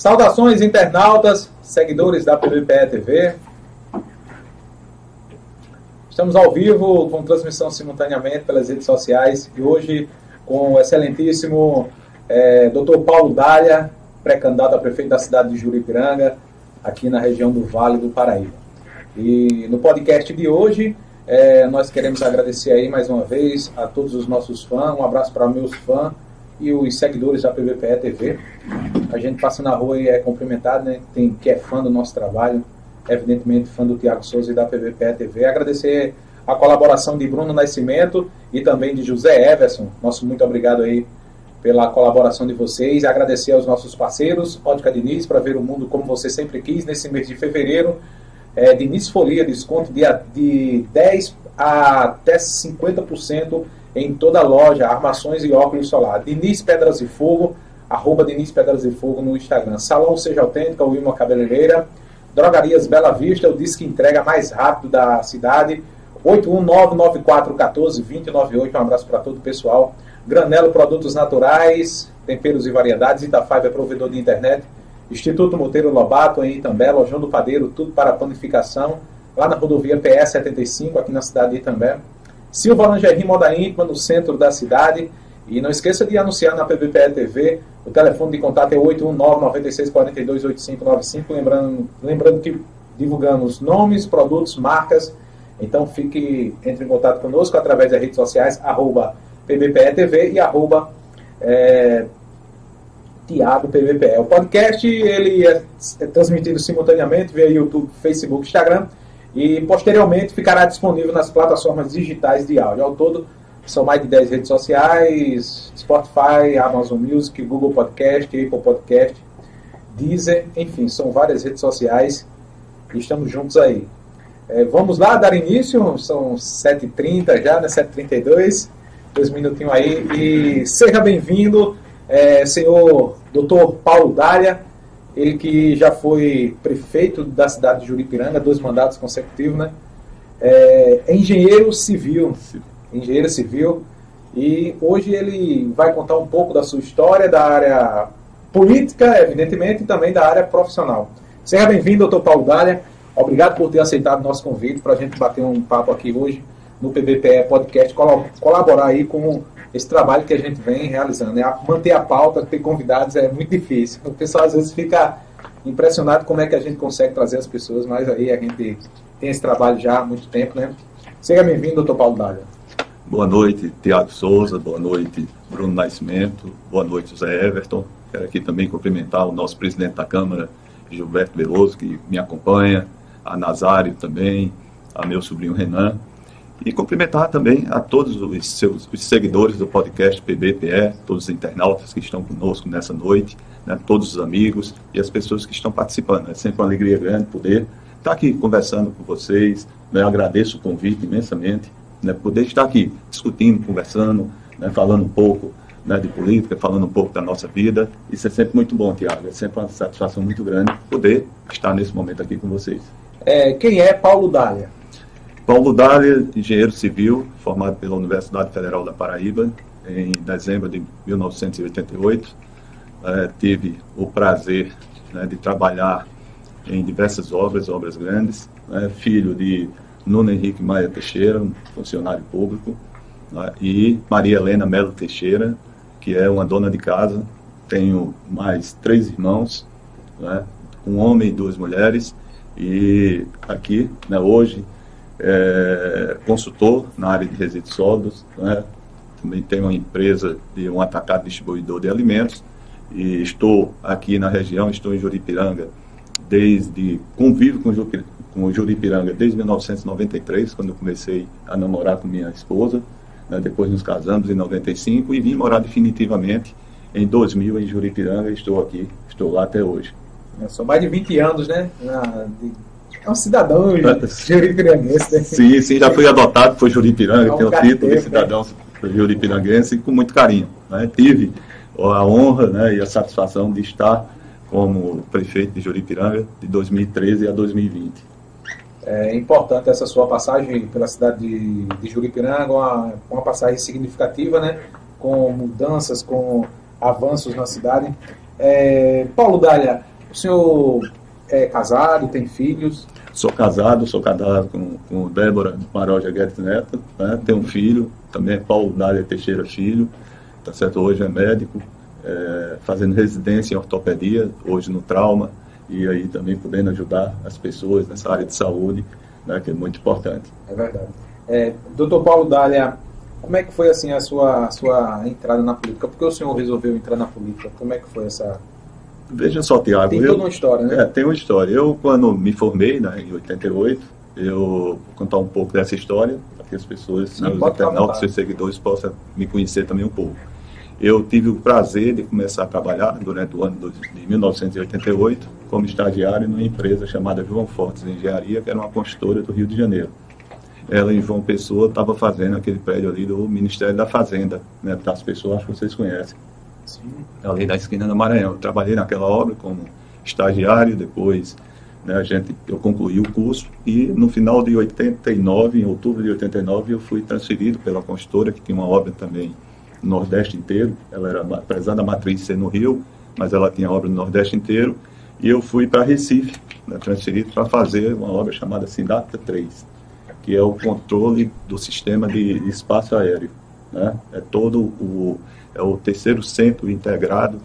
Saudações internautas, seguidores da PBPE TV. Estamos ao vivo com transmissão simultaneamente pelas redes sociais e hoje com o excelentíssimo é, Dr. Paulo Dália, pré-candidato a prefeito da cidade de Juripiranga, aqui na região do Vale do Paraíba. E no podcast de hoje, é, nós queremos agradecer aí mais uma vez a todos os nossos fãs, um abraço para meus fãs e os seguidores da PVPE TV. A gente passa na rua e é cumprimentado, né? Tem que é fã do nosso trabalho, evidentemente fã do Tiago Souza e da PVPE TV. Agradecer a colaboração de Bruno Nascimento e também de José Everson. Nosso muito obrigado aí pela colaboração de vocês. Agradecer aos nossos parceiros, Ótica Diniz, para ver o mundo como você sempre quis, nesse mês de fevereiro. É, Diniz Folia, desconto de, de 10 a até 50% em toda loja, armações e óculos solar. Diniz Pedras e Fogo, arroba Diniz Pedras e Fogo no Instagram. Salão Seja Autêntica, Wilma Cabeleireira. Drogarias Bela Vista, o disco entrega mais rápido da cidade. 81994142098. Um abraço para todo o pessoal. Granelo Produtos Naturais, Temperos e Variedades. Itafaiba é provedor de internet. Instituto Monteiro Lobato, em Itambé, Lojão do Padeiro, tudo para panificação. Lá na rodovia PS 75, aqui na cidade de Itambé. Silva Lingerie Moda Íntima, no centro da cidade. E não esqueça de anunciar na PBPE TV. O telefone de contato é 819-9642-8595. Lembrando, lembrando que divulgamos nomes, produtos, marcas. Então fique, entre em contato conosco através das redes sociais, arroba PBPE TV e arroba é, Tiago PBPE. O podcast ele é, é transmitido simultaneamente via YouTube, Facebook, Instagram e posteriormente ficará disponível nas plataformas digitais de áudio. Ao todo, são mais de 10 redes sociais, Spotify, Amazon Music, Google Podcast, Apple Podcast, Deezer, enfim, são várias redes sociais e estamos juntos aí. É, vamos lá dar início, são 7h30 já, né? 7h32, dois minutinhos aí, e seja bem-vindo, é, senhor doutor Paulo Dália, ele que já foi prefeito da cidade de Juripiranga, dois mandatos consecutivos, né? É, é engenheiro civil, engenheiro civil, e hoje ele vai contar um pouco da sua história, da área política, evidentemente, e também da área profissional. Seja bem-vindo, doutor Paulo Dália. Obrigado por ter aceitado o nosso convite para a gente bater um papo aqui hoje no PBPE Podcast, colaborar aí com esse trabalho que a gente vem realizando. Né? Manter a pauta, ter convidados é muito difícil. O pessoal às vezes fica impressionado como é que a gente consegue trazer as pessoas, mas aí a gente tem esse trabalho já há muito tempo, né? Seja bem-vindo, doutor Paulo Dália. Boa noite, Tiago Souza, boa noite, Bruno Nascimento, boa noite, José Everton. Quero aqui também cumprimentar o nosso presidente da Câmara, Gilberto Veloso, que me acompanha, a Nazário também, a meu sobrinho Renan, e cumprimentar também a todos os seus os seguidores do podcast PBPE, todos os internautas que estão conosco nessa noite, né, todos os amigos e as pessoas que estão participando. É sempre uma alegria grande poder estar aqui conversando com vocês. Né, agradeço o convite imensamente, né, poder estar aqui discutindo, conversando, né, falando um pouco né, de política, falando um pouco da nossa vida. Isso é sempre muito bom, Tiago. É sempre uma satisfação muito grande poder estar nesse momento aqui com vocês. É, quem é Paulo Dália? Paulo Dália, engenheiro civil, formado pela Universidade Federal da Paraíba em dezembro de 1988. É, tive o prazer né, de trabalhar em diversas obras, obras grandes. Né, filho de Nuno Henrique Maia Teixeira, um funcionário público, né, e Maria Helena Melo Teixeira, que é uma dona de casa. Tenho mais três irmãos, né, um homem e duas mulheres. E aqui, né, hoje, é, consultor na área de resíduos sólidos, né? também tenho uma empresa de um atacado distribuidor de alimentos e estou aqui na região, estou em Juripiranga desde convivo com, com Juripiranga desde 1993, quando eu comecei a namorar com minha esposa, né? depois nos casamos em 95 e vim morar definitivamente em 2000 em Juripiranga estou aqui, estou lá até hoje. São mais de 20 anos, né? Na, de é um cidadão juripiranguense, né? Sim, sim, já fui adotado por Juripiranga, é um tenho o título de né? cidadão né? juripiranguense com muito carinho. Né? Tive a honra né, e a satisfação de estar como prefeito de Juripiranga de 2013 a 2020. É importante essa sua passagem pela cidade de, de Juripiranga, uma, uma passagem significativa, né? com mudanças, com avanços na cidade. É, Paulo Dália, O senhor é casado, tem filhos? Sou casado, sou casado com, com Débora Maroja Guedes Neto, né? tenho um filho, também é Paulo Dália Teixeira Filho, tá certo? Hoje é médico, é, fazendo residência em ortopedia, hoje no trauma, e aí também podendo ajudar as pessoas nessa área de saúde, né, que é muito importante. É verdade. É, doutor Paulo Dália, como é que foi assim a sua, a sua entrada na política? Por que o senhor resolveu entrar na política? Como é que foi essa... Veja só, Tiago. Tem toda uma história, né? É, tem uma história. Eu, quando me formei, né, em 88, eu vou contar um pouco dessa história, para que as pessoas, né, os internautas, seus seguidores, possam me conhecer também um pouco. Eu tive o prazer de começar a trabalhar durante o ano de 1988 como estagiário numa empresa chamada João Fortes Engenharia, que era uma consultora do Rio de Janeiro. Ela em João Pessoa estava fazendo aquele prédio ali do Ministério da Fazenda, né, as pessoas, acho que vocês conhecem. Sim. Ali da esquina do Maranhão. Eu trabalhei naquela obra como estagiário, depois né, a gente, eu concluí o curso e no final de 89, em outubro de 89, eu fui transferido pela consultora, que tinha uma obra também Nordeste inteiro. Ela era, apesar da matriz ser no Rio, mas ela tinha obra no Nordeste inteiro. E eu fui para Recife, né, transferido para fazer uma obra chamada Sindata 3, que é o controle do sistema de espaço aéreo. Né? É todo o, é o terceiro centro integrado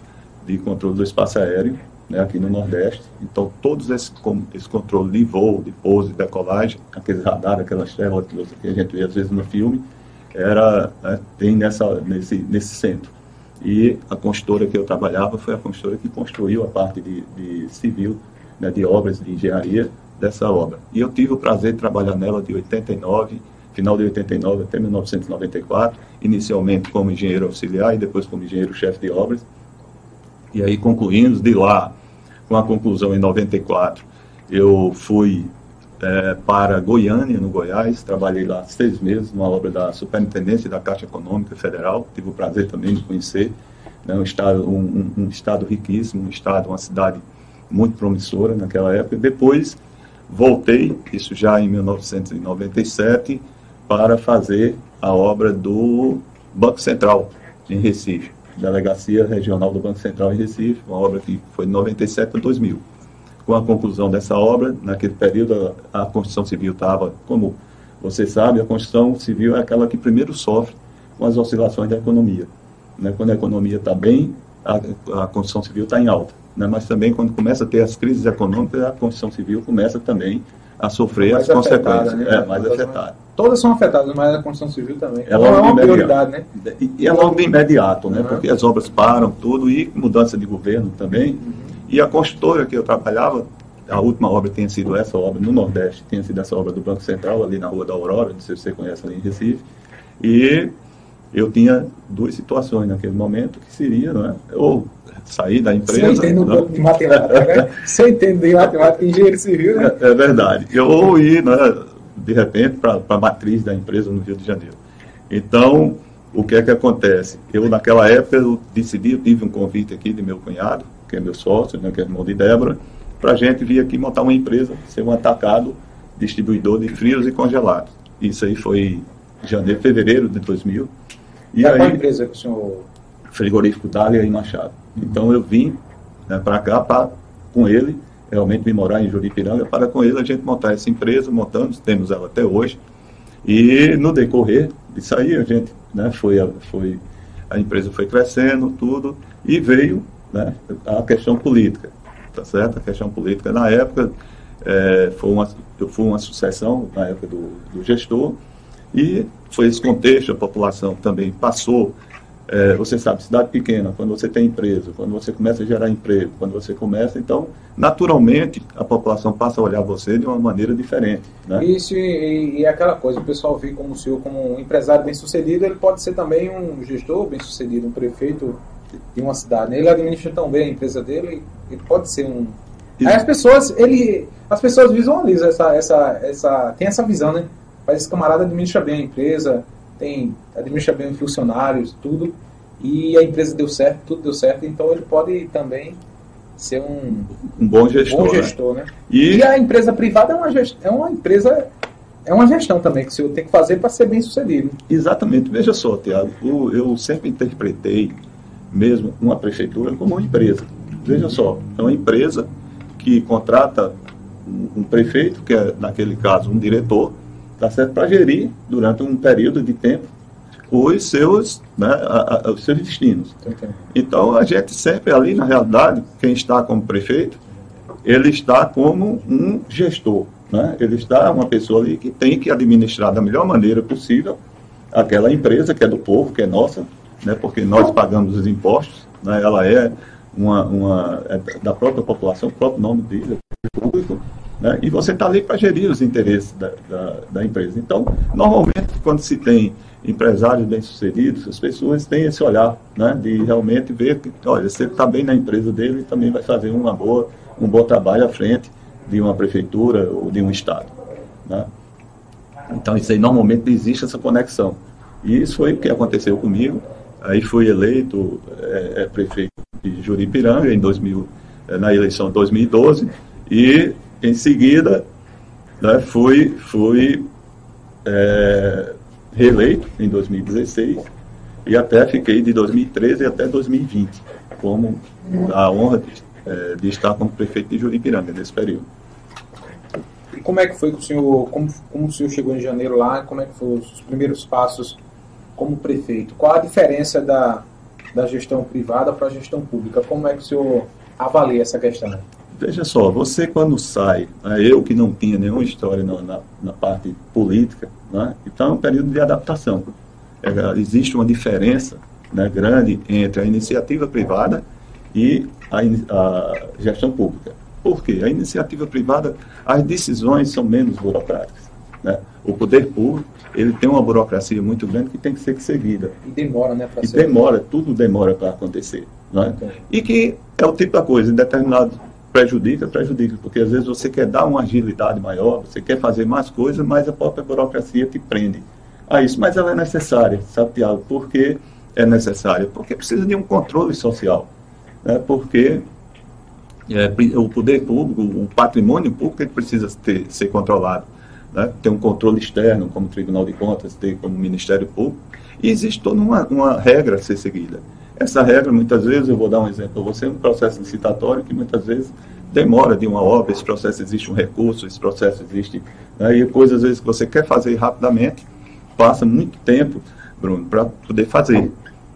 de controle do espaço aéreo, né, aqui no Nordeste. Então, todos esse, esse controle de voo, de pouso, de decolagem, aqueles radares, aquelas telas que a gente vê às vezes no filme, era né, tem nessa nesse nesse centro e a construtora que eu trabalhava foi a construtora que construiu a parte de, de civil né, de obras de engenharia dessa obra e eu tive o prazer de trabalhar nela de 89 final de 89 até 1994 inicialmente como engenheiro auxiliar e depois como engenheiro chefe de obras e aí concluindo de lá com a conclusão em 94 eu fui é, para Goiânia, no Goiás. Trabalhei lá seis meses numa obra da Superintendência da Caixa Econômica Federal. Tive o prazer também de conhecer. Né, um, estado, um, um, estado riquíssimo, um estado, uma cidade muito promissora naquela época. Depois voltei, isso já em 1997, para fazer a obra do Banco Central em Recife, Delegacia Regional do Banco Central em Recife, uma obra que foi de 97 a 2000 com a conclusão dessa obra, naquele período a, a construção civil estava, como você sabe, a construção civil é aquela que primeiro sofre com as oscilações da economia. Né? Quando a economia está bem, a, a construção civil está em alta. Né? Mas também quando começa a ter as crises econômicas, a construção civil começa também a sofrer mais as consequências. Né? É, mais afetada. Todas são afetadas, mas a construção civil também. É, logo é uma prioridade, né? E, é logo de imediato, né? Uhum. Porque as obras param, tudo, e mudança de governo também. Uhum e a construtora que eu trabalhava, a última obra tinha sido essa obra no Nordeste, tinha sido essa obra do Banco Central, ali na Rua da Aurora, não sei se você conhece ali em Recife. E eu tinha duas situações naquele momento, que seria, não é? ou sair da empresa... Você entende um pouco de matemática, né? Você entende de matemática, engenheiro civil, né? É, é verdade. Eu, ou ir, né, de repente, para a matriz da empresa no Rio de Janeiro. Então, o que é que acontece? Eu, naquela época, eu decidi, eu tive um convite aqui de meu cunhado, que é meu sócio, né, que é irmão de Débora, para a gente vir aqui montar uma empresa, ser um atacado distribuidor de frios e congelados. Isso aí foi janeiro, fevereiro de 2000. E é aí, empresa que o senhor... Frigorífico Dália e Machado. Então eu vim né, para cá pra, com ele, realmente vim morar em Juripiranga, para com ele a gente montar essa empresa, montamos, temos ela até hoje. E no decorrer disso aí, a gente né, foi, foi, a empresa foi crescendo, tudo, e veio né, a questão política, tá certo? A questão política, na época, é, foi uma, fui uma sucessão, na época do, do gestor, e foi esse contexto, a população também passou é, você sabe, cidade pequena, quando você tem empresa, quando você começa a gerar emprego, quando você começa, então, naturalmente, a população passa a olhar você de uma maneira diferente. Né? Isso, e, e é aquela coisa, o pessoal vê como o senhor como um empresário bem-sucedido, ele pode ser também um gestor bem-sucedido, um prefeito de uma cidade. Né? Ele administra tão bem a empresa dele, ele pode ser um. Aí as pessoas, ele, as pessoas visualizam essa, essa, essa, tem essa visão, né? Mas esse camarada administra bem a empresa, tem, administra bem os funcionários, tudo, e a empresa deu certo, tudo deu certo, então ele pode também ser um, um bom gestor. Bom né? gestor né? né? E... e... a empresa privada é uma, gest... é uma empresa. É uma gestão também que o senhor tem que fazer para ser bem sucedido. Exatamente. Veja só, Tiago, eu sempre interpretei mesmo uma prefeitura como uma empresa. Veja só, é uma empresa que contrata um prefeito, que é, naquele caso, um diretor, tá certo? Para gerir, durante um período de tempo, os seus, né, a, a, os seus destinos. Então, a gente sempre ali, na realidade, quem está como prefeito, ele está como um gestor. Né? Ele está uma pessoa ali que tem que administrar da melhor maneira possível aquela empresa que é do povo, que é nossa, né? porque nós pagamos os impostos, né? ela é uma, uma é da própria população, o próprio nome dele é público, né? e você está ali para gerir os interesses da, da, da, empresa. Então, normalmente, quando se tem empresários bem-sucedidos, as pessoas têm esse olhar né? de realmente ver que, olha, ele está bem na empresa dele, também vai fazer uma boa, um bom trabalho à frente de uma prefeitura ou de um estado. Né? Então, isso aí normalmente existe essa conexão. E isso foi o que aconteceu comigo. Aí fui eleito é, é, prefeito de Juripiranga em 2000, é, na eleição de 2012 e em seguida né, fui, é, reeleito em 2016 e até fiquei de 2013 até 2020 como a honra de, é, de estar como prefeito de Juripiranga nesse período. E como é que foi que o senhor, como, como o senhor chegou em janeiro lá, como é que foram os primeiros passos como prefeito? Qual a diferença da, da gestão privada para a gestão pública? Como é que o senhor avalia essa questão? Veja só, você quando sai, né, eu que não tinha nenhuma história na, na, na parte política, né, então é um período de adaptação. É, existe uma diferença né, grande entre a iniciativa privada e a, a gestão pública. Por quê? A iniciativa privada, as decisões são menos burocráticas. Né? O poder público, ele tem uma burocracia muito grande que tem que ser seguida. E demora, né? E ser demora, tudo demora para acontecer. Né? E que é o tipo da coisa, em determinado prejudica, prejudica, porque às vezes você quer dar uma agilidade maior, você quer fazer mais coisas, mas a própria burocracia te prende a isso. Mas ela é necessária, sabe, Tiago? Por que é necessária? Porque precisa de um controle social. Né? Porque é, o poder público, o patrimônio público, ele precisa ter, ser controlado. Né? Ter um controle externo, como Tribunal de Contas, ter como Ministério Público. E existe toda uma, uma regra a ser seguida. Essa regra, muitas vezes, eu vou dar um exemplo para você, um processo licitatório que muitas vezes demora de uma obra, esse processo existe um recurso, esse processo existe. Né? E coisas, às vezes, que você quer fazer rapidamente, passa muito tempo, Bruno, para poder fazer.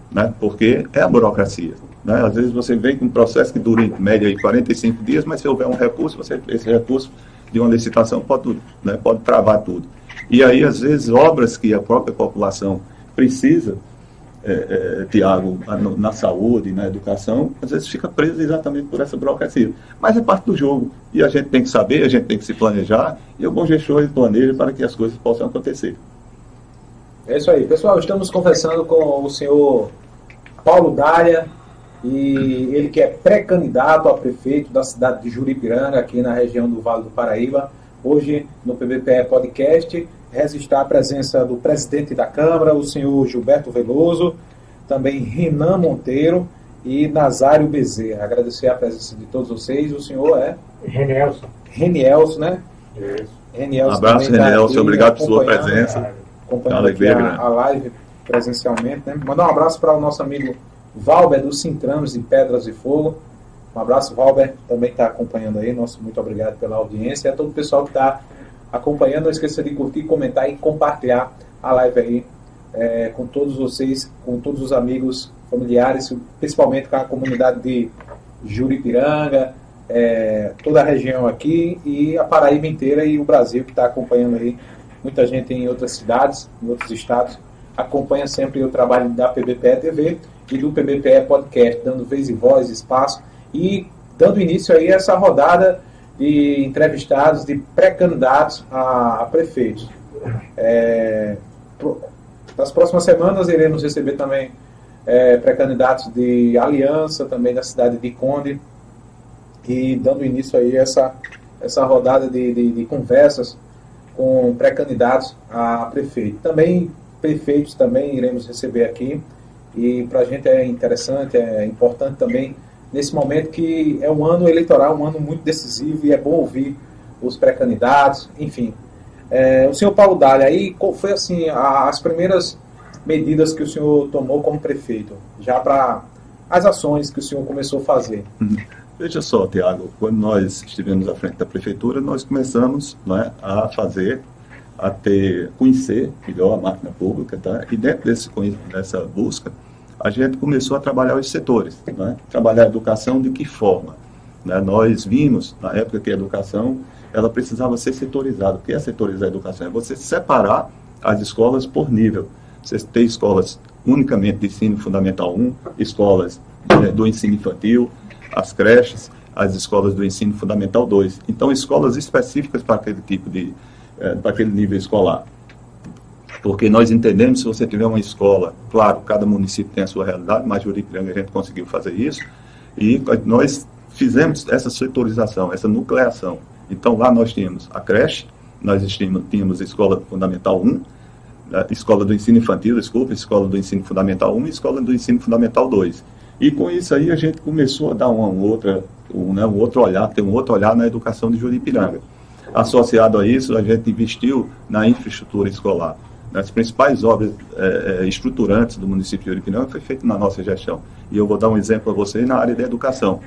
Né? Porque é a burocracia. Né? Às vezes você vem com um processo que dura em média aí 45 dias, mas se houver um recurso, você, esse recurso de uma licitação pode, né, pode travar tudo. E aí, às vezes, obras que a própria população precisa, é, é, Tiago, na saúde, na educação, às vezes fica presa exatamente por essa burocracia. Mas é parte do jogo. E a gente tem que saber, a gente tem que se planejar, e o bom gestor planeja para que as coisas possam acontecer. É isso aí. Pessoal, estamos conversando com o senhor Paulo Dália, e ele que é pré-candidato a prefeito da cidade de Juripiranga, aqui na região do Vale do Paraíba. Hoje, no PBPE Podcast, registrar a presença do presidente da Câmara, o senhor Gilberto Veloso, também Renan Monteiro e Nazário Bezerra. Agradecer a presença de todos vocês. O senhor é? Renielson. Renielson, né? Isso. Renielson um abraço, tá Renielson. Obrigado por sua presença. Acompanhando aqui a, a live presencialmente. Né? Mandar um abraço para o nosso amigo Valber dos Sintrames de Pedras e Fogo. Um abraço, Valber, também está acompanhando aí. Nosso muito obrigado pela audiência. E a todo o pessoal que está acompanhando, não esqueça de curtir, comentar e compartilhar a live aí é, com todos vocês, com todos os amigos, familiares, principalmente com a comunidade de Juripiranga, é, toda a região aqui e a Paraíba inteira e o Brasil que está acompanhando aí. Muita gente em outras cidades, em outros estados, acompanha sempre o trabalho da PBPE TV e do PBPE Podcast, dando vez e voz, espaço e dando início aí a essa rodada de entrevistados, de pré-candidatos a, a. É, nas próximas semanas iremos receber também é, pré-candidatos de aliança, também da cidade de Conde, e dando início aí essa, essa rodada de, de, de conversas com pré-candidatos a prefeito. Também prefeitos também iremos receber aqui e para a gente é interessante, é importante também nesse momento que é um ano eleitoral, um ano muito decisivo e é bom ouvir os pré-candidatos, enfim. É, o senhor Paulo Dália, aí qual foi assim as primeiras medidas que o senhor tomou como prefeito, já para as ações que o senhor começou a fazer? Uhum. Veja só, Tiago, quando nós estivemos à frente da prefeitura, nós começamos né, a fazer, a ter, conhecer melhor a máquina pública, tá? e dentro desse, dessa busca, a gente começou a trabalhar os setores, né? trabalhar a educação de que forma? Né? Nós vimos, na época que a educação, ela precisava ser setorizada. O que é setorizar a educação? É você separar as escolas por nível. Você tem escolas unicamente de ensino fundamental 1, escolas né, do ensino infantil, as creches, as escolas do ensino fundamental 2. Então, escolas específicas para aquele tipo de, é, para aquele nível escolar. Porque nós entendemos, se você tiver uma escola, claro, cada município tem a sua realidade, mas Juripiranga a gente conseguiu fazer isso, e nós fizemos essa setorização, essa nucleação. Então, lá nós tínhamos a creche, nós tínhamos, a escola fundamental 1, a escola do ensino infantil, desculpa, escola do ensino fundamental 1 e escola do ensino fundamental 2. E com isso aí a gente começou a dar uma, outra, um, né, um outro olhar, ter um outro olhar na educação de Juripiranga. Associado a isso, a gente investiu na infraestrutura escolar. As principais obras é, estruturantes do município de Juripiranga foi feito na nossa gestão. E eu vou dar um exemplo a você na área da educação.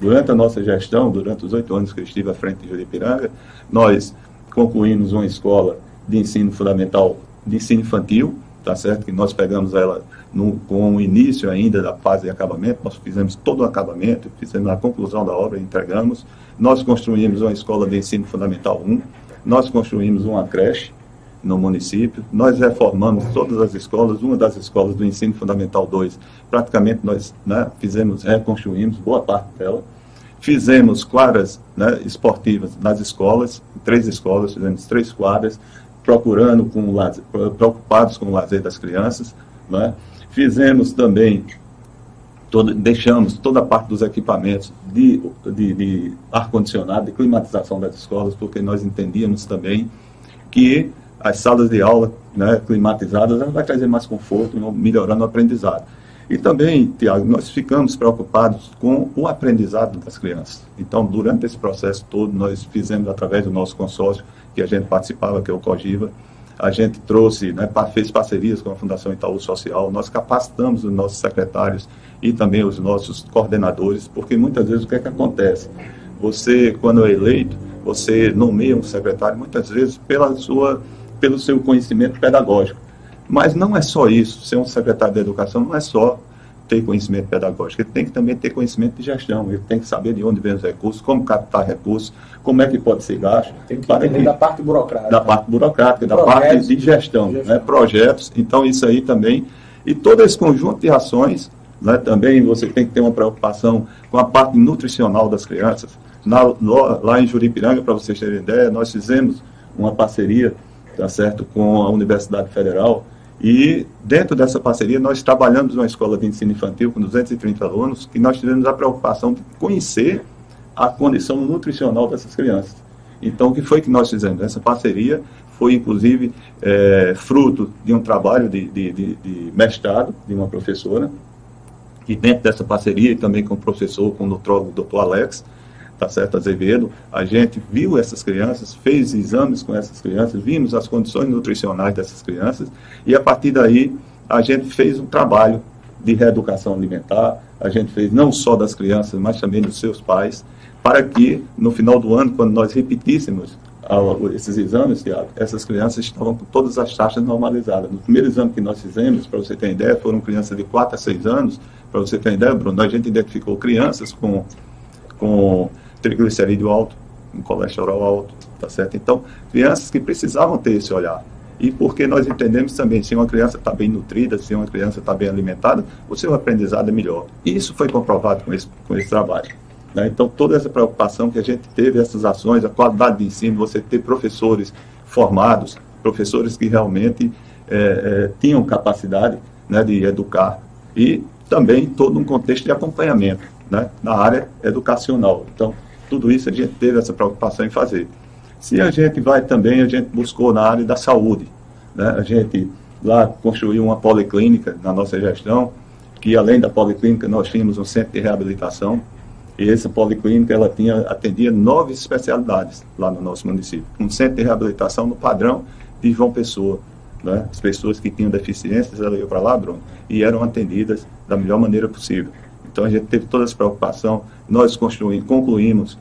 Durante a nossa gestão, durante os oito anos que eu estive à frente de Juripiranga, nós concluímos uma escola de ensino fundamental, de ensino infantil, tá certo? Que nós pegamos ela no, com o início ainda da fase de acabamento, nós fizemos todo o acabamento, fizemos a conclusão da obra, entregamos. Nós construímos uma escola de ensino fundamental 1, nós construímos uma creche no município, nós reformamos todas as escolas, uma das escolas do ensino fundamental 2, praticamente nós né, fizemos, reconstruímos boa parte dela. Fizemos quadras né, esportivas nas escolas, três escolas, fizemos três quadras, procurando com lazer, preocupados com o lazer das crianças. Né? Fizemos também, todo, deixamos toda a parte dos equipamentos de, de, de ar-condicionado, de climatização das escolas, porque nós entendíamos também que as salas de aula né, climatizadas vai trazer mais conforto, melhorando o aprendizado. E também, Tiago, nós ficamos preocupados com o aprendizado das crianças. Então, durante esse processo todo, nós fizemos, através do nosso consórcio, que a gente participava, que é o COGIVA, a gente trouxe, né, fez parcerias com a Fundação Itaú Social, nós capacitamos os nossos secretários e também os nossos coordenadores, porque muitas vezes o que é que acontece? Você, quando é eleito, você nomeia um secretário, muitas vezes, pela sua, pelo seu conhecimento pedagógico. Mas não é só isso. Ser um secretário de educação não é só ter conhecimento pedagógico, ele tem que também ter conhecimento de gestão, ele tem que saber de onde vem os recursos, como captar recursos, como é que pode ser gasto. Tem que entender que, da parte burocrática. Da parte burocrática, da parte de gestão, de gestão. Né, projetos. Então, isso aí também. E todo esse conjunto de ações, né, também você tem que ter uma preocupação com a parte nutricional das crianças. Na, lá em Juripiranga, para vocês terem ideia, nós fizemos uma parceria tá certo, com a Universidade Federal, e dentro dessa parceria, nós trabalhamos numa escola de ensino infantil com 230 alunos, que nós tivemos a preocupação de conhecer a condição nutricional dessas crianças. Então, o que foi que nós fizemos? Essa parceria foi, inclusive, é, fruto de um trabalho de, de, de, de mestrado de uma professora, e dentro dessa parceria, e também com o professor, com o nutrólogo, doutor Alex, tá certo, Azevedo, a gente viu essas crianças, fez exames com essas crianças, vimos as condições nutricionais dessas crianças e a partir daí a gente fez um trabalho de reeducação alimentar, a gente fez não só das crianças, mas também dos seus pais, para que no final do ano, quando nós repetíssemos esses exames, essas crianças estavam com todas as taxas normalizadas. No primeiro exame que nós fizemos, para você ter ideia, foram crianças de 4 a 6 anos, para você ter ideia, Bruno, a gente identificou crianças com, com triglicerídeo alto, um colesterol alto, tá certo? Então, crianças que precisavam ter esse olhar. E porque nós entendemos também, se uma criança está bem nutrida, se uma criança está bem alimentada, o seu aprendizado é melhor. E isso foi comprovado com esse, com esse trabalho. Né? Então, toda essa preocupação que a gente teve, essas ações, a qualidade de ensino, você ter professores formados, professores que realmente é, é, tinham capacidade né, de educar. E também todo um contexto de acompanhamento né, na área educacional. Então, tudo isso a gente teve essa preocupação em fazer. Se a gente vai também, a gente buscou na área da saúde. Né? A gente lá construiu uma policlínica na nossa gestão, que além da policlínica nós tínhamos um centro de reabilitação, e essa policlínica ela tinha, atendia nove especialidades lá no nosso município. Um centro de reabilitação no padrão de João Pessoa. Né? As pessoas que tinham deficiências, elas iam para lá, Bruno, e eram atendidas da melhor maneira possível. Então a gente teve toda essa preocupação. Nós concluímos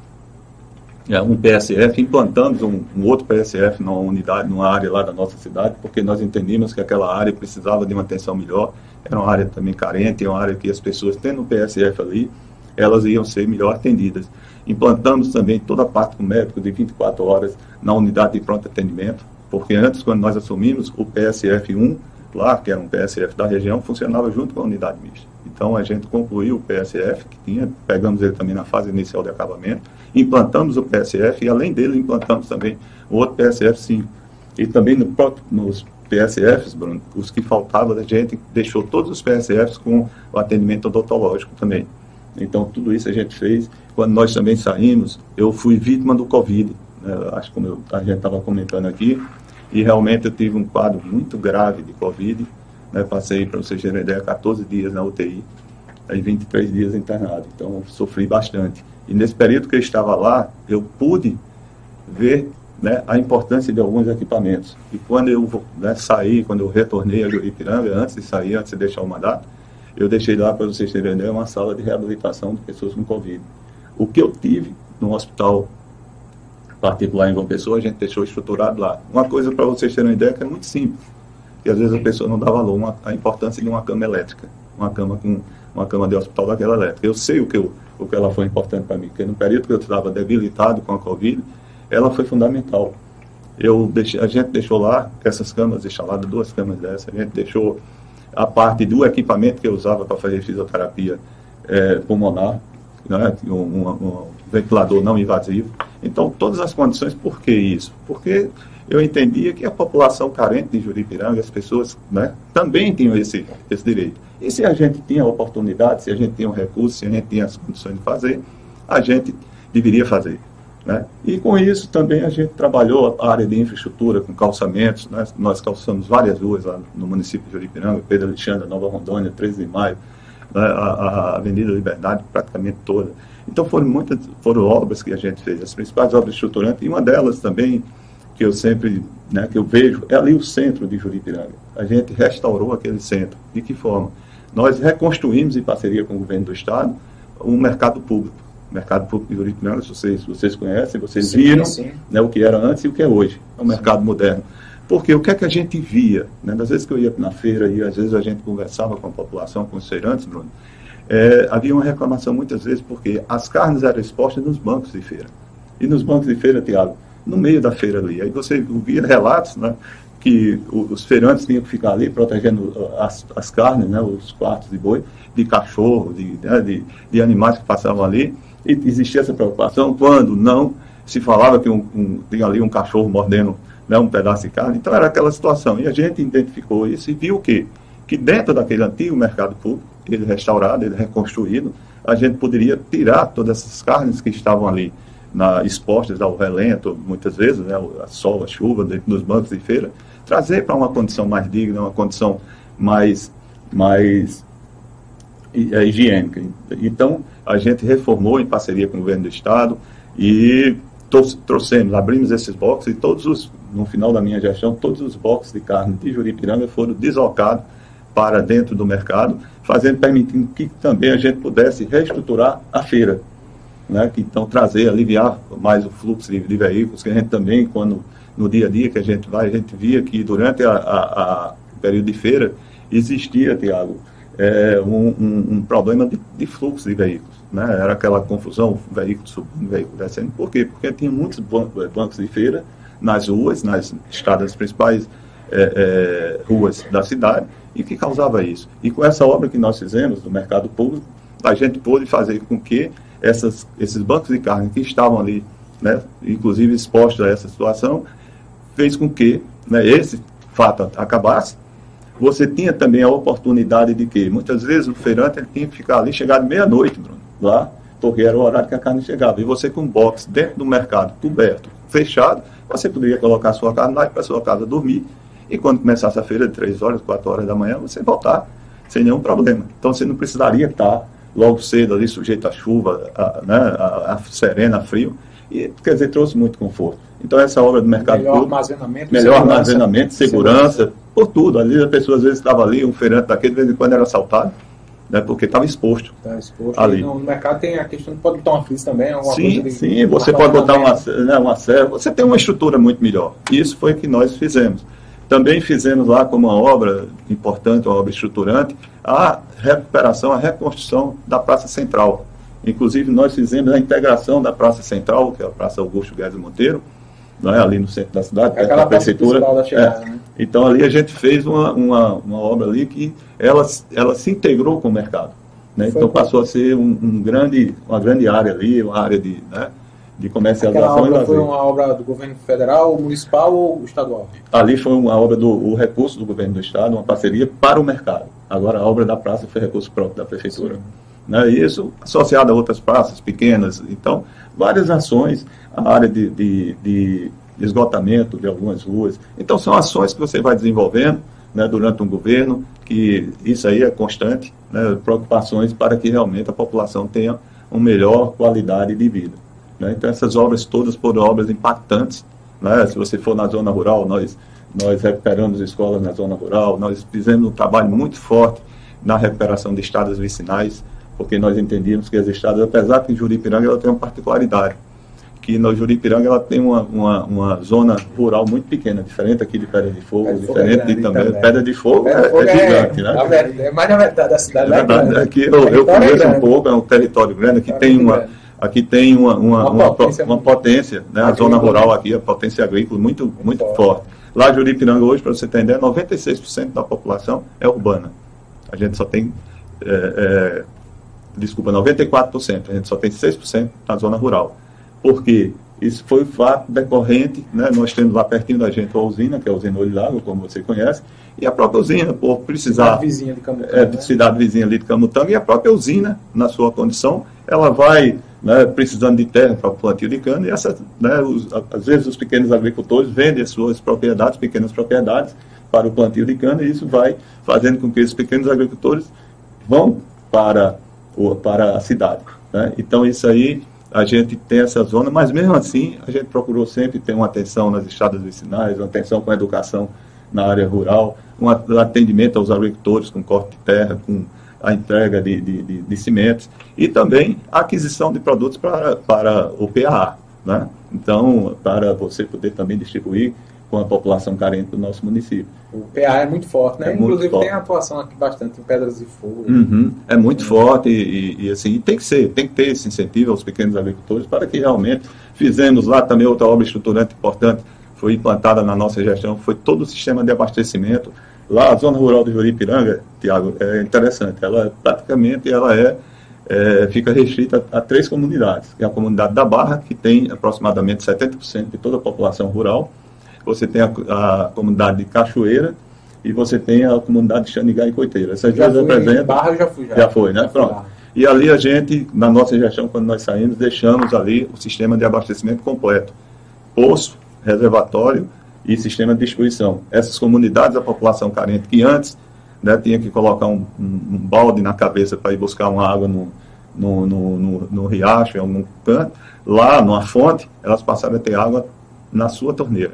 é, um PSF, implantamos um, um, outro PSF numa unidade, numa área lá da nossa cidade, porque nós entendíamos que aquela área precisava de uma atenção melhor. Era uma área também carente, é uma área que as pessoas tendo um PSF ali, elas iam ser melhor atendidas. Implantamos também toda a parte do médico de 24 horas na unidade de pronto atendimento, porque antes, quando nós assumimos, o PSF 1, lá, que era um PSF da região, funcionava junto com a unidade mista. Então a gente concluiu o PSF, que tinha, pegamos ele também na fase inicial de acabamento, implantamos o PSF e além dele implantamos também o outro PSF 5. E também no próprio, nos PSFs, Bruno, os que faltavam, a gente deixou todos os PSFs com o atendimento odontológico também. Então tudo isso a gente fez. Quando nós também saímos, eu fui vítima do Covid, né, acho que como eu, a gente estava comentando aqui, e realmente eu tive um quadro muito grave de Covid, né? Passei, para vocês terem ideia, 14 dias na UTI, aí 23 dias internado. Então, sofri bastante. E nesse período que eu estava lá, eu pude ver né, a importância de alguns equipamentos. E quando eu né, saí, quando eu retornei a Juripiranga, antes de sair, antes de deixar o mandato, eu deixei lá, para vocês terem ideia, uma sala de reabilitação de pessoas com Covid. O que eu tive no hospital particular em João Pessoa, a gente deixou estruturado lá. Uma coisa para vocês terem uma ideia que é muito simples e às vezes a pessoa não dá valor a importância de uma cama elétrica, uma cama com uma cama de hospital daquela elétrica. Eu sei o que, eu, o que ela foi importante para mim, porque no período que eu estava debilitado com a Covid, ela foi fundamental. Eu deixei, a gente deixou lá essas camas instaladas, duas camas dessas, a gente deixou a parte do equipamento que eu usava para fazer fisioterapia é, pulmonar, né, um, um, um, ventilador não invasivo. Então, todas as condições, por que isso? Porque eu entendia que a população carente de Juripiranga, as pessoas né, também tinham esse, esse direito. E se a gente tinha a oportunidade, se a gente tinha o um recurso, se a gente tinha as condições de fazer, a gente deveria fazer. Né? E com isso também a gente trabalhou a área de infraestrutura com calçamentos. Né? Nós calçamos várias ruas lá no município de Juripiranga, Pedro Alexandre, Nova Rondônia, 13 de Maio, né? a, a Avenida Liberdade praticamente toda. Então foram muitas foram obras que a gente fez, as principais obras estruturantes, e uma delas também que eu sempre, né, que eu vejo, é ali o centro de Juripiranga. A gente restaurou aquele centro. De que forma? Nós reconstruímos em parceria com o governo do estado um mercado público. O mercado público de Juripiranga, se vocês, vocês conhecem, vocês sim, viram sim. Né, o que era antes e o que é hoje. É um sim. mercado moderno. Porque o que é que a gente via? Né? Das vezes que eu ia na feira e às vezes a gente conversava com a população, com os feirantes, Bruno, é, havia uma reclamação muitas vezes porque as carnes eram expostas nos bancos de feira. E nos bancos de feira, Tiago, no meio da feira ali. Aí você ouvia relatos, né? que os feirantes tinham que ficar ali protegendo uh, as, as carnes, né, os quartos de boi, de cachorro, de, né, de, de, animais que passavam ali, e existia essa preocupação quando não se falava que um, um, tinha ali um cachorro mordendo né, um pedaço de carne, então era aquela situação, e a gente identificou isso e viu o quê? Que dentro daquele antigo mercado público, ele restaurado, ele reconstruído, a gente poderia tirar todas essas carnes que estavam ali, na, expostas ao relento, muitas vezes, né, a sol, a chuva, dentro dos bancos de feira, trazer para uma condição mais digna, uma condição mais, mais é, higiênica. Então, a gente reformou em parceria com o governo do Estado e trouxemos, abrimos esses boxes e todos os, no final da minha gestão, todos os boxes de carne de Juripiranga foram deslocados para dentro do mercado, fazendo, permitindo que também a gente pudesse reestruturar a feira né, que então trazer, aliviar mais o fluxo de, de, veículos, que a gente também, quando no dia a dia que a gente vai, a gente via que durante a, a, a período de feira existia, Tiago, é, um, um, um, problema de, de, fluxo de veículos. Né? Era aquela confusão, veículo subindo, veículo descendo. Por quê? Porque tinha muitos bancos, bancos de feira nas ruas, nas estradas principais é, é, ruas da cidade, e que causava isso. E com essa obra que nós fizemos do mercado público, a gente pôde fazer com que essas, esses bancos de carne que estavam ali, né, inclusive expostos a essa situação, fez com que né, esse fato acabasse. Você tinha também a oportunidade de que, muitas vezes, o feirante tinha que ficar ali, chegar de meia-noite, lá, porque era o horário que a carne chegava. E você com um box dentro do mercado, coberto, fechado, você poderia colocar sua carne lá e para sua casa dormir. E quando começasse a feira de 3 horas, 4 horas da manhã, você voltar sem nenhum problema. Então você não precisaria estar logo cedo ali sujeito à chuva, a, né, a, a serena, a frio, e quer dizer, trouxe muito conforto. Então essa obra do mercado melhor público, armazenamento, melhor segurança, armazenamento, segurança, segurança, por tudo. Ali a pessoa às vezes estava ali, um feirante daquele, de vez em quando era assaltado, né, porque estava exposto, tá exposto ali. No, mercado tem a questão de pode botar uma frisa também, alguma sim, coisa de, Sim, você pode botar uma, né, uma serra, você tem uma estrutura muito melhor. Isso foi o que nós fizemos. Também fizemos lá como uma obra importante, uma obra estruturante, a recuperação, a reconstrução da Praça Central. Inclusive, nós fizemos a integração da Praça Central, que é a Praça Augusto Guedes Monteiro, não é? ali no centro da cidade, é perto da prefeitura. Da chegada, é. né? Então, ali a gente fez uma, uma, uma obra ali que ela, ela se integrou com o mercado. Né? Então, passou a ser um, um, grande, uma grande área ali, uma área de, né? de comercialização Aquela obra foi uma obra do governo federal, municipal ou estadual? Ali foi uma obra do recurso do governo do estado, uma parceria para o mercado. Agora a obra da praça foi recurso próprio da prefeitura. Né? Isso associado a outras praças pequenas. Então, várias ações, a área de, de, de esgotamento de algumas ruas. Então, são ações que você vai desenvolvendo né, durante um governo, que isso aí é constante, né, preocupações para que realmente a população tenha uma melhor qualidade de vida. Né? Então, essas obras todas foram obras impactantes. Né? Se você for na zona rural, nós, nós recuperamos escolas na zona rural, nós fizemos um trabalho muito forte na recuperação de estradas vicinais, porque nós entendíamos que as estradas, apesar que em Juripiranga ela tem uma particularidade, que no Juripiranga ela tem uma, uma, uma, zona rural muito pequena, diferente aqui de Pedra de Fogo, Pedra diferente de, também, também. Pedra de Fogo, Pedra é, Fogo é, é, gigante, né? É mais da metade da cidade. É verdade, aqui eu, eu conheço é um pouco, é um território grande, aqui tem uma, aqui tem uma, uma, uma, potência, uma potência né? a zona rural aqui, a potência agrícola muito, muito forte. Lá em Juripiranga hoje, para você ter ideia, 96% da população é urbana. A gente só tem, é, é, desculpa, 94%, a gente só tem 6% na zona rural. Por quê? Isso foi fato decorrente, né? nós temos lá pertinho da gente a usina, que é a usina Olho Lago, como você conhece, e a própria usina, por precisar... Cidade vizinha de Camutanga. É, né? Cidade vizinha ali de Camutanga, e a própria usina, na sua condição, ela vai né, precisando de terra para o plantio de cana, e essa, né, os, às vezes os pequenos agricultores vendem as suas propriedades, pequenas propriedades, para o plantio de cana, e isso vai fazendo com que esses pequenos agricultores vão para, o, para a cidade. Né? Então, isso aí a gente tem essa zona, mas mesmo assim a gente procurou sempre ter uma atenção nas estradas vicinais, uma atenção com a educação na área rural, um atendimento aos agricultores com corte de terra, com a entrega de, de, de, de cimentos e também a aquisição de produtos para, para o PAA. Né? Então, para você poder também distribuir com a população carente do nosso município. O PA é muito forte, né? É Inclusive forte. tem atuação aqui bastante em Pedras de Fogo. Uhum. É muito uhum. forte e, e, e, assim, tem que ser, tem que ter esse incentivo aos pequenos agricultores para que realmente fizemos lá também outra obra estruturante importante, foi implantada na nossa gestão, foi todo o sistema de abastecimento. Lá a zona rural do Juripiranga, Tiago, é interessante, ela praticamente ela é, é fica restrita a, a três comunidades. É a comunidade da Barra, que tem aproximadamente 70% de toda a população rural, você tem a, a comunidade de Cachoeira e você tem a comunidade de Xanigá e Coiteira. Essas já duas representam. Barra eu já fui. Já, já foi, né? Já Pronto. E ali a gente, na nossa gestão, quando nós saímos, deixamos ali o sistema de abastecimento completo. Poço, reservatório e sistema de distribuição. Essas comunidades, a população carente, que antes né, tinha que colocar um, um, um balde na cabeça para ir buscar uma água no, no, no, no, no riacho, em algum canto, lá numa fonte, elas passaram a ter água na sua torneira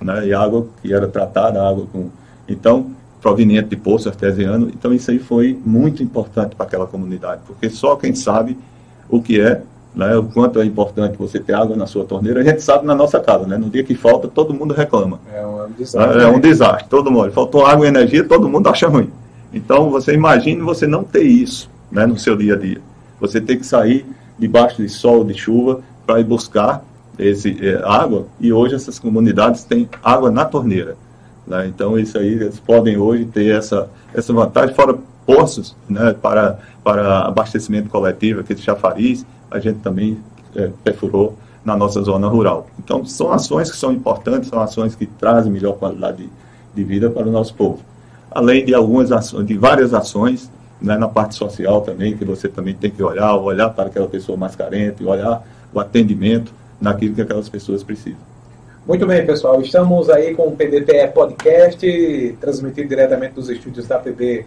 né, e água que era tratada, água com. Então, proveniente de poço artesiano. Então, isso aí foi muito importante para aquela comunidade, porque só quem sabe o que é, né, o quanto é importante você ter água na sua torneira, a gente sabe na nossa casa, né? No dia que falta, todo mundo reclama. É um desastre. É, um desastre, todo mundo. Faltou água e energia, todo mundo acha ruim. Então, você imagine você não ter isso né, no seu dia a dia. Você ter que sair debaixo de sol, de chuva, para ir buscar esse, é, água, e hoje essas comunidades têm água na torneira. Né? Então, isso aí, eles podem hoje ter essa, essa vantagem, fora poços né, para, para abastecimento coletivo, aqui de chafariz, a gente também é, perfurou na nossa zona rural. Então, são ações que são importantes, são ações que trazem melhor qualidade de, de vida para o nosso povo. Além de algumas ações, de várias ações, né, na parte social também, que você também tem que olhar, olhar para aquela pessoa mais carente, olhar o atendimento, naquilo que aquelas pessoas precisam. Muito bem, pessoal. Estamos aí com o PBPE Podcast, transmitido diretamente dos estúdios da, PB,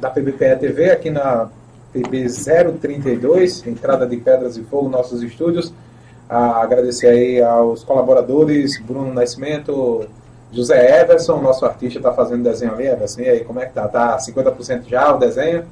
da PBPE TV, aqui na PB 032, entrada de Pedras e Fogo, nossos estúdios. Ah, agradecer aí aos colaboradores, Bruno Nascimento, José Everson, nosso artista está fazendo desenho ali, Everson, e aí, como é que tá? Tá 50% já o desenho?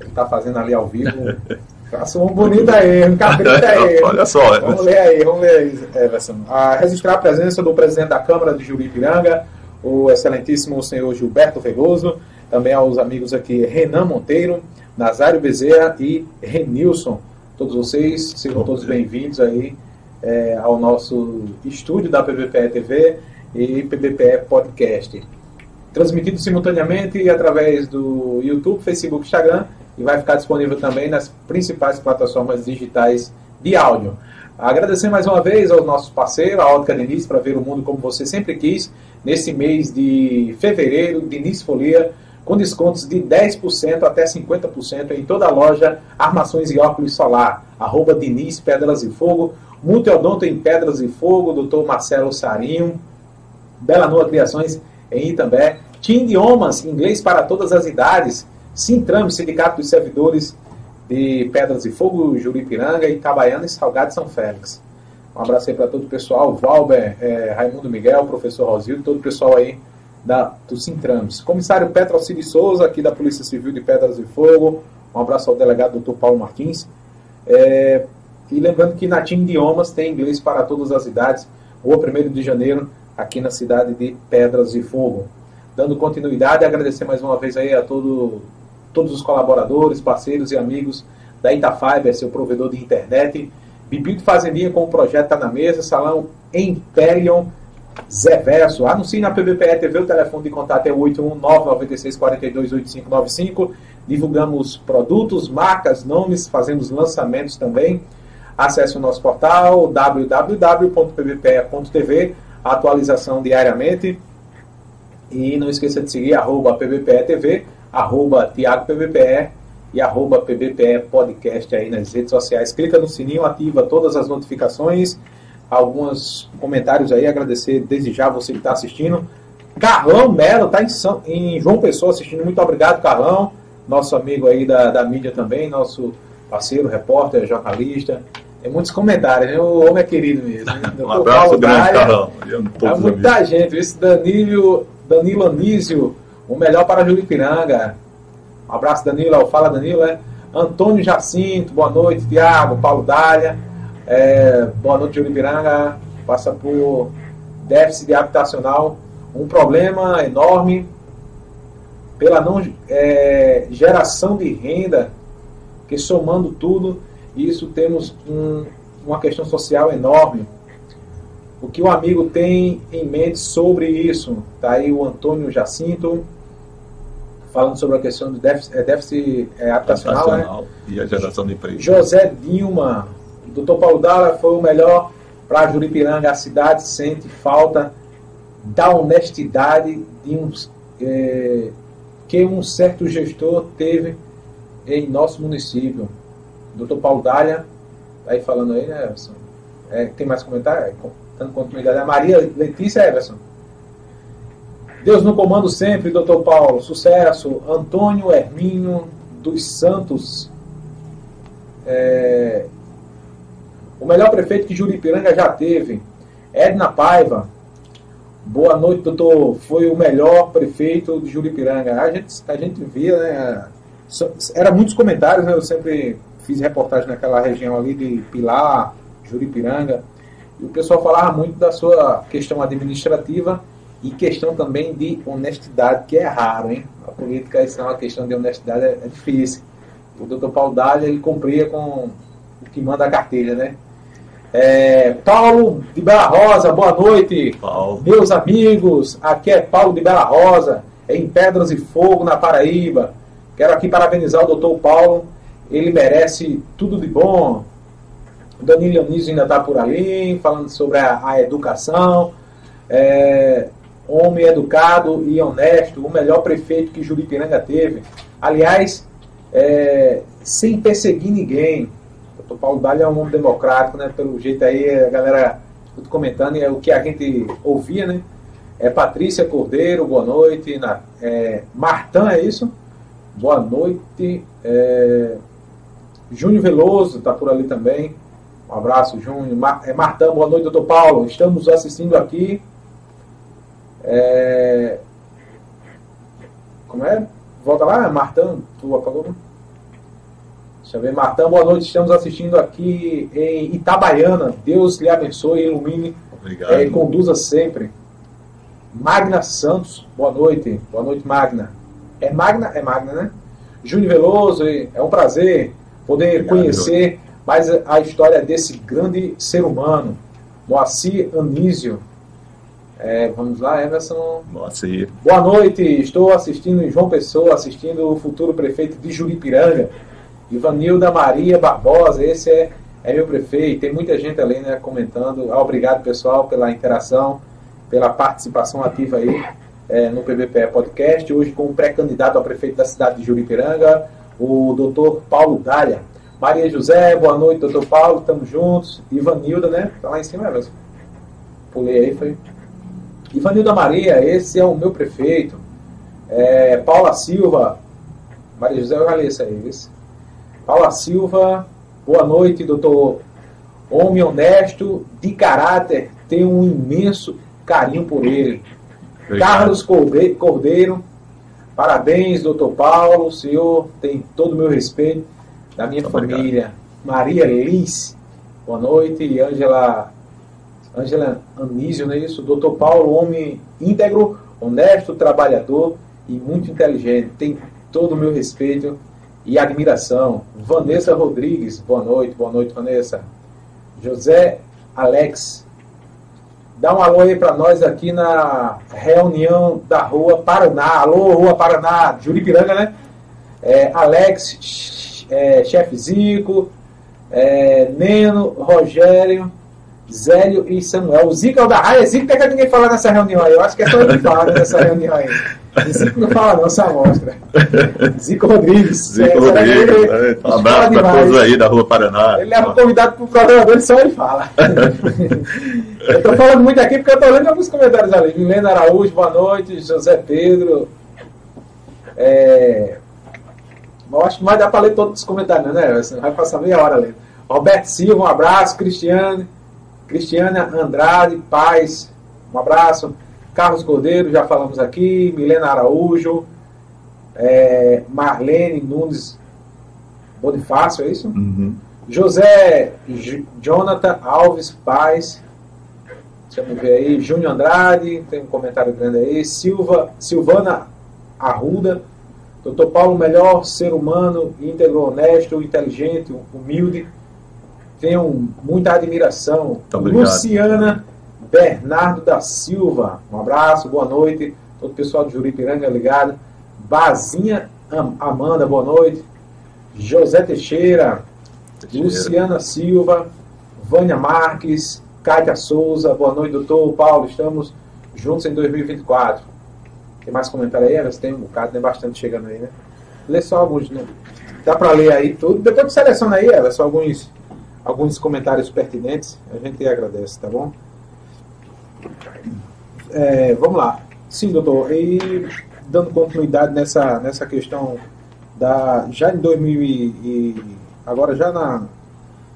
Ele está fazendo ali ao vivo. Faça um bonito aí, um cabrito aí. Olha só. Vamos ler aí, vamos ler aí, Everson. A registrar a presença do presidente da Câmara de Juripiranga, o excelentíssimo senhor Gilberto Veloso, também aos amigos aqui Renan Monteiro, Nazário Bezerra e Renilson. Todos vocês, sejam todos bem-vindos aí é, ao nosso estúdio da PBPE TV e PBPE Podcast. Transmitido simultaneamente através do YouTube, Facebook, Instagram e vai ficar disponível também nas principais plataformas digitais de áudio. Agradecer mais uma vez aos nossos parceiros, a Ótica Diniz, para ver o mundo como você sempre quis, nesse mês de fevereiro, Diniz Folia, com descontos de 10% até 50% em toda a loja Armações e Óculos Solar, arroba Diniz Pedras e Fogo, Multiodonto em Pedras e Fogo, Dr. Marcelo Sarinho, Bela Noa Criações em Itambé, Tim Idiomas, inglês para todas as idades, Sintrame, Sindicato dos Servidores de Pedras e Fogo, Juripiranga, Itabaiana e Salgado São Félix. Um abraço aí para todo o pessoal, Valber, é, Raimundo Miguel, professor Rosildo, todo o pessoal aí da, do Sintrames. Comissário Petro Alcide Souza, aqui da Polícia Civil de Pedras e Fogo. Um abraço ao delegado Dr. Paulo Martins. É, e lembrando que na TIM Idiomas tem inglês para todas as idades, rua 1 de janeiro, aqui na cidade de Pedras e Fogo. Dando continuidade, agradecer mais uma vez aí a todo, todos os colaboradores, parceiros e amigos da Itafiber, seu provedor de internet. Bibi Fazendinha com o projeto Está na Mesa, Salão Imperium Zé Verso. Anuncie na PBPE TV, o telefone de contato é 819-9642-8595. Divulgamos produtos, marcas, nomes, fazemos lançamentos também. Acesse o nosso portal www.pbpe.tv, atualização diariamente. E não esqueça de seguir arroba PBPE TV, arroba Tiago PBPE e arroba PBPE Podcast aí nas redes sociais. Clica no sininho, ativa todas as notificações alguns comentários aí, agradecer desde já você que está assistindo. Carlão Melo está em, São, em João Pessoa assistindo, muito obrigado, Carlão, nosso amigo aí da, da mídia também, nosso parceiro, repórter, jornalista. Tem muitos comentários, né? O homem é querido mesmo. Né? um abraço Paulo grande, Carlão. É muita amigos. gente. Esse Danilo, Danilo Anísio, o melhor para Juripiranga. Um abraço, Danilo. Fala, Danilo. É. Antônio Jacinto, boa noite. Tiago, Paulo Dália. É, boa noite, Juripiranga. Passa por déficit habitacional, um problema enorme pela não é, geração de renda, que somando tudo, isso temos um, uma questão social enorme. O que o amigo tem em mente sobre isso? Está aí o Antônio Jacinto falando sobre a questão do déficit, é, déficit é, habitacional, habitacional né? e a geração de emprego. José Dilma, doutor Paulo Dalla foi o melhor para Juripiranga. A cidade sente falta da honestidade de uns, é, que um certo gestor teve em nosso município. Doutor Paulo Dália, tá aí falando aí, né, Everson? É, tem mais comentário? É, dando continuidade. A Maria Letícia Everson. Deus no comando sempre, doutor Paulo. Sucesso. Antônio Hermínio dos Santos. É, o melhor prefeito que Juripiranga já teve, Edna Paiva. Boa noite, doutor. Foi o melhor prefeito de Juripiranga. A gente, a gente via, né? Era muitos comentários, né? Eu sempre fiz reportagem naquela região ali de Pilar, Juripiranga. E o pessoal falava muito da sua questão administrativa e questão também de honestidade, que é raro, hein? A política, isso é uma questão de honestidade, é, é difícil. O doutor Paulo Dália, ele cumpria com o que manda a carteira, né? É, Paulo de Bela Rosa, boa noite. Paulo. Meus amigos, aqui é Paulo de Bela Rosa, em Pedras e Fogo, na Paraíba. Quero aqui parabenizar o doutor Paulo, ele merece tudo de bom. O Danilo Anísio ainda está por ali, falando sobre a, a educação. É, homem educado e honesto, o melhor prefeito que Juripiranga teve. Aliás, é, sem perseguir ninguém, o Paulo Dália é um homem democrático, né? Pelo jeito aí, a galera comentando, e é o que a gente ouvia, né? É Patrícia Cordeiro, boa noite. Na, é, Martã, é isso? Boa noite. É, Júnior Veloso está por ali também. Um abraço, Júnior. Mar, é Martã, boa noite, doutor Paulo. Estamos assistindo aqui. É, como é? Volta lá, Martã, tu apagou? Deixa eu ver, Martão, boa noite. Estamos assistindo aqui em Itabaiana. Deus lhe abençoe, ilumine Obrigado. é, e conduza sempre. Magna Santos, boa noite. Boa noite, Magna. É Magna? É Magna, né? Júnior Veloso, é um prazer poder Obrigado, conhecer mais a história desse grande ser humano. Moacir Anísio. É, vamos lá, Everson. Moacir. Boa noite, estou assistindo em João Pessoa, assistindo o futuro prefeito de Juripiranga, Ivanilda Maria Barbosa, esse é, é meu prefeito. Tem muita gente ali né, comentando. Ah, obrigado, pessoal, pela interação, pela participação ativa aí é, no PBPE Podcast. Hoje com o pré-candidato a prefeito da cidade de Juripiranga, o doutor Paulo Dália. Maria José, boa noite, doutor Paulo, estamos juntos. Ivanilda, né? Tá lá em cima, Everson. Pulei aí, foi. Ivanilda Maria, esse é o meu prefeito. É, Paula Silva, Maria José, eu já li isso aí, viu? Paula Silva, boa noite, doutor. Homem honesto, de caráter, tenho um imenso carinho por ele. Obrigado. Carlos Corde- Cordeiro, parabéns, doutor Paulo, o senhor tem todo o meu respeito da minha obrigado. família. Maria Liz, boa noite. E Ângela, Ângela Anísio, não é isso? Doutor Paulo, homem íntegro, honesto, trabalhador e muito inteligente. Tem todo o meu respeito e admiração. Vanessa Rodrigues, boa noite, boa noite, Vanessa. José Alex, Dá um alô aí para nós aqui na reunião da Rua Paraná. Alô, Rua Paraná, Juripiranga, né? É, Alex, é, Chefe Zico, é, Neno, Rogério, Zélio e Samuel. O Zico é o da raia. Zico não quer ninguém falar nessa reunião aí. Eu acho que é só ele que fala nessa reunião aí. O Zico não fala não, só mostra. Zico Rodrigues. Zico É, que Rodrigues. ele- né? Um fala abraço para todos aí da Rua Paraná. Ele leva o convidado pro programa dele, só ele fala. eu tô falando muito aqui porque eu tô lendo alguns comentários ali. Milena Araújo, boa noite. José Pedro. É... Eu acho que mais dá pra ler todos os comentários, né? Vai passar meia hora lendo. Roberto Silva, um abraço. Cristiane. Cristiana Andrade, Paz, um abraço. Carlos Cordeiro, já falamos aqui. Milena Araújo. É... Marlene Nunes Bonifácio, é isso? Uhum. José J- Jonathan Alves Paz. Deixa eu ver aí. Júnior Andrade, tem um comentário grande aí. Silva, Silvana Arruda. Doutor Paulo, melhor ser humano, íntegro, honesto, inteligente, humilde. Tenho muita admiração. Luciana Bernardo da Silva. Um abraço, boa noite. Todo o pessoal de Juripiranga ligado. Bazinha Am- Amanda, boa noite. José Teixeira. Luciana Silva, Vânia Marques, Kátia Souza, boa noite, doutor Paulo, estamos juntos em 2024. Tem mais comentário aí, Elas Tem um bocado, tem bastante chegando aí, né? Lê só alguns, né? Dá para ler aí tudo. Depois seleciona aí, Elas, alguns, alguns comentários pertinentes, a gente agradece, tá bom? É, vamos lá. Sim, doutor, e dando continuidade nessa, nessa questão da já em 2000 e, e agora já na,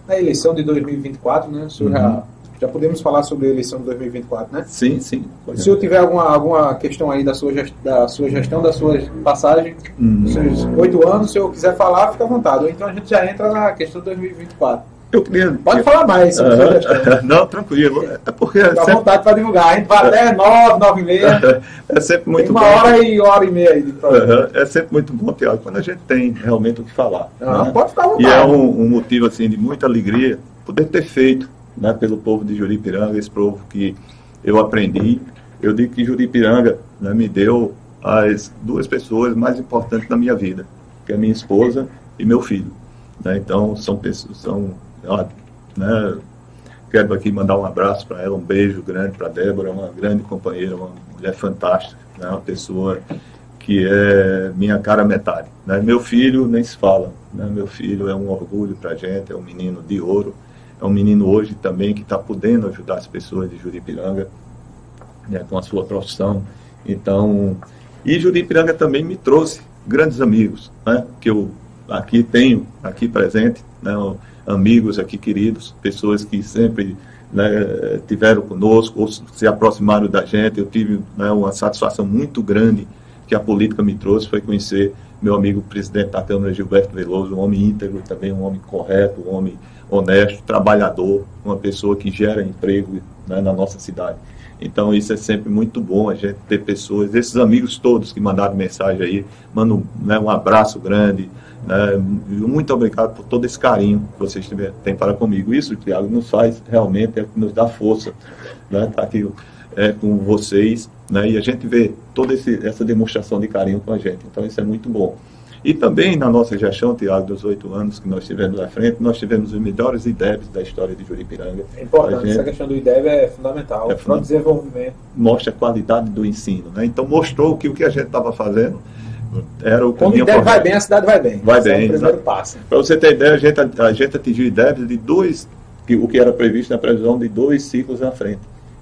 na eleição de 2024, né? O senhor Uhum. já, já podemos falar sobre a eleição de 2024, né? Sim, sim. Se senhor tiver alguma, alguma questão aí da sua, da sua gestão, da sua passagem, Uhum. dos seus oito anos, se eu quiser falar, fica à vontade. Ou então a gente já entra na questão de 2024. Eu queria. Pode falar mais Aham. gestão. Não, tranquilo. É porque é Fica à sempre, vontade para divulgar. A gente vai até nove, nove e meia. é sempre Tem muito uma bom. hora e hora e meia de programa. Aham. É sempre muito bom, Tiago, quando a gente tem realmente o que falar. Não, né? pode ficar à vontade. E é um, um motivo assim de muita alegria poder ter feito né, pelo povo de Juripiranga, esse povo que eu aprendi. Eu digo que Juripiranga né, me deu as duas pessoas mais importantes da minha vida, que é minha esposa e meu filho. né? Então são pessoas, são, né, quero aqui mandar um abraço para ela, um beijo grande para Débora, uma grande companheira, uma mulher fantástica, né, uma pessoa que é minha cara metade. Né? Meu filho nem se fala. Né? Meu filho é um orgulho para a gente, é um menino de ouro, é um menino hoje também que está podendo ajudar as pessoas de Juripiranga né, com a sua profissão. Então, e Juripiranga também me trouxe grandes amigos, né, que eu aqui tenho, aqui presente, né, amigos aqui queridos, pessoas que sempre né, tiveram conosco ou se aproximaram da gente. Eu tive né, uma satisfação muito grande que a política me trouxe, foi conhecer meu amigo presidente da Câmara, Gilberto Veloso, um homem íntegro também, um homem correto, um homem honesto, trabalhador, uma pessoa que gera emprego né, na nossa cidade. Então isso é sempre muito bom a gente ter pessoas, esses amigos todos que mandaram mensagem aí, mando né, um abraço grande, né, muito obrigado por todo esse carinho que vocês têm para comigo. Isso, Tiago, nos faz realmente, é, nos dá força, né, tá aqui é, com vocês, né, e a gente vê toda esse, essa demonstração de carinho com a gente. Então isso é muito bom. E também na nossa gestão, Tiago, dos oito anos que nós tivemos à frente, nós tivemos os melhores IDEBs da história de Juripiranga. É importante, essa questão do IDEB é fundamental é para o desenvolvimento. Mostra a qualidade do ensino. Né? Então mostrou que o que a gente estava fazendo era o Quando o IDEB vai bem, a cidade vai bem. Vai Esse bem, é o primeiro passo. Para você ter ideia, a gente, a gente atingiu IDEBs de dois, o que era previsto na previsão de dois ciclos na frente.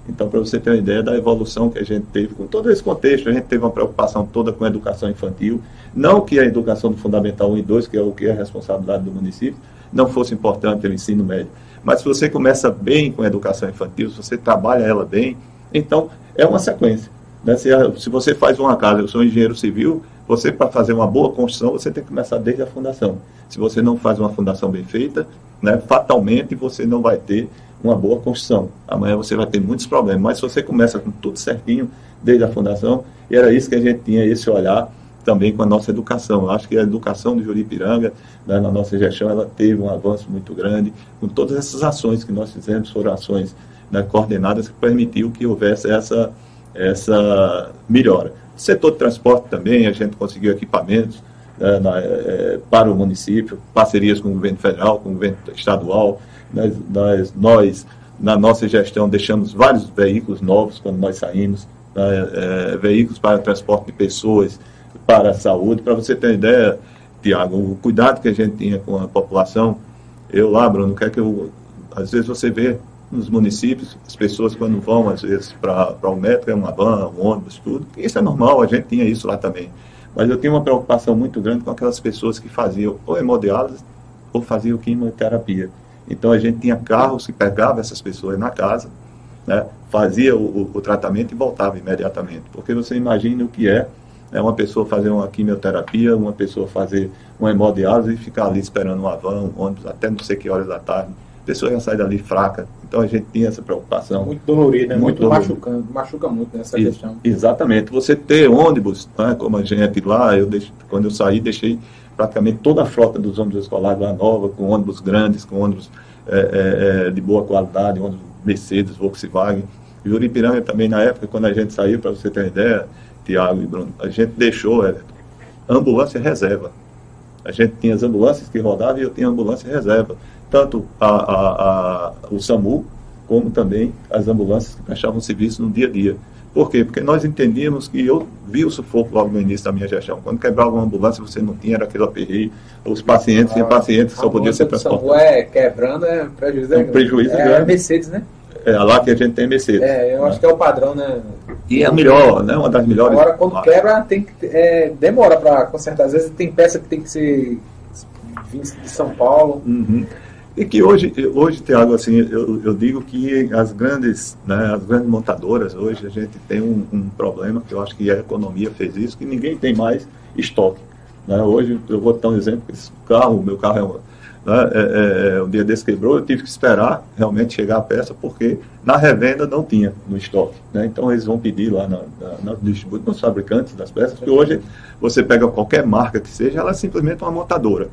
Então, para você ter uma ideia da evolução que a gente teve com todo esse contexto, a gente teve uma preocupação toda com a educação infantil, não que a educação do Fundamental 1 e 2, que é o que é a responsabilidade do município, não fosse importante o ensino médio. Mas se você começa bem com a educação infantil, se você trabalha ela bem, então é uma sequência. Né? Se, se você faz uma casa, eu sou engenheiro civil, você para fazer uma boa construção, você tem que começar desde a fundação. Se você não faz uma fundação bem feita, né, fatalmente você não vai ter uma boa construção. Amanhã você vai ter muitos problemas, mas se você começa com tudo certinho desde a fundação, e era isso que a gente tinha, esse olhar também com a nossa educação. Eu acho que a educação do Juripiranga, né, na nossa gestão, ela teve um avanço muito grande, com todas essas ações que nós fizemos, foram ações né, coordenadas que permitiu que houvesse essa, essa melhora. Setor de transporte também, a gente conseguiu equipamentos né, na, é, para o município, parcerias com o governo federal, com o governo estadual, nós, nós, nós, na nossa gestão, deixamos vários veículos novos quando nós saímos, é, veículos para transporte de pessoas, para a saúde. Para você ter uma ideia, Tiago, o cuidado que a gente tinha com a população, eu lá, Bruno, quer que eu. Às vezes você vê nos municípios, as pessoas quando vão, às vezes, para o médico, é uma van, um ônibus, tudo. Isso é normal, a gente tinha isso lá também. Mas eu tinha uma preocupação muito grande com aquelas pessoas que faziam ou hemodiálise ou faziam quimioterapia. Então a gente tinha carros que pegavam essas pessoas na casa, né, fazia o, o, tratamento e voltava imediatamente. Porque você imagina o que é né, uma pessoa fazer uma quimioterapia, uma pessoa fazer uma hemodiálise e ficar ali esperando um avião, um ônibus, até não sei que horas da tarde. A pessoa ia sair dali fraca. Então a gente tinha essa preocupação. Muito dolorido, né? Muito, muito machucando, machuca muito nessa e, questão. Exatamente. Você ter ônibus, né, como a gente lá, eu deixo, quando eu saí, deixei praticamente toda a frota dos ônibus escolares lá nova, com ônibus grandes, com ônibus é, é de boa qualidade, ônibus Mercedes, Volkswagen. E Uripiranga também, na época, quando a gente saiu, para você ter uma ideia, Tiago e Bruno, a gente deixou é, ambulância reserva. A gente tinha as ambulâncias que rodavam e eu tinha ambulância reserva. Tanto a, a, a, o SAMU, como também as ambulâncias que prestavam serviço no dia a dia. Por quê? Porque nós entendíamos que eu vi o sufoco logo no início da minha gestão. Quando quebrava uma ambulância, você não tinha, era aquele aperreio. Os pacientes, ah, pacientes só podiam ser transportados. É, quebrando é prejuízo. É um prejuízo é, é Mercedes, né? É lá que a gente tem Mercedes. É, eu né? acho que é o padrão, né? E é a melhor, né? Uma das melhores. Agora, quando quebra, tem que, é, demora para consertar. Às vezes tem peça que tem que ser de São Paulo. Uhum. E que hoje, hoje Tiago, assim, eu, eu digo que as grandes, né, as grandes montadoras, hoje a gente tem um, um, problema, que eu acho que a economia fez isso, que ninguém tem mais estoque. Né? Hoje, eu vou dar um exemplo, esse carro, meu carro é um, né, é, é, um dia desse quebrou, eu tive que esperar realmente chegar a peça, porque na revenda não tinha no estoque. Né? Então eles vão pedir lá na, na, na nos fabricantes das peças, porque hoje você pega qualquer marca que seja, ela é simplesmente uma montadora.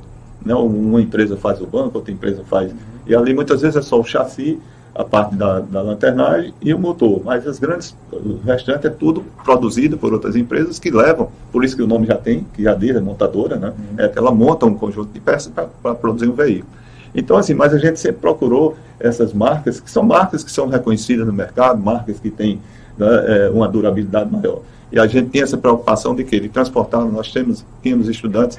Né? Uma empresa faz o banco, outra empresa faz. E ali muitas vezes é só o chassi, a parte da, da lanternagem e o motor. Mas as grandes, o restante é tudo produzido por outras empresas que levam, por isso que o nome já tem, que já diz, é montadora, né? Uhum. É que ela monta um conjunto de peças para produzir um veículo. Então, assim, mas a gente sempre procurou essas marcas, que são marcas que são reconhecidas no mercado, marcas que têm né, é, uma durabilidade maior. E a gente tem essa preocupação de que de transportar, nós temos, tínhamos estudantes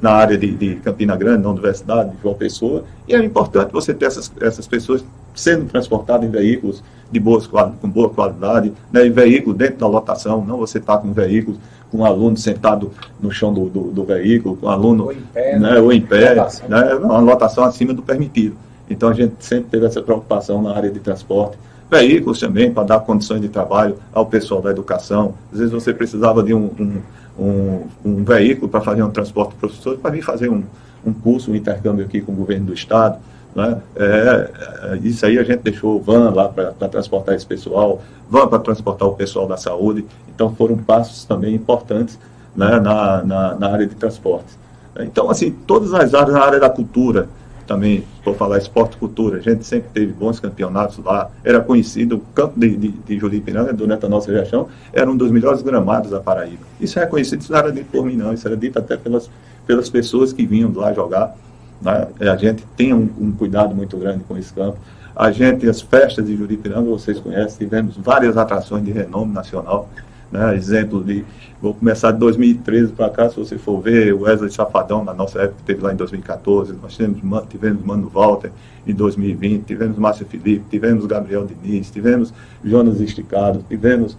na área de, de, Campina Grande, na Universidade de João Pessoa, e é importante você ter essas, essas pessoas sendo transportadas em veículos de boas, com boa qualidade, né, em veículo dentro da lotação, não você está com um veículo com um aluno sentado no chão do, do, do veículo, com um aluno ou em pé, né, ou em pé né, uma lotação acima do permitido. Então a gente sempre teve essa preocupação na área de transporte, veículos também para dar condições de trabalho ao pessoal da educação. Às vezes você precisava de um, um, um, um veículo para fazer um transporte de professores, para vir fazer um, um curso, um intercâmbio aqui com o governo do Estado. Né? É, isso aí a gente deixou van lá para transportar esse pessoal, van para transportar o pessoal da saúde. Então foram passos também importantes né, na, na, na área de transportes. Então, assim, todas as áreas, na área da cultura, também, por falar esporte cultura, a gente sempre teve bons campeonatos lá, era conhecido, o campo de, de, de Juripiranga, durante a nossa gestão, era um dos melhores gramados da Paraíba. Isso é conhecido, isso não era dito por mim não, isso era dito até pelas, pelas pessoas que vinham lá jogar, né? a gente tem um, um, cuidado muito grande com esse campo. A gente, as festas de Juripiranga, vocês conhecem, tivemos várias atrações de renome nacional, né? exemplo de Vou começar de 2013 para cá, se você for ver, o Wesley Safadão, na nossa época, teve lá em 2014, nós tivemos, tivemos Mano Walter em 2020, tivemos Márcio Felipe, tivemos Gabriel Diniz, tivemos Jonas Esticado, tivemos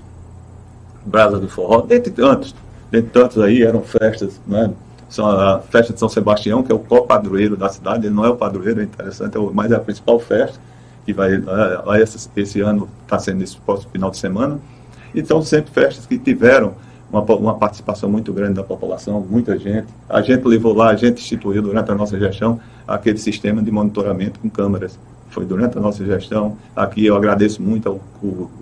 Brasa do Forró, dentre tantos, dentre tantos aí eram festas, né? São a festa de São Sebastião, que é o co-padroeiro da cidade, ele não é o padroeiro, é interessante, é mas é a principal festa, que vai, né, esse, esse ano está sendo esse próximo final de semana. Então, sempre festas que tiveram uma, uma participação muito grande da população, muita gente. A gente levou lá, a gente instituiu durante a nossa gestão aquele sistema de monitoramento com câmeras. Foi durante a nossa gestão. Aqui eu agradeço muito ao,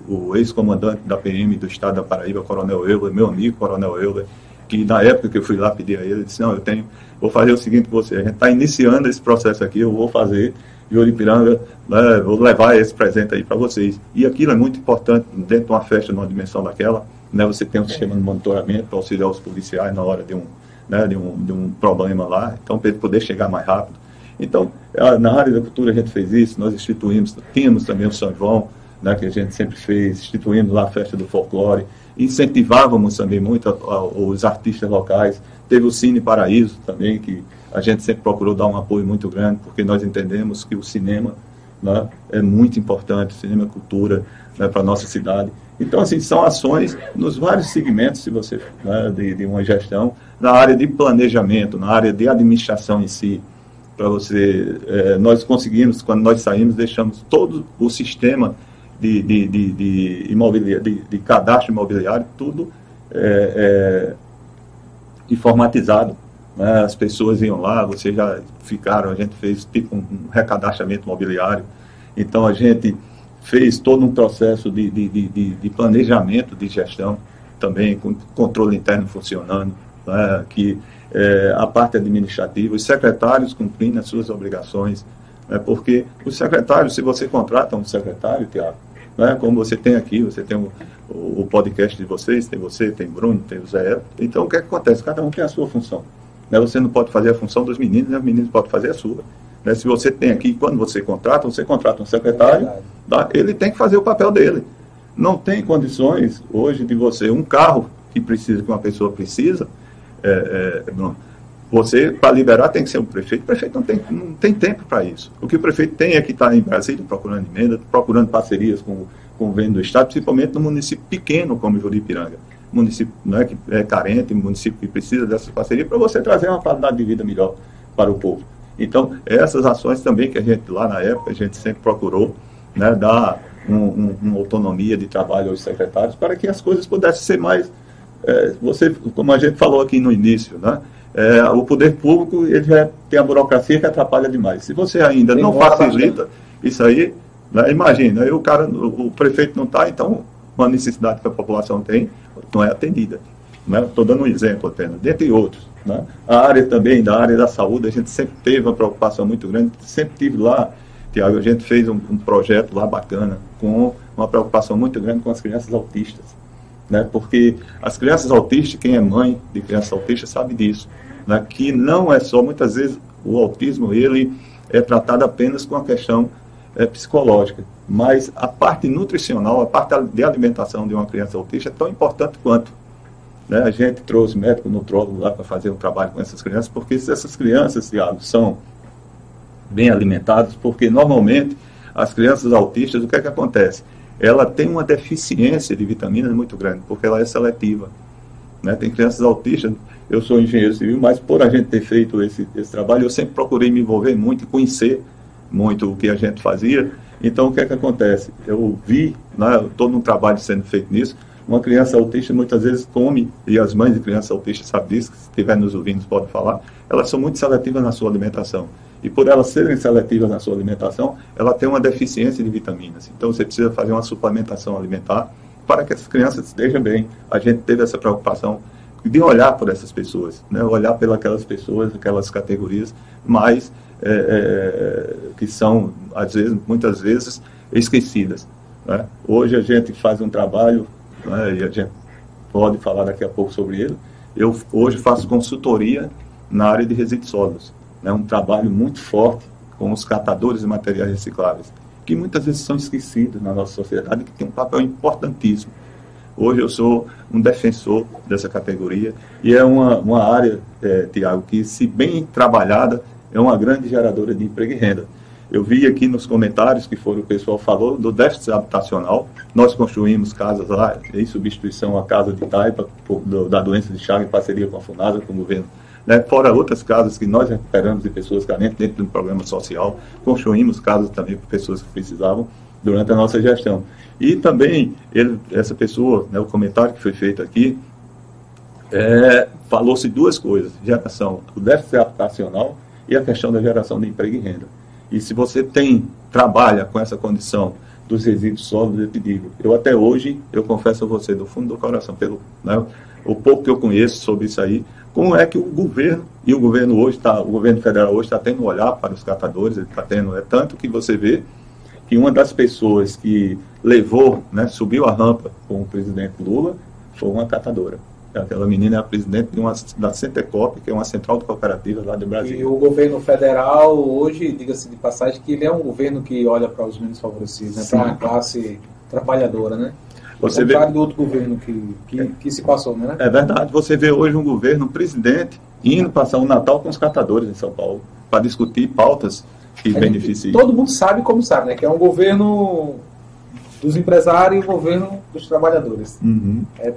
o ex-comandante da PM do Estado da Paraíba, Coronel Euler, meu amigo Coronel Euler, que na época que eu fui lá pedir a ele, ele disse, não, eu tenho, vou fazer o seguinte com você, a gente está iniciando esse processo aqui, eu vou fazer de Oripiranga, né, vou levar esse presente aí para vocês. E aquilo é muito importante dentro de uma festa, numa dimensão daquela, né, você tem um sistema de monitoramento para auxiliar os policiais na hora de um, né, de um, de um problema lá, então para ele poder chegar mais rápido. Então, na área da cultura a gente fez isso, nós instituímos, tínhamos também o São João, né, que a gente sempre fez, instituímos lá a festa do folclore, incentivávamos também muito a, a, os artistas locais, teve o Cine Paraíso também, que a gente sempre procurou dar um apoio muito grande, porque nós entendemos que o cinema né, é muito importante, o cinema é cultura né, para a nossa cidade. Então, assim, são ações nos vários segmentos, se você, né, de, de, uma gestão, na área de planejamento, na área de administração em si, para você, é, nós conseguimos, quando nós saímos, deixamos todo o sistema de, de, de, de, imobiliário, de, de cadastro imobiliário, tudo é, é, informatizado. Né? As pessoas iam lá, vocês já ficaram, a gente fez tipo um, um recadastramento imobiliário. Então, a gente fez todo um processo de, de, de, de planejamento de gestão também, com controle interno funcionando, né, que é, a parte administrativa, os secretários cumprindo as suas obrigações, né, porque os secretários, se você contrata um secretário, Tiago, né, como você tem aqui, você tem o, o, o, podcast de vocês, tem você, tem Bruno, tem o Zé, então o que, é que acontece? Cada um tem a sua função. Né, você não pode fazer a função dos meninos, né, os meninos podem fazer a sua. Né? Se você tem aqui, quando você contrata, você contrata um secretário, tá? ele tem que fazer o papel dele. Não tem condições hoje de você, um carro que precisa, que uma pessoa precisa, é, é, não, você, para liberar, tem que ser um prefeito. O prefeito não tem, não tem tempo para isso. O que o prefeito tem é que estar tá em Brasília procurando emenda, procurando parcerias com, com o governo do Estado, principalmente no município pequeno como Juripiranga. Município né, que é carente, município que precisa dessas parcerias, para você trazer uma qualidade de vida melhor para o povo. Então, essas ações também que a gente, lá na época, a gente sempre procurou né, dar um, um, uma autonomia de trabalho aos secretários para que as coisas pudessem ser mais. É, você, como a gente falou aqui no início, né, é, o poder público ele já tem a burocracia que atrapalha demais. Se você ainda tem não facilita bastante. isso aí, né, imagina, aí o cara, o, o prefeito não está, então uma necessidade que a população tem não é atendida. Estou né? dando um exemplo apenas, dentre outros. Né? A área também, da área da saúde, a gente sempre teve uma preocupação muito grande, sempre tive lá, Tiago, a gente fez um, um, projeto lá bacana, com uma preocupação muito grande com as crianças autistas. Né? Porque as crianças autistas, quem é mãe de criança autista sabe disso, né? que não é só, muitas vezes, o autismo, ele é tratado apenas com a questão é, psicológica, mas a parte nutricional, a parte de alimentação de uma criança autista é tão importante quanto. Né? A gente trouxe médico nutrólogo lá para fazer um trabalho com essas crianças, porque se essas crianças, Thiago, são bem alimentadas, porque normalmente as crianças autistas, o que é que acontece? Ela tem uma deficiência de vitaminas muito grande, porque ela é seletiva. Né? Tem crianças autistas, eu sou engenheiro civil, mas por a gente ter feito esse, esse trabalho, eu sempre procurei me envolver muito e conhecer muito o que a gente fazia. Então, o que é que acontece? Eu vi, né, todo um trabalho sendo feito nisso, uma criança autista muitas vezes come, e as mães de crianças autistas sabem disso, se estiver nos ouvindo podem falar, elas são muito seletivas na sua alimentação. E por elas serem seletivas na sua alimentação, ela tem uma deficiência de vitaminas. Então você precisa fazer uma suplementação alimentar para que essas crianças estejam bem. A gente teve essa preocupação de olhar por essas pessoas, né? olhar pelas pessoas, aquelas categorias mais é, é, que são, às vezes, muitas vezes, esquecidas. Né? Hoje a gente faz um trabalho, né? e a gente pode falar daqui a pouco sobre ele. Eu hoje faço consultoria na área de resíduos sólidos. Né? Um trabalho muito forte com os catadores de materiais recicláveis, que muitas vezes são esquecidos na nossa sociedade que tem um papel importantíssimo. Hoje eu sou um defensor dessa categoria e é uma, uma área, é, Tiago, que se bem trabalhada, é uma grande geradora de emprego e renda. Eu vi aqui nos comentários que foi o pessoal falou do déficit habitacional. Nós construímos casas lá em substituição à casa de Taipa por, do, da doença de Chagas em parceria com a Funasa, com o governo. Né? Fora outras casas que nós recuperamos de pessoas carentes dentro do programa social, construímos casas também para pessoas que precisavam durante a nossa gestão. E também, ele, essa pessoa, né, o comentário que foi feito aqui, é, falou-se duas coisas: geração, o déficit habitacional e a questão da geração de emprego e renda. E se você tem, trabalha com essa condição dos resíduos sólidos, eu te digo, eu até hoje, eu confesso a você, do fundo do coração, pelo né, o pouco que eu conheço sobre isso aí, como é que o governo, e o governo hoje está, o governo federal hoje está tendo um olhar para os catadores, ele está tendo, é tanto que você vê que uma das pessoas que levou, né, subiu a rampa com o presidente Lula, foi uma catadora. Aquela menina é a presidente de uma, da Centecop, que é uma central de cooperativas lá do Brasil. E o governo federal, hoje, diga-se de passagem, que ele é um governo que olha para os menos favorecidos, né, para a classe trabalhadora, né? Você vê... do outro governo que, que, que, se passou, né? É verdade. Você vê hoje um governo, um presidente, indo passar o Natal com os catadores em São Paulo, para discutir pautas que é, beneficiem. Todo mundo sabe como sabe, né? Que é um governo dos empresários e o governo dos trabalhadores. Uhum. É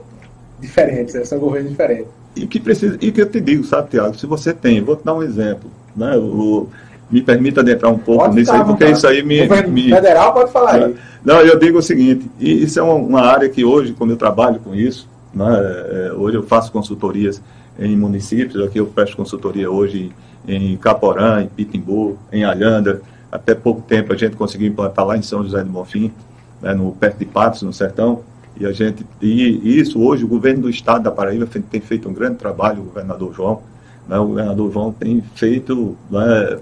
diferente, né? são governos diferentes. E que precisa, e que eu te digo, sabe, Tiago, se você tem, vou te dar um exemplo, né? O, me permita adentrar um pouco pode nisso aí, porque isso aí me. Me, federal pode falar aí. Não, eu digo o seguinte, isso é uma, uma área que hoje, como eu trabalho com isso, né, é, hoje eu faço consultorias em municípios, aqui eu presto consultoria hoje em Caporã, em Pitimbu, em Alhanda, até pouco tempo a gente conseguiu implantar lá em São José do Bonfim, né, no, perto de Patos, no Sertão, e a gente e isso hoje o governo do estado da Paraíba tem feito um grande trabalho, o governador João, né, o governador João tem feito né,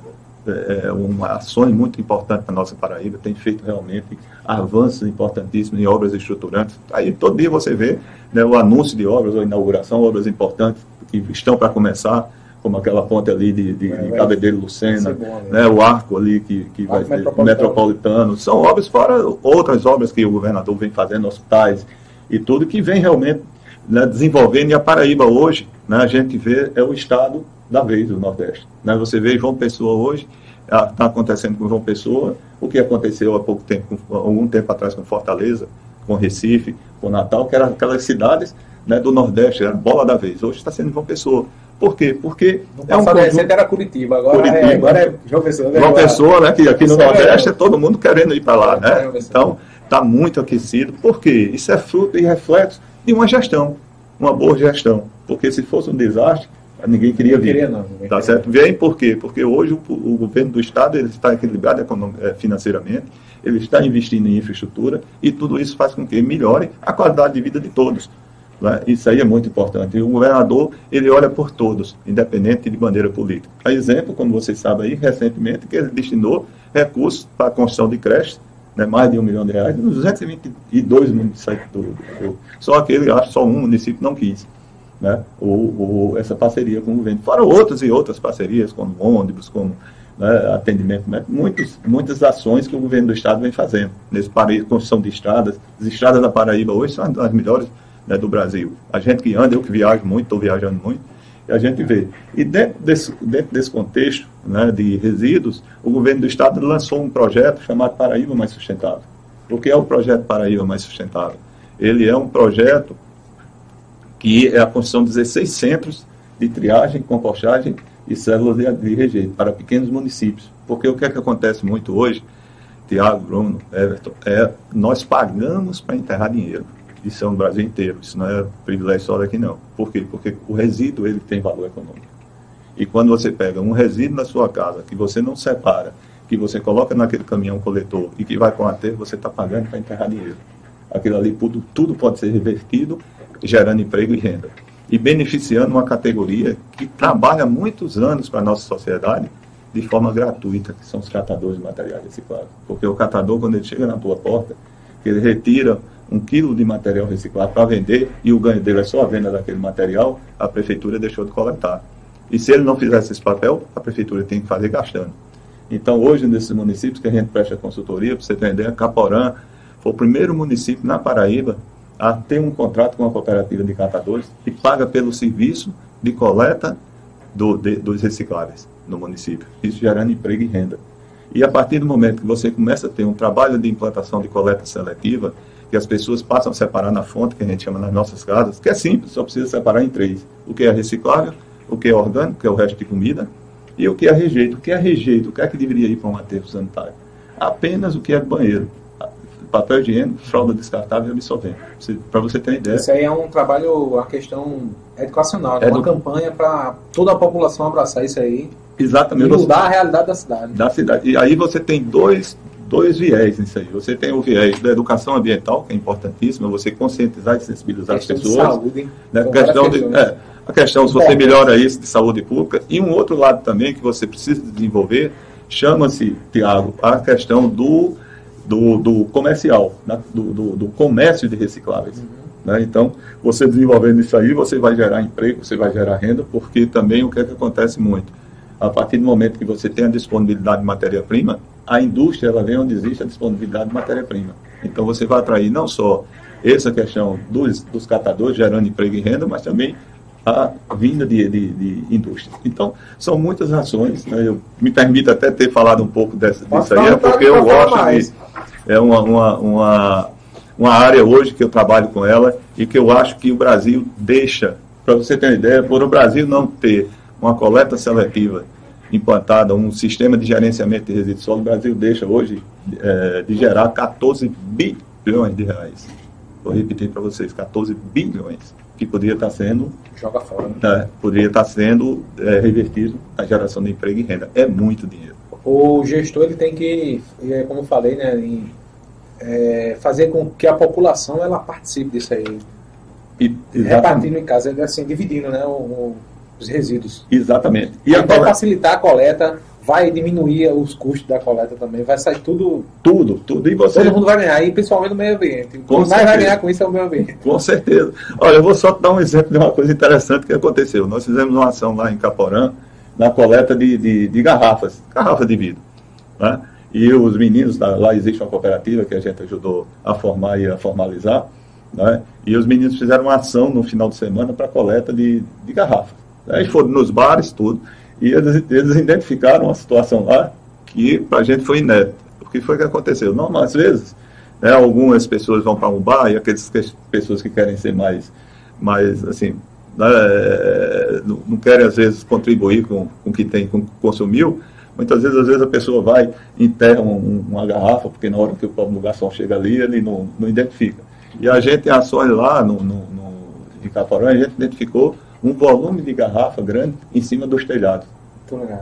é, é, uma ações muito importante para a nossa Paraíba, tem feito realmente avanços importantíssimos em obras estruturantes. Aí todo dia você vê né, o anúncio de obras, ou inauguração, obras importantes que estão para começar, como aquela ponte ali de, de, é, de Cabedelo Lucena, bom, né, o arco ali que, que vai ser metropolitano. metropolitano. São obras fora outras obras que o governador vem fazendo, hospitais e tudo, que vem realmente né, desenvolvendo. E a Paraíba hoje, né, a gente vê, é o estado da vez do Nordeste. Né? Você vê João Pessoa hoje, está acontecendo com João Pessoa, o que aconteceu há pouco tempo, algum tempo atrás com Fortaleza, com Recife, com Natal, que eram aquelas cidades né, do Nordeste, era bola da vez. Hoje está sendo João Pessoa. Por quê? Porque no é um conjunto... era Curitiba, agora, é- Curitiba, é, agora é João Pessoa. João Pessoa, né, que aqui no Nordeste é todo mundo querendo ir para lá, né? Então, está muito aquecido. Por quê? Isso é fruto e reflexo de uma gestão, uma boa gestão. Porque se fosse um desastre, Ninguém queria vir. Queria, não, ninguém tá queria. certo? Vem por quê? Porque hoje o, o governo do Estado ele está equilibrado é, financeiramente, ele está investindo em infraestrutura e tudo isso faz com que melhore a qualidade de vida de todos. Né? Isso aí é muito importante. E o governador, ele olha por todos, independente de bandeira política. A exemplo, como vocês sabem aí, recentemente, que ele destinou recursos para a construção de creches, né, mais de um milhão de reais, nos 222 municípios do, do, Só aquele, acho só um município não quis né, ou, ou, essa parceria com o governo. Fora outras e outras parcerias, como ônibus, como né, atendimento, né, muitos, muitas ações que o governo do Estado vem fazendo, nesse Paraíba, construção de estradas. As estradas da Paraíba hoje são as melhores né, do Brasil. A gente que anda, eu que viajo muito, estou viajando muito, e a gente vê. E dentro desse, dentro desse contexto né, de resíduos, o governo do Estado lançou um projeto chamado Paraíba Mais Sustentável. O que é o projeto Paraíba Mais Sustentável? Ele é um projeto que é a construção de 16 centros de triagem, compostagem e células de, de rejeito para pequenos municípios. Porque o que é que acontece muito hoje Tiago, Bruno, Everton, é nós pagamos para enterrar dinheiro. Isso é no Brasil inteiro, isso não é privilégio só daqui não. Por quê? Porque o resíduo ele tem valor econômico. E quando você pega um resíduo na sua casa que você não separa, que você coloca naquele caminhão coletor e que vai para o aterro, você está pagando para enterrar dinheiro. Aquilo ali tudo, tudo pode ser revertido, gerando emprego e renda. E beneficiando uma categoria que trabalha muitos anos para a nossa sociedade de forma gratuita, que são os catadores de materiais reciclados. Porque o catador, quando ele chega na tua porta, ele retira um quilo de material reciclado para vender e o ganho dele é só a venda daquele material, a prefeitura deixou de coletar. E se ele não fizesse esse papel, a prefeitura tem que fazer gastando. Então, hoje, nesses municípios que a gente presta consultoria, para você ter ideia, Caporã foi o primeiro município na Paraíba a ter um contrato com a cooperativa de catadores e paga pelo serviço de coleta do, de, dos recicláveis no município. Isso gerando emprego e renda. E a partir do momento que você começa a ter um trabalho de implantação de coleta seletiva, que as pessoas passam a separar na fonte, que a gente chama nas nossas casas, que é simples, só precisa separar em três. O que é reciclável, o que é orgânico, que é o resto de comida, e o que é rejeito. O que é rejeito? O que é que deveria ir para um aterro sanitário? Apenas o que é banheiro. Papel higiênico, fralda descartável e absorvente. Para você ter ideia. Isso aí é um trabalho, a questão educacional, é uma campanha para toda a população abraçar isso aí. Exatamente. E mudar a realidade da cidade. Da cidade. E aí você tem dois, dois viés nisso aí. Você tem o viés da educação ambiental, que é importantíssimo, você conscientizar e sensibilizar as pessoas. De saúde, né? questão de, é, a questão se você melhora isso de saúde pública. E um outro lado também que você precisa desenvolver, chama-se, Tiago, a questão do, do, do comercial, né? do, do, do, comércio de recicláveis. Uhum. Né? Então, você desenvolvendo isso aí, você vai gerar emprego, você vai gerar renda, porque também o que, é que acontece muito? A partir do momento que você tem a disponibilidade de matéria-prima, a indústria ela vem onde existe a disponibilidade de matéria-prima. Então, você vai atrair não só essa questão dos, dos catadores gerando emprego e renda, mas também a vinda de, de, de indústria. Então, são muitas ações. Né? Eu me permito até ter falado um pouco dessa, disso aí, é porque eu gosto de. É uma, uma, uma, uma área hoje que eu trabalho com ela e que eu acho que o Brasil deixa, para você ter uma ideia, por o Brasil não ter uma coleta seletiva implantada, um sistema de gerenciamento de resíduos sólidos, o Brasil deixa hoje é, de gerar 14 bilhões de reais. Vou repetir para vocês, 14 bilhões que poderia estar sendo joga fora, né? poderia estar sendo é, revertido na geração de emprego e renda. É muito dinheiro. O gestor ele tem que, é, como eu falei, né, em, é, fazer com que a população ela participe disso aí. E, repartindo em casa, assim, dividindo né, o, o, os resíduos. Exatamente. E até facilitar a coleta, vai diminuir os custos da coleta também, vai sair tudo. Tudo, tudo. E você... Todo mundo vai ganhar, e principalmente o meio ambiente. Com mais vai ganhar com isso é o meio ambiente. Com certeza. Olha, eu vou só dar um exemplo de uma coisa interessante que aconteceu. Nós fizemos uma ação lá em Caporã, na coleta de, de, de garrafas, garrafas de vidro. Né? E os meninos, lá existe uma cooperativa que a gente ajudou a formar e a formalizar, né? e os meninos fizeram uma ação no final de semana para coleta de, de garrafas. Aí foram nos bares, tudo. E eles, eles identificaram uma situação lá que para a gente foi inédita. O que foi que aconteceu? Não, às vezes, né, algumas pessoas vão para um bar e aquelas pessoas que querem ser mais, mais assim, né, não, não, querem às vezes contribuir com, o que tem, com que consumiu, muitas vezes, às vezes a pessoa vai enterra um, uma garrafa, porque na hora que o garçom chega ali, ele não, não identifica. E a gente, em ações lá no, no, no, em a gente identificou um volume de garrafa grande em cima dos telhados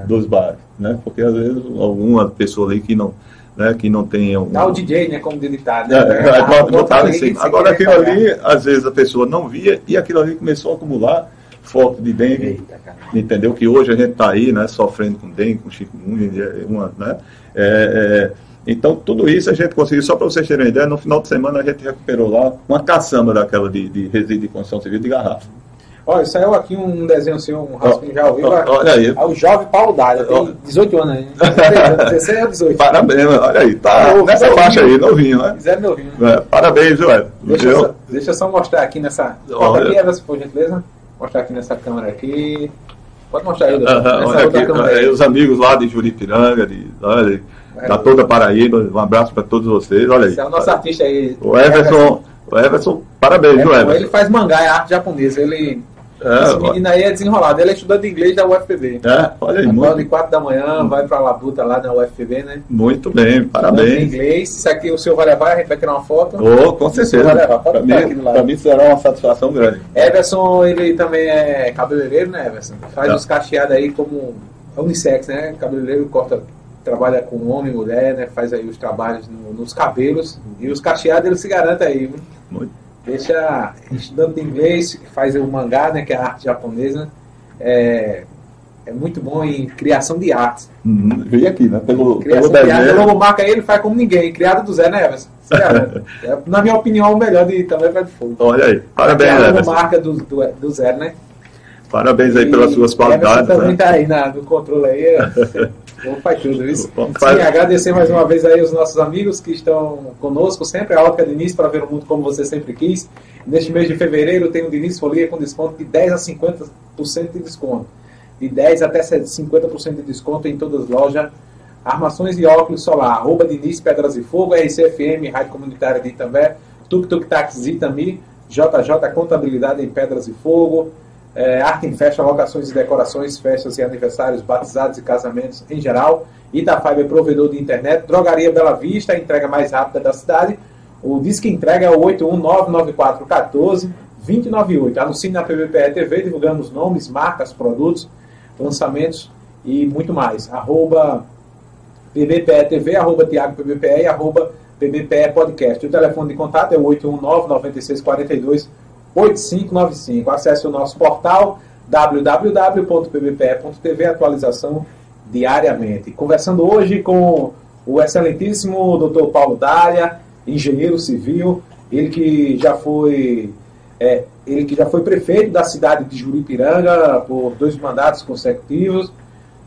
dos bares, né? Porque às vezes alguma pessoa ali que não, né, que não tem um... Dá o DJ, né, como dizer né? É, é, ah. Agora aquilo ali, às vezes a pessoa não via e aquilo ali começou a acumular foco de dengue, Eita, entendeu? Que hoje a gente está aí, né, sofrendo com dengue, com chikungunya, uma, né? É, é, então, tudo isso a gente conseguiu, só para vocês terem uma ideia, no final de semana a gente recuperou lá uma caçamba daquela de, de resíduo de construção civil de garrafa. Olha, saiu aqui um desenho seu, um rascunho já ouviu. Olha aí. É o jovem Paulo Dália, tem 18 anos aí. 16 ou 18. Parabéns, olha aí. Tá novo, nessa novinho, faixa aí, novinho, né? Zero novinho. É, parabéns, Ué. Deixa, eu só, deixa eu só mostrar aqui nessa. Olha aqui, Everson, por gentileza. Mostrar aqui nessa câmera aqui. Pode mostrar aí, uh -huh, olha aqui, aí. Os amigos lá de Juripiranga, de, olha, é, da toda Paraíba, um abraço para todos vocês. Olha aí. Esse é o nosso artista aí. O Everson, o Everson parabéns, é, Everson? Ele faz mangá, é arte japonesa. Ele É, Esse menino aí é desenrolado. Ele é estudante de inglês da UFPB. É, olha aí. Muito... de 4 da manhã, vai pra Labuta lá na UFPB, né? Muito bem, parabéns. inglês. Se aqui o senhor vai levar, a gente vai tirar uma foto. Oh, com certeza. Vai levar. Pode pra, mim, pra mim será uma satisfação grande. Everson, ele também é cabeleireiro, né, Everson? Faz é. os cacheados aí como unissex, né? Cabeleireiro corta trabalha com homem e mulher, né? Faz aí os trabalhos no, nos cabelos. E os cacheados ele se garante aí. Viu? Muito. Deixa estudando inglês, faz o mangá, né? Que é a arte japonesa. É, é muito bom em criação de artes. Uhum, aqui, né? Pelo, criação pelo de arte, o logomarca aí ele faz como ninguém, criado do Zé, né, Everson? é, na minha opinião, o melhor de também para de fogo. Olha aí, parabéns, é a logomarca do, do, do Zé, né? Parabéns aí e pelas suas qualidades. Everson também né? tá aí na, no controle aí. Vamos faz tudo isso. Sim, agradecer mais uma vez aí os nossos amigos que estão conosco sempre, a Ótica Diniz para ver o mundo como você sempre quis. Neste mês de fevereiro tem o Diniz Folia com desconto de 10 a 50% de desconto. De 10 até 50% de desconto em todas as lojas. Armações de óculos solar, arroba Diniz Pedras e Fogo, RCFM, Rádio Comunitária de Itambé, Tuk Tuk Taxi Itami, JJ Contabilidade em Pedras e Fogo, é, arte em festa, locações e decorações, festas e aniversários, batizados e casamentos em geral. Itafiber é provedor de internet. Drogaria Bela Vista, a entrega mais rápida da cidade. O disque entrega é o 8199414-2098. Anuncie na PBPE TV, divulgando nomes, marcas, produtos, lançamentos e muito mais. Arroba PBPE TV, arroba Tiago PBPE e arroba PBPE Podcast. O telefone de contato é o 819 9642 8595. Acesse o nosso portal www.pbpe.tv, atualização diariamente. Conversando hoje com o excelentíssimo Dr. Paulo Dália, engenheiro civil, ele que já foi é, ele que já foi prefeito da cidade de Juripiranga por dois mandatos consecutivos, está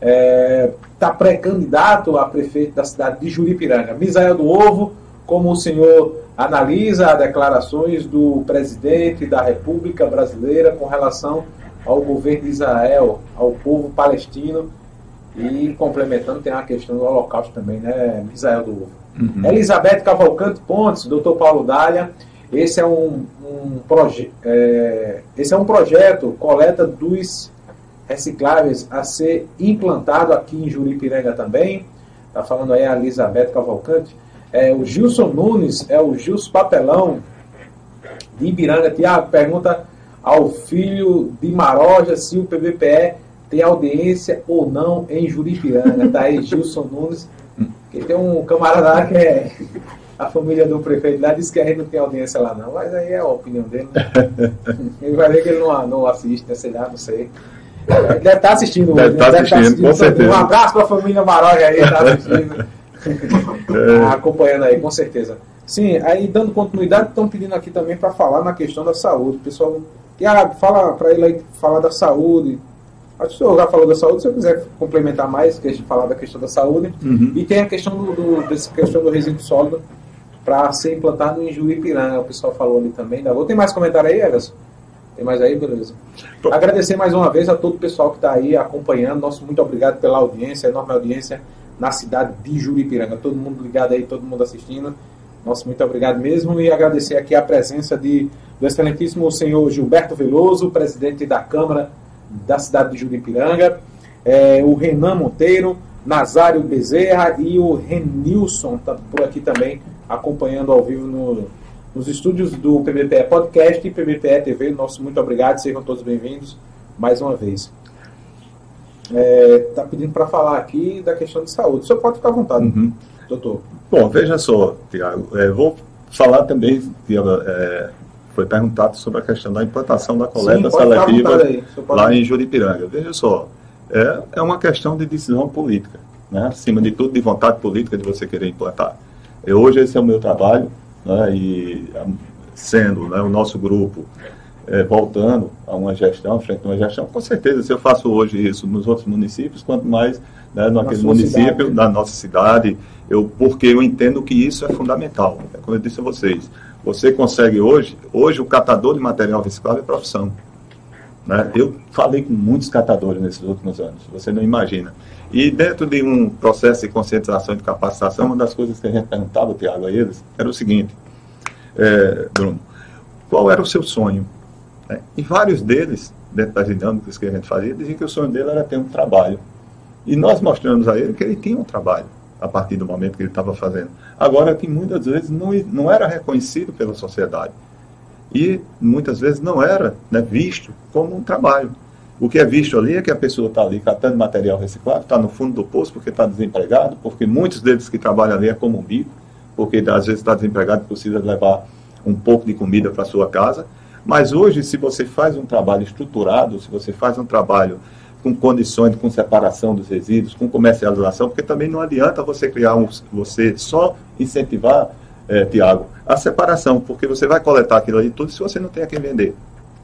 é, tá pré-candidato a prefeito da cidade de Juripiranga. Misael do Ovo, como o senhor analisa as declarações do presidente da República Brasileira com relação ao governo de Israel, ao povo palestino e complementando tem a questão do holocausto também, né, Israel do Ovo. Uhum. Elizabeth Cavalcante Pontes, doutor Paulo Dália, esse é um, um projeto é, esse é um projeto coleta dos recicláveis a ser implantado aqui em Juripiranga também. Está falando aí a Elizabeth Cavalcante. É, o Gilson Nunes, é o Gilson Papelão, de Ibiranga. Tiago, pergunta ao filho de Maroja se o PBPE tem audiência ou não em Juripiranga. Tá aí Gilson Nunes, que tem um camarada lá que é a família do prefeito lá, disse que a gente não tem audiência lá não, mas aí é a opinião dele. Né? Ele vai ver que ele não, não assiste, né? sei lá, não sei. Ele deve estar tá assistindo deve Estar tá assistindo, assistindo, com certeza. Um abraço para a família Maroja aí, está assistindo. é. acompanhando aí, com certeza. Sim, aí dando continuidade, estão pedindo aqui também para falar na questão da saúde. Pessoal, Tiago, fala para ele aí falar da saúde. Acho que o senhor já falou da saúde, se eu quiser complementar mais, que a gente falar da questão da saúde. Uhum. E tem a questão do, do dessa questão do resíduo sólido para ser implantado em Juípiranga. O pessoal falou ali também. Da... Tem mais comentário aí, Everson? Tem mais aí, beleza. Agradecer mais uma vez a todo o pessoal que está aí acompanhando. Nosso muito obrigado pela audiência, enorme audiência na cidade de Juripiranga. Todo mundo ligado aí, todo mundo assistindo. Nosso muito obrigado mesmo e agradecer aqui a presença de, do excelentíssimo senhor Gilberto Veloso, presidente da Câmara da cidade de Juripiranga, é, o Renan Monteiro, Nazário Bezerra e o Renilson está por aqui também acompanhando ao vivo no, nos estúdios do PBPE Podcast e PBPE TV. Nosso muito obrigado, sejam todos bem-vindos mais uma vez está é, tá pedindo para falar aqui da questão de saúde. O senhor pode ficar à vontade, uhum. doutor. Bom, veja só, Tiago, é, vou falar também, é, foi perguntado sobre a questão da implantação da coleta Sim, seletiva lá em Juripiranga. Veja só, é, é uma questão de decisão política, né? acima de tudo, de vontade política de você querer implantar. E hoje esse é o meu trabalho, né? e sendo né, o nosso grupo é, voltando a uma gestão, frente a uma gestão, com certeza, se eu faço hoje isso nos outros municípios, quanto mais né, naquele município, cidade. na nossa cidade, eu, porque eu entendo que isso é fundamental. É como eu disse a vocês, você consegue hoje, hoje o catador de material reciclável é profissão. Né? Eu falei com muitos catadores nesses últimos anos, você não imagina. E dentro de um processo de conscientização e de capacitação, uma das coisas que a gente perguntava, Tiago, a eles, era o seguinte, é, Bruno, qual era o seu sonho? Né? E vários deles, dentro das dinâmicas que a gente fazia, diziam que o sonho dele era ter um trabalho. E nós mostramos a ele que ele tinha um trabalho a partir do momento que ele estava fazendo. Agora, que muitas vezes não, não era reconhecido pela sociedade. E muitas vezes não era né, visto como um trabalho. O que é visto ali é que a pessoa está ali catando material reciclado, está no fundo do poço porque está desempregado, porque muitos deles que trabalham ali é como um bico, porque às vezes está desempregado e precisa levar um pouco de comida para sua casa. Mas hoje, se você faz um trabalho estruturado, se você faz um trabalho com condições, com separação dos resíduos, com comercialização, porque também não adianta você criar um, você só incentivar, é, Tiago, a separação, porque você vai coletar aquilo ali tudo se você não tem a quem vender.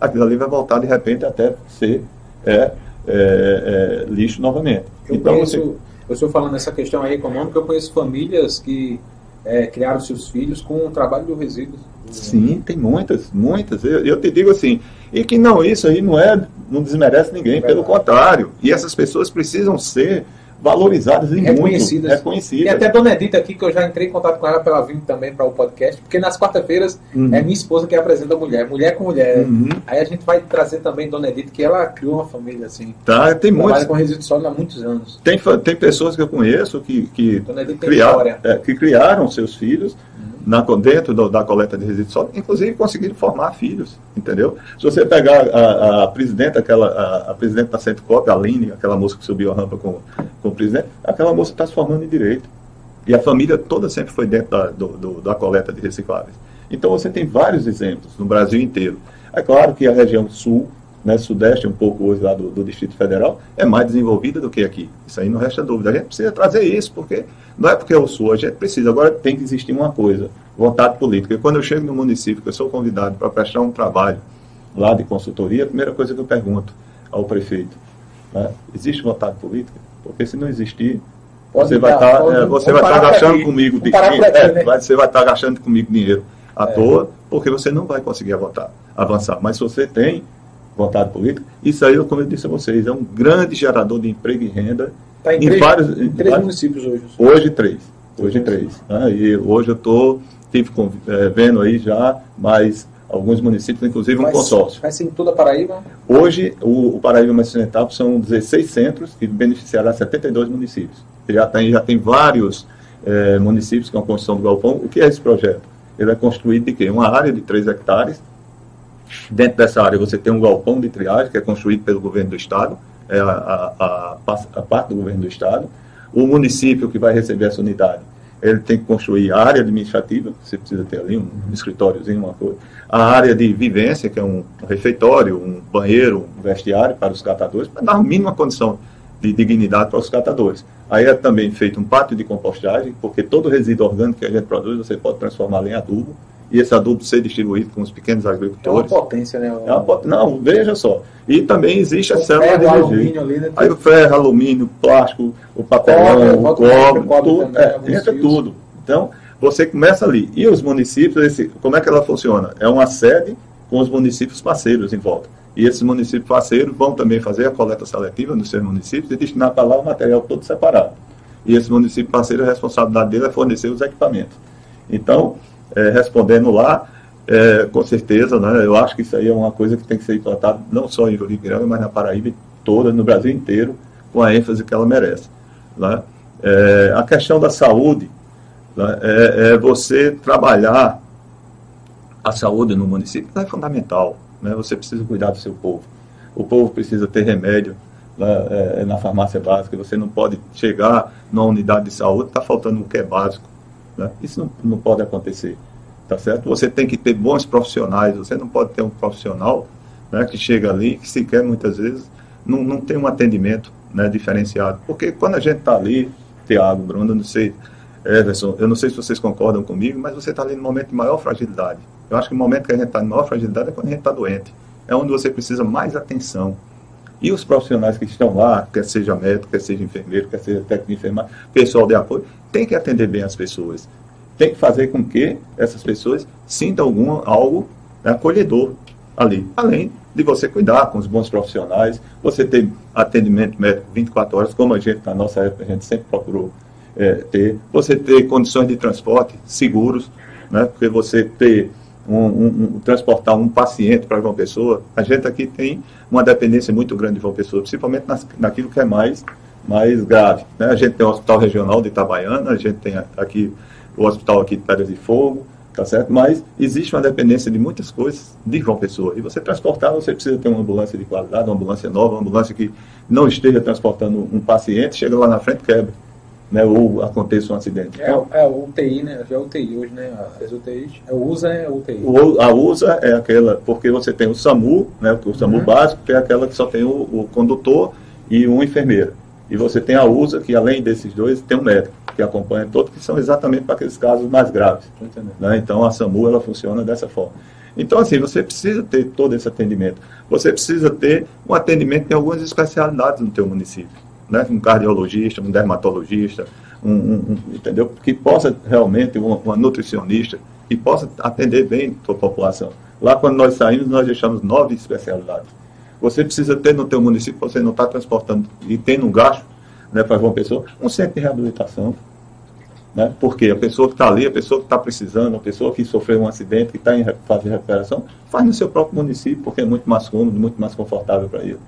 Aquilo ali vai voltar de repente até ser é, é, é, lixo novamente. Eu então, conheço, você... eu estou falando nessa questão aí econômica, eu conheço famílias que é, criaram seus filhos com o trabalho do resíduo. Sim, tem muitas, muitas. Eu, eu, te digo assim, e que não, isso aí não é, não desmerece ninguém, pelo contrário. E essas pessoas precisam ser valorizadas e reconhecidas. Muito, reconhecidas. E até a Dona Edita aqui, que eu já entrei em contato com ela para ela vir também para o podcast, porque nas quarta-feiras uhum. é minha esposa que apresenta a mulher, mulher com mulher. Uhum. Aí a gente vai trazer também Dona Edita, que ela criou uma família assim. Tá, tem muitos. com resíduo sólido há muitos anos. Tem, tem pessoas que eu conheço que, que, criaram, é, que criaram seus filhos na, dentro do, da coleta de resíduos sólidos, inclusive conseguiram formar filhos, entendeu? Se você pegar a, a presidenta, aquela, a, a presidente da Centcop, a Aline, aquela moça que subiu a rampa com, com o presidente, aquela moça está se formando em direito. E a família toda sempre foi dentro da, do, do, da coleta de recicláveis. Então você tem vários exemplos no Brasil inteiro. É claro que a região sul né, sudeste, um pouco hoje lá do, do, Distrito Federal, é mais desenvolvida do que aqui. Isso aí não resta dúvida. A gente precisa trazer isso, porque não é porque eu sou, a gente precisa. Agora tem que existir uma coisa, vontade política. E quando eu chego no município, que eu sou convidado para prestar um trabalho lá de consultoria, a primeira coisa que eu pergunto ao prefeito, né, existe vontade política? Porque se não existir, pode você vai estar tá, é, você vai estar tá gastando comigo dinheiro, é, né? você vai estar tá gastando comigo dinheiro à é. toa, porque você não vai conseguir votar, avançar. Mas se você tem vontade política. Isso aí, como eu disse a vocês, é um grande gerador de emprego e renda. Está em, em, três, vários, em três vários, municípios hoje. Hoje três. Hoje três. Né? E hoje eu estou é, vendo aí já mais alguns municípios, inclusive um consórcio. Vai ser em toda a Paraíba? Hoje, o, o Paraíba mais Ocidental são 16 centros que beneficiará 72 municípios. Já tem, já tem vários é, municípios com a construção do galpão. O que é esse projeto? Ele é construído de quê? Uma área de 3 hectares, Dentro dessa área você tem um galpão de triagem que é construído pelo governo do estado, é a, a, a, a parte do governo do estado. O município que vai receber essa unidade, ele tem que construir a área administrativa, você precisa ter ali um escritóriozinho, uma coisa. A área de vivência, que é um, refeitório, um banheiro, um vestiário para os catadores, para dar a mínima condição de dignidade para os catadores. Aí é também feito um pátio de compostagem, porque todo resíduo orgânico que a gente produz, você pode transformar em adubo e esse adubo ser distribuído com os pequenos agricultores. É uma potência, né? É uma pot... Não, veja só. E também existe a célula de alumínio ali, né? Aí o ferro, alumínio, plástico, o papelão, o cobre, tudo, é, entra tudo. Então, você começa ali. E os municípios, esse, como é que ela funciona? É uma sede com os municípios parceiros em volta. E esses municípios parceiros vão também fazer a coleta seletiva nos seus municípios e destinar para lá o material todo separado. E esse município parceiro, a responsabilidade dele é fornecer os equipamentos. Então, é, respondendo lá, é, com certeza, né, eu acho que isso aí é uma coisa que tem que ser tratada não só em Juripiranga, mas na Paraíba toda, no Brasil inteiro, com a ênfase que ela merece. Né? É, a questão da saúde né, é, é, você trabalhar a saúde no município é fundamental. Né? Você precisa cuidar do seu povo. O povo precisa ter remédio né, é, na farmácia básica. Você não pode chegar numa unidade de saúde, está faltando o que é básico né? Isso não, não pode acontecer, tá certo? Você tem que ter bons profissionais, você não pode ter um profissional né, que chega ali, que sequer muitas vezes não, não tem um atendimento né, diferenciado. Porque quando a gente está ali, Tiago, Bruno, não sei, Everson, eu não sei se vocês concordam comigo, mas você está ali no momento de maior fragilidade. Eu acho que o momento que a gente está em maior fragilidade é quando a gente está doente. É onde você precisa mais atenção. E os profissionais que estão lá, quer seja médico, quer seja enfermeiro, quer seja técnico de enfermagem, pessoal de apoio, tem que atender bem as pessoas. Tem que fazer com que essas pessoas sintam algum, algo acolhedor ali. Além de você cuidar com os bons profissionais, você ter atendimento médico 24 horas, como a gente, na nossa época, a gente sempre procurou é, ter. Você ter condições de transporte seguros, né? porque você ter um, um, transportar um paciente para João Pessoa, a gente aqui tem uma dependência muito grande de João Pessoa, principalmente nas, naquilo que é mais, mais grave. Né? A gente tem o Hospital Regional de Itabaiana, a gente tem aqui o Hospital aqui de Pedras de Fogo, tá certo? Mas existe uma dependência de muitas coisas de João Pessoa. E você transportar, você precisa ter uma ambulância de qualidade, uma ambulância nova, uma ambulância que não esteja transportando um paciente, chega lá na frente quebra né, ou aconteça um acidente. É, é o UTI, né? Já é UTI hoje, né? As UTIs. É o USA é UTI. O, a USA é aquela, porque você tem o SAMU, né, o SAMU uhum. básico, que é aquela que só tem o, o condutor e um enfermeiro. E você tem a USA, que além desses dois, tem um médico, que acompanha todos, que são exatamente para aqueles casos mais graves. Né? Então a SAMU ela funciona dessa forma. Então, assim, você precisa ter todo esse atendimento. Você precisa ter um atendimento em algumas especialidades no teu município né, um cardiologista, um dermatologista, um, um, um entendeu? Que possa realmente, uma, uma, nutricionista, que possa atender bem a população. Lá, quando nós saímos, nós deixamos nove especialidades. Você precisa ter no teu município, você não está transportando e tendo um gasto né, para uma pessoa, um centro de reabilitação. Né? Porque a pessoa que está ali, a pessoa que está precisando, a pessoa que sofreu um acidente, que está em fase de recuperação, faz no seu próprio município, porque é muito mais cômodo, muito mais confortável para ele.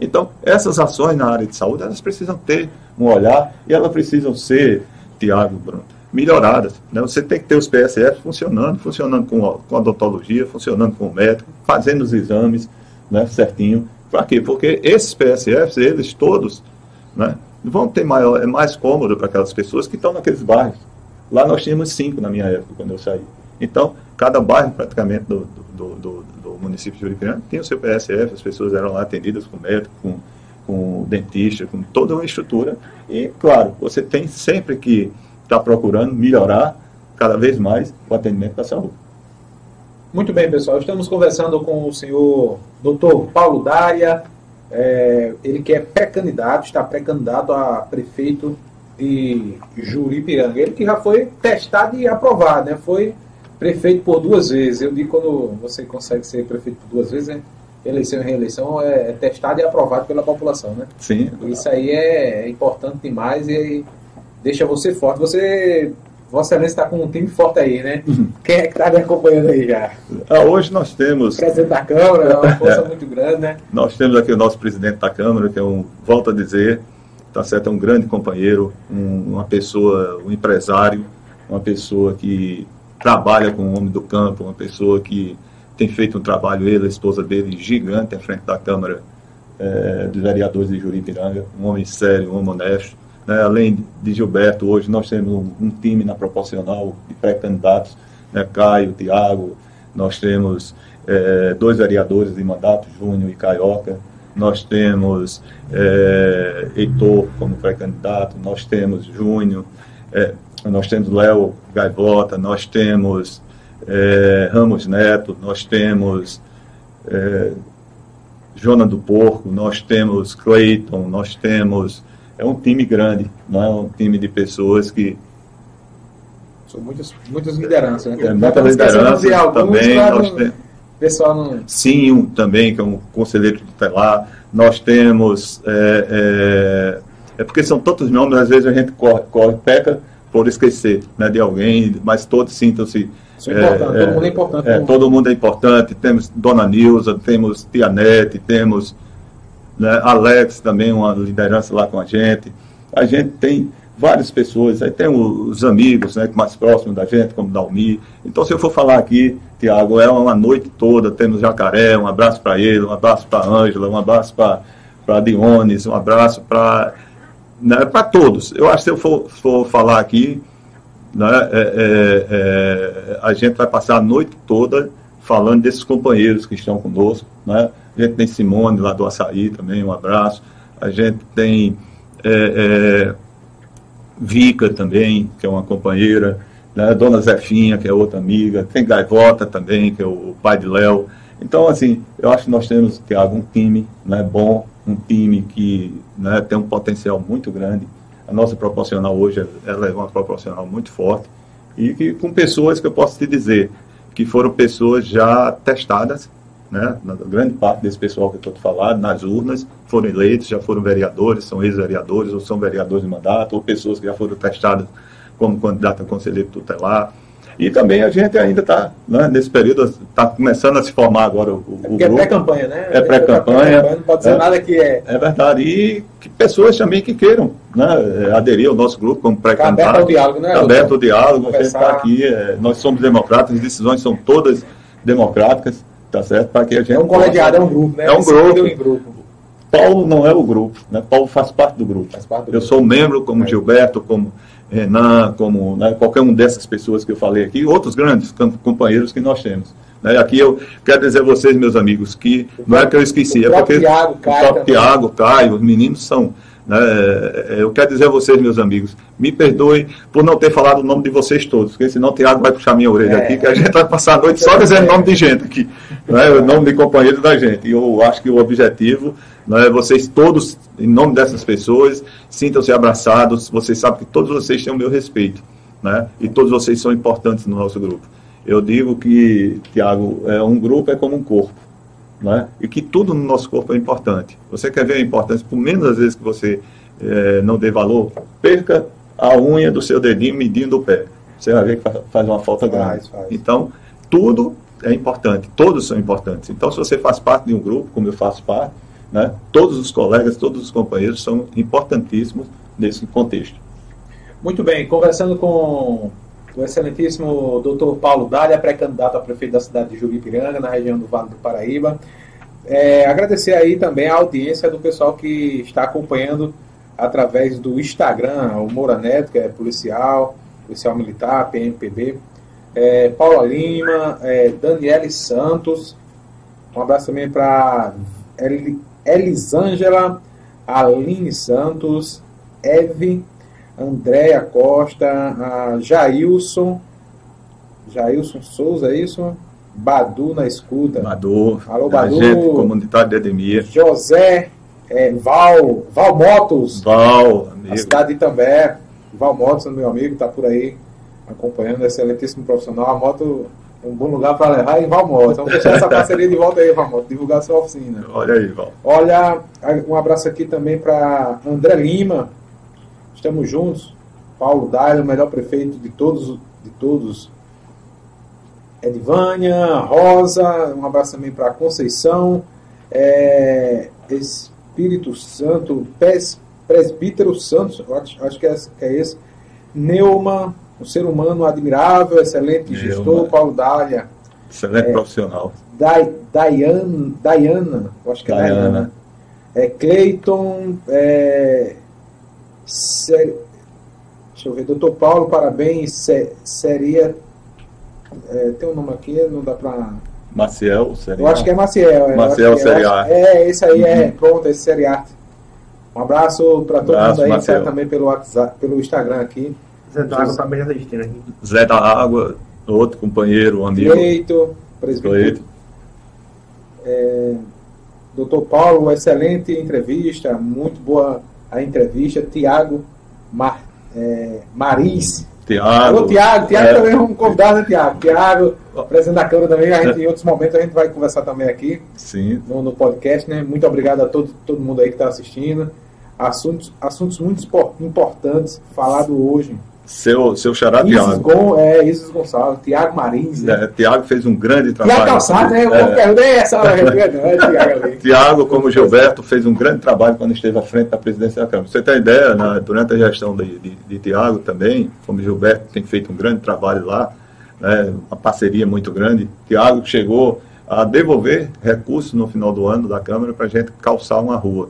Então, essas ações na área de saúde, elas precisam ter um olhar e elas precisam ser, Tiago, Bruno, melhoradas. Né? Você tem que ter os PSF funcionando, funcionando com, a, com a odontologia, funcionando com o médico, fazendo os exames né, certinho. Para quê? Porque esses PSFs, eles todos, né, vão ter maior, é mais cômodo para aquelas pessoas que estão naqueles bairros. Lá nós tínhamos cinco na minha época, quando eu saí. Então, cada bairro praticamente do, do, do, do município de Juripiranga tinha o seu PSF, as pessoas eram lá atendidas com médico, com, com dentista, com toda uma estrutura. E, claro, você tem sempre que estar tá procurando melhorar cada vez mais o atendimento da saúde. Muito bem, pessoal. Estamos conversando com o senhor Dr. Paulo Dária, é, ele que é pré-candidato, está pré-candidato a prefeito de Juripiranga. Ele que já foi testado e aprovado, né? Foi prefeito por duas vezes. Eu digo quando você consegue ser prefeito por duas vezes, né? eleição e reeleição é, é testado e aprovado pela população, né? Sim. Isso aí é, é importante demais e deixa você forte. Você, Vossa Excelência está com um time forte aí, né? Uhum. Quem é que está me acompanhando aí já? Ah, hoje nós temos... O presidente da Câmara, é uma força é. muito grande, né? Nós temos aqui o nosso presidente da Câmara, que é um, volto a dizer, tá certo, é um grande companheiro, um, uma pessoa, um empresário, uma pessoa que trabalha com o homem do campo, uma pessoa que tem feito um trabalho, ele, a esposa dele, gigante à frente da Câmara é, dos Vereadores de Juripiranga, um homem sério, um homem honesto. Né? Além de Gilberto, hoje nós temos um, um time na proporcional de pré-candidatos, né? Caio, Tiago, nós temos é, dois vereadores de mandato, Júnior e Caioca, nós temos é, Heitor como pré-candidato, nós temos Júnior, é, nós temos Léo Gaivota, nós temos é, Ramos Neto, nós temos é, Jona do Porco, nós temos Clayton, nós temos. É um time grande, não é um time de pessoas que. São muitas, muitas lideranças, né? É, muitas lideranças também. Nós temos, pessoal não... Sim, também, que é um conselheiro tutelar. Nós temos. É, é, é, porque são tantos nomes, às vezes a gente corre, corre peca por esquecer né, de alguém, mas todos sintam-se. É, é, todo mundo é importante. É, todo mundo é importante. Temos Dona Nilza, temos Tia Nete, temos né, Alex também, uma liderança lá com a gente. A gente tem várias pessoas, aí tem os amigos né, mais próximos da gente, como Dalmi. Então, se eu for falar aqui, Tiago, é uma noite toda, temos Jacaré, um abraço para ele, um abraço para Ângela, um abraço para Dionis, um abraço para né, todos. Eu acho que se eu for, for falar aqui, né, é, é, é, a gente vai passar a noite toda falando desses companheiros que estão conosco. Né? A gente tem Simone lá do Açaí também, um abraço. A gente tem é, é, Vica também, que é uma companheira. Né? Dona Zefinha, que é outra amiga. Tem Gaivota também, que é o pai de Léo. Então, assim, eu acho que nós temos, Tiago, um time né, bom, um time que né, tem um potencial muito grande. A nossa proporcional hoje ela é uma proporcional muito forte e que, com pessoas que eu posso te dizer que foram pessoas já testadas, né, grande parte desse pessoal que eu estou te falando, nas urnas, foram eleitos, já foram vereadores, são ex-vereadores, ou são vereadores de mandato, ou pessoas que já foram testadas como candidato a conselheiro tutelar. E também a gente ainda está, né, nesse período, está começando a se formar agora o, o é, é pré-campanha, né? É pré-campanha. Não pode ser é, nada que é. É verdade. E que pessoas também que queiram né, aderir ao nosso grupo como pré-candidato. Tá aberto ao diálogo, né? Tá aberto ao diálogo, a gente está aqui, é, nós somos democratas, as decisões são todas democráticas, tá certo? Para que a gente é um colegiado, é um grupo, né? É um grupo. grupo. Paulo não é o grupo, né? Paulo faz parte do grupo. Parte do Eu grupo. sou membro, como é. Gilberto, como Renan, como né, qualquer um dessas pessoas que eu falei aqui, outros grandes companheiros que nós temos. Né? Aqui eu quero dizer a vocês, meus amigos, que não é que eu esqueci, é porque Thiago, Caio, o Tiago, Caio, os meninos são. Né, eu quero dizer a vocês, meus amigos, me perdoe por não ter falado o nome de vocês todos, porque senão o Tiago vai puxar minha orelha é. aqui, que a gente vai passar a noite só dizendo nome de gente aqui, né, o nome de companheiro da gente. E eu acho que o objetivo né? Vocês todos, em nome dessas pessoas, sintam-se abraçados. Vocês sabem que todos vocês têm o meu respeito. Né? E todos vocês são importantes no nosso grupo. Eu digo que, Tiago, é, um grupo é como um corpo. Né? E que tudo no nosso corpo é importante. Você quer ver a importância, por menos às vezes que você é, não dê valor, perca a unha do seu dedinho medindo o pé. Você vai ver que faz uma falta grande. Faz. Então, tudo é importante, todos são importantes. Então, se você faz parte de um grupo, como eu faço parte, né? Todos os colegas, todos os companheiros são importantíssimos nesse contexto. Muito bem, conversando com o excelentíssimo doutor Paulo Dália, pré-candidato a prefeito da cidade de Juripiranga, na região do Vale do Paraíba. É, agradecer aí também a audiência do pessoal que está acompanhando através do Instagram, o Moura Neto, que é policial, policial militar, PMPB, é, Paula Lima, é, Daniele Santos, um abraço também para Elisângela, Aline Santos, Eve, Andréa Costa, Jailson, Jailson Souza, é isso? Badu na escuta. Badu. Alô, Badu. Gente, comunitário de Edemir. José, é, Val, Val Motos. Val, amigo. A cidade de Itambé. Val Motos, meu amigo, está por aí acompanhando, excelentíssimo profissional. A moto um bom lugar para levar em Valmoto. Vamos deixar essa parceria de volta aí, Valmoto, divulgar sua oficina. Olha aí, Val. Olha, um abraço aqui também para André Lima. Estamos juntos. Paulo Daio, o melhor prefeito de todos, de todos. Edivânia, Rosa, um abraço também para Conceição, é, Espírito Santo, Pes, Presbítero Santos, acho, acho que é, é esse, Neuma, um ser humano admirável, excelente Meu gestor. Paulo Dália. Excelente é, profissional. Dai, Diana, Diana, acho que é Diana. Diana. É Cleiton, é, ser, deixa eu ver, doutor Paulo, parabéns, se, seria, é, tem um nome aqui, não dá para... Maciel, seria. Eu acho que é Maciel. É, Maciel, é, Seriar. É, esse aí, é, uhum. é, pronto, esse Seriar. Um abraço para todo abraço, mundo aí, que também pelo WhatsApp, pelo Instagram aqui. Zé da Água também assistindo aqui. Zé da Água, outro companheiro, um amigo. Cleito, presbítero. É, Doutor Paulo, excelente entrevista, muito boa a entrevista. Tiago Mar, é, Maris. Tiago. Tiago. Tiago é. também é um convidado, né, Tiago? Tiago, presidente da Câmara também. A gente, em outros momentos a gente vai conversar também aqui Sim. No, no podcast, né? Muito obrigado a todo, todo mundo aí que está assistindo. Assuntos, assuntos muito importantes falado hoje seu, seu xará Tiago. Gon, é, Isis Gonçalves, Tiago Marins. Né? É, Tiago fez um grande trabalho. Tiago Calçado, né? Eu é. essa é Tiago, como Gilberto, fez um grande trabalho quando esteve à frente da presidência da Câmara. Você tem ideia, né, durante a gestão de, de, de Tiago também, como Gilberto tem feito um grande trabalho lá, né, uma parceria muito grande. Tiago chegou a devolver recursos no final do ano da Câmara para a gente calçar uma rua.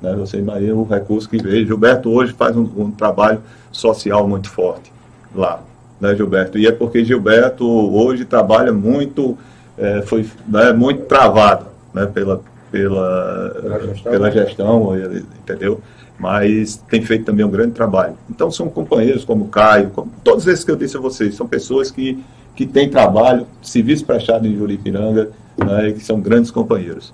Né? Você imagina o recurso que veio. Gilberto hoje faz um, um trabalho social muito forte lá, né, Gilberto? E é porque Gilberto hoje trabalha muito, é, foi né, muito travado né, pela, pela, pela gestão, pela gestão entendeu? Mas tem feito também um grande trabalho. Então são companheiros como Caio, como, todos esses que eu disse a vocês, são pessoas que, que têm trabalho, serviço prestado em Juripiranga, né, e que são grandes companheiros.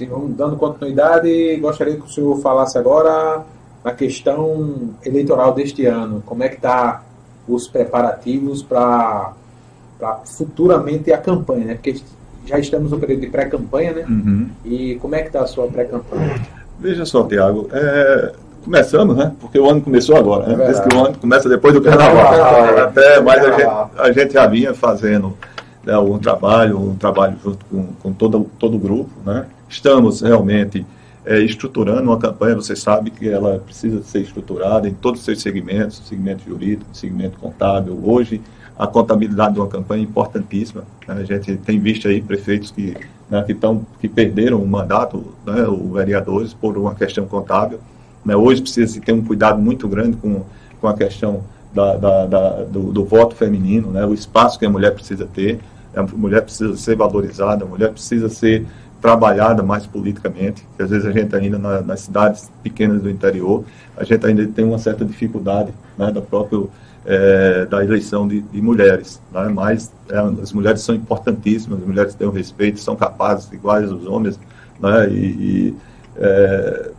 Sim, vamos dando continuidade. Gostaria que o senhor falasse agora na questão eleitoral deste ano. Como é que está os preparativos para futuramente a campanha, né? Porque já estamos no período de pré-campanha, né? Uhum. E como é que está a sua pré-campanha? Veja só, Tiago, é, Começamos, né? Porque o ano começou agora, né? É que o ano começa depois do carnaval. Até, mas a gente, a gente já vinha fazendo né, um trabalho, um trabalho junto com, com todo, todo o grupo, né? Estamos realmente é, estruturando uma campanha, você sabe que ela precisa ser estruturada em todos os seus segmentos, segmento jurídico, segmento contábil. Hoje, a contabilidade de uma campanha é importantíssima. Né? A gente tem visto aí prefeitos que, né, que, tão, que perderam o mandato, né, os vereadores, por uma questão contábil. Né? Hoje precisa se ter um cuidado muito grande com, com a questão da, da, da, do, do, voto feminino, né? o espaço que a mulher precisa ter. A mulher precisa ser valorizada, a mulher precisa ser trabalhada mais politicamente, que às vezes a gente ainda na, nas cidades pequenas do interior, a gente ainda tem uma certa dificuldade né, da própria é, da eleição de, de mulheres, né, mas é, as mulheres são importantíssimas, as mulheres têm o respeito, são capazes, iguais aos homens, né, e, e é,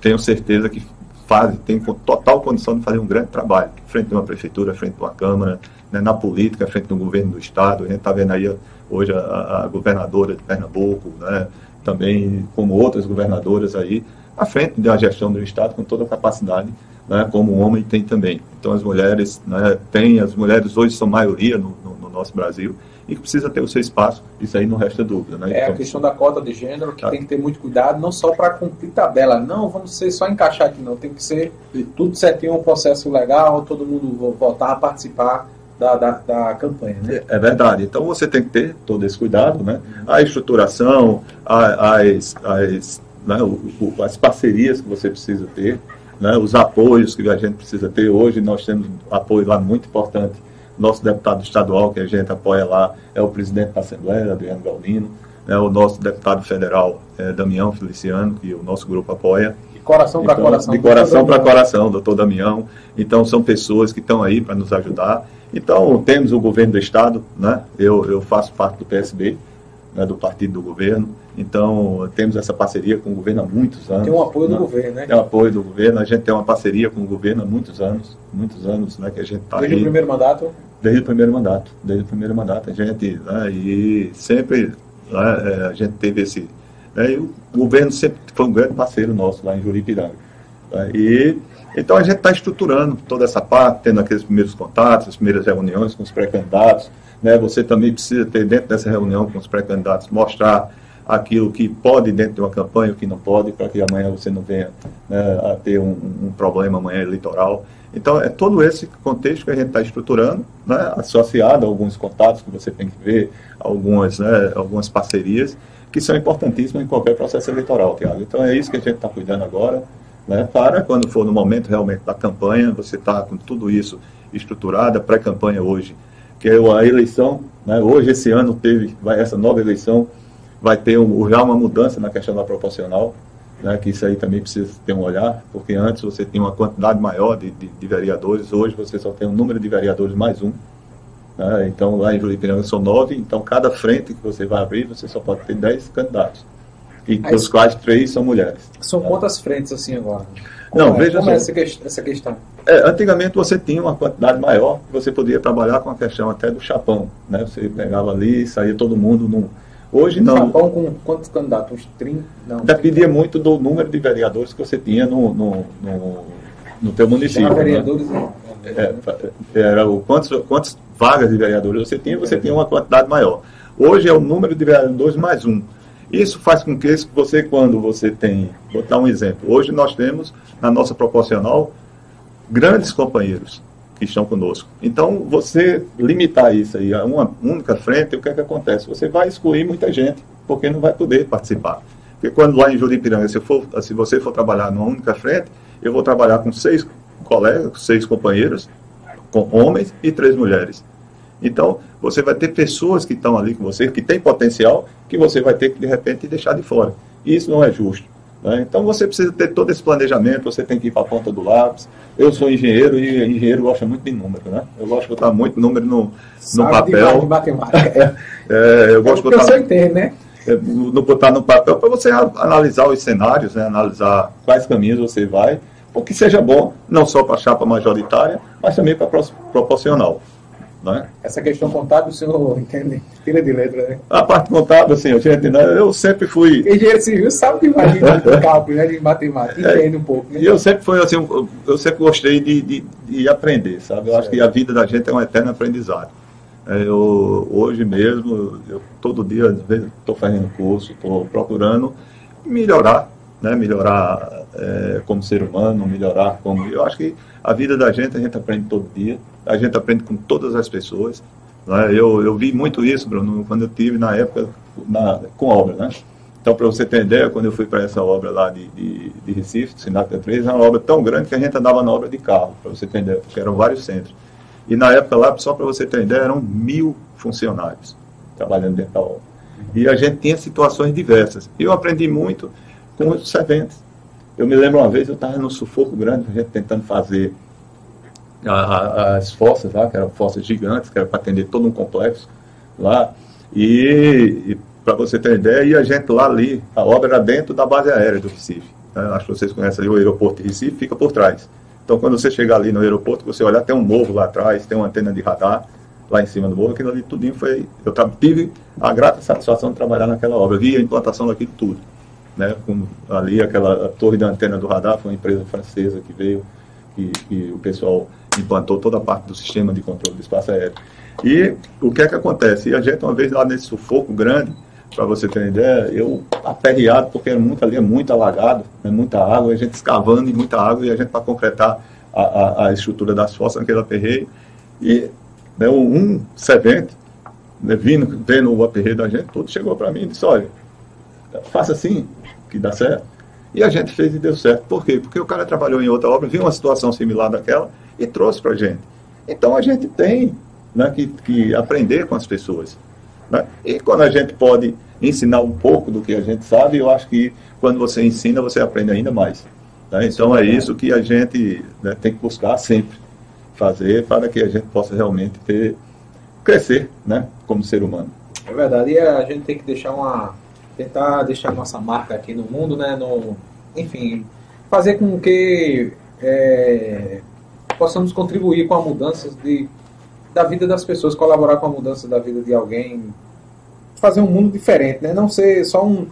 tenho certeza que fazem, têm total condição de fazer um grande trabalho, frente de uma prefeitura, frente de uma câmara, né, na política, frente do governo do estado, a gente está vendo aí hoje a, a governadora de Pernambuco, né, também como outras governadoras aí, à frente da gestão do Estado com toda a capacidade, né, como o homem tem também. Então as mulheres né, têm, as mulheres hoje são maioria no, no, no, nosso Brasil e que precisa ter o seu espaço, isso aí não resta dúvida. Né? É então, a questão da cota de gênero que tá. tem que ter muito cuidado, não só para cumprir tabela, não, vamos ser só encaixar aqui não, tem que ser tudo certinho, um processo legal, todo mundo voltar a participar da, da, da, campanha. Né? É, verdade. Então você tem que ter todo esse cuidado, né? A estruturação, as, as, né, o, o, as parcerias que você precisa ter, né, os apoios que a gente precisa ter. Hoje nós temos apoio lá muito importante. Nosso deputado estadual, que a gente apoia lá, é o presidente da Assembleia, Adriano Galdino. É o nosso deputado federal, é, Damião Feliciano, que o nosso grupo apoia. Coração para então, coração. De coração para coração, doutor Damião. Então, são pessoas que estão aí para nos ajudar. Então, temos o governo do Estado, né? eu, eu faço parte do PSB, né, do partido do governo. Então, temos essa parceria com o governo há muitos anos. Tem um apoio né? do governo, né? Tem um apoio do governo. A gente tem uma parceria com o governo há muitos anos, muitos anos, né, que a gente está Desde aí. o primeiro mandato? Desde o primeiro mandato, desde o primeiro mandato. A gente, né, e sempre né, é, a gente teve esse... Né, o governo sempre foi um grande parceiro nosso lá em Juripiranga. Né, e então a gente está estruturando toda essa parte, tendo aqueles primeiros contatos, as primeiras reuniões com os pré-candidatos. Né? Você também precisa ter dentro dessa reunião com os pré-candidatos, mostrar aquilo que pode dentro de uma campanha, o que não pode, para que amanhã você não venha né, a ter um, um, problema amanhã eleitoral. Então é todo esse contexto que a gente está estruturando, né, associado a alguns contatos que você tem que ver, algumas, né, algumas parcerias, que são importantíssimas em qualquer processo eleitoral, Tiago. Então é isso que a gente está cuidando agora né, para quando for no momento realmente da campanha, você está com tudo isso estruturado, pré-campanha hoje, que é a eleição, né, hoje esse ano teve, vai, essa nova eleição vai ter um, já uma mudança na questão da proporcional, né, que isso aí também precisa ter um olhar, porque antes você tinha uma quantidade maior de, de, de vereadores, hoje você só tem um número de vereadores mais um, né, então lá em Juripiranga são nove, então cada frente que você vai abrir, você só pode ter dez candidatos e dos quais três são mulheres. São quantas frentes assim agora? Como Não, é, veja como é essa, essa questão? É, antigamente você tinha uma quantidade maior, você podia trabalhar com a questão até do chapão, né? Você pegava ali e saía todo mundo num... Hoje não. Chapão com quantos candidatos? Uns 30? Não, Dependia muito do número de vereadores que você tinha no, no, no, no teu município. Né? vereadores né? É, era o quantos, quantas vagas de vereadores você tinha, você tinha uma quantidade maior. Hoje é o número de vereadores mais um. Isso faz com que você, quando você tem, vou dar um exemplo, hoje nós temos na nossa proporcional grandes companheiros que estão conosco. Então, você limitar isso aí a uma única frente, o que é que acontece? Você vai excluir muita gente, porque não vai poder participar. Porque quando lá em Juripiranga, se, for, se você for trabalhar numa única frente, eu vou trabalhar com seis colegas, seis companheiros, com homens e três mulheres. Então, você vai ter pessoas que estão ali com você, que têm potencial, que você vai ter que, de repente, deixar de fora. E isso não é justo. Né? Então, você precisa ter todo esse planejamento, você tem que ir para a ponta do lápis. Eu sou engenheiro e engenheiro gosta muito de número, né? Eu gosto de botar muito número no, no papel. De matemática. é, eu gosto é de botar... Entende, né? É, no, botar no papel para você analisar os cenários, né? analisar quais caminhos você vai, o que seja bom, não só para a chapa majoritária, mas também para a proporcional. Né? Essa questão contábil o senhor entende? Tira de letra, né? A parte contábil, assim, gente, né, eu sempre fui. Engenheiro civil sabe demais de cálculo, né? De matemática, entende um pouco. Né? E eu sempre fui assim, eu sempre gostei de, de, de aprender, sabe? Eu certo. acho que a vida da gente é um eterno aprendizado. É, eu, hoje mesmo, eu, todo dia, às vezes, estou fazendo curso, estou procurando melhorar, né? melhorar é, como ser humano, melhorar como. Eu acho que a vida da gente a gente aprende todo dia a gente aprende com todas as pessoas. Né? Eu, eu vi muito isso, Bruno, quando eu tive na época na, com obra, né? Então, para você ter ideia, quando eu fui para essa obra lá de, de, de Recife, Sinac 3, era uma obra tão grande que a gente andava na obra de carro, para você ter ideia, porque eram vários centros. E na época lá, só para você ter ideia, eram mil funcionários trabalhando dentro da obra. E a gente tinha situações diversas. Eu aprendi muito com os serventes. Eu me lembro uma vez, eu estava num sufoco grande, a gente tentando fazer a, as fossas lá, que eram fossas gigantes, que era para atender todo um complexo lá. E, e para você ter ideia, e a gente lá ali, a obra era dentro da base aérea do Recife. Né? Acho que vocês conhecem ali o aeroporto de Recife, fica por trás. Então, quando você chegar ali no aeroporto, você olhar, tem um morro lá atrás, tem uma antena de radar lá em cima do morro, aquilo ali tudinho foi. Eu tive a grata satisfação de trabalhar naquela obra, vi a implantação daquilo tudo. Né? Ali, aquela torre da antena do radar foi uma empresa francesa que veio, que o pessoal implantou toda a parte do sistema de controle do espaço aéreo. E o que é que acontece? E a gente, uma vez lá nesse sufoco grande, para você ter uma ideia, eu aperreado, porque era muito ali, é muito alagado, né, muita água, a gente escavando e muita água, e a gente para concretar a, a, a, estrutura das fossas naquele aperreio. E né, um servente, né, vindo, vendo o aperreio da gente, tudo chegou para mim e disse, olha, faça assim, que dá certo. E a gente fez e deu certo. Por quê? Porque o cara trabalhou em outra obra, viu uma situação similar daquela, e trouxe para a gente. Então a gente tem né, que, que aprender com as pessoas. Né? E quando a gente pode ensinar um pouco do que a gente sabe, eu acho que quando você ensina, você aprende ainda mais. Né? Então é isso que a gente né, tem que buscar sempre fazer para que a gente possa realmente ter, crescer né, como ser humano. É verdade, e a gente tem que deixar uma. Tentar deixar nossa marca aqui no mundo, né? No, enfim, fazer com que é, possamos contribuir com a mudança de, da vida das pessoas, colaborar com a mudança da vida de alguém, fazer um mundo diferente, né? Não ser só um,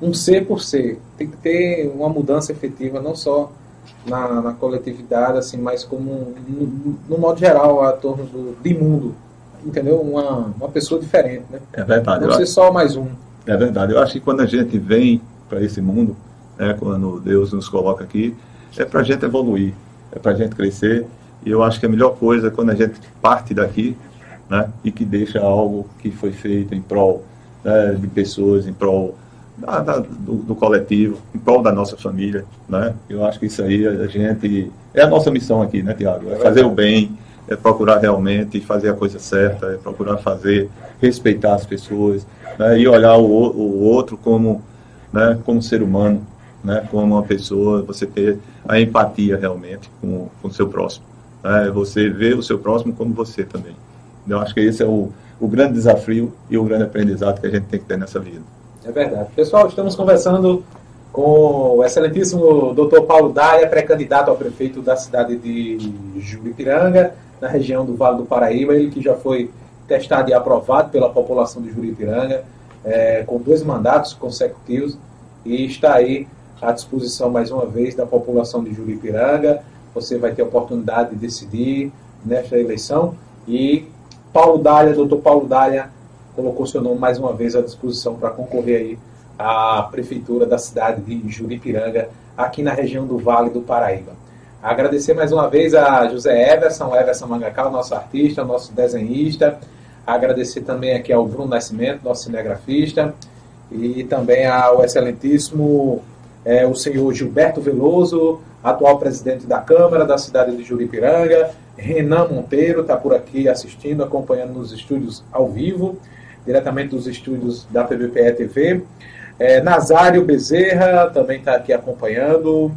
um ser por ser. Tem que ter uma mudança efetiva, não só na, na coletividade, assim, mas como no, no, modo geral, a torno do, de mundo. Entendeu? Uma, uma pessoa diferente, né? É verdade. Não ser só mais um. É verdade. Eu acho que quando a gente vem para esse mundo, né, quando Deus nos coloca aqui, é para a gente evoluir é para a gente crescer. E eu acho que a melhor coisa é quando a gente parte daqui né, e que deixa algo que foi feito em prol né, de pessoas, em prol da, da, do, do, coletivo, em prol da nossa família. Né? Eu acho que isso aí a gente. É a nossa missão aqui, né, Tiago? É fazer o bem, é procurar realmente fazer a coisa certa, é procurar fazer, respeitar as pessoas né, e olhar o, o outro como, né, como ser humano né, como uma pessoa, você ter a empatia realmente com, com o seu próximo. Né, você ver o seu próximo como você também. Eu acho que esse é o, o grande desafio e o grande aprendizado que a gente tem que ter nessa vida. É verdade. Pessoal, estamos conversando com o excelentíssimo doutor Paulo Daia, pré-candidato ao prefeito da cidade de Juripiranga, na região do Vale do Paraíba, ele que já foi testado e aprovado pela população de Juripiranga, é, com dois mandatos consecutivos, e está aí à disposição mais uma vez da população de Juripiranga. Você vai ter a oportunidade de decidir nesta eleição. E Paulo Dália, doutor Paulo Dália, colocou seu nome mais uma vez à disposição para concorrer aí à prefeitura da cidade de Juripiranga, aqui na região do Vale do Paraíba. Agradecer mais uma vez a José Everson, Everson Mangacal, nosso artista, nosso desenhista. Agradecer também aqui ao Bruno Nascimento, nosso cinegrafista. E também ao excelentíssimo é, o senhor Gilberto Veloso, atual presidente da Câmara da cidade de Juripiranga, Renan Monteiro está por aqui assistindo, acompanhando nos estúdios ao vivo, diretamente dos estúdios da PBPE TV. É, Nazário Bezerra também está aqui acompanhando,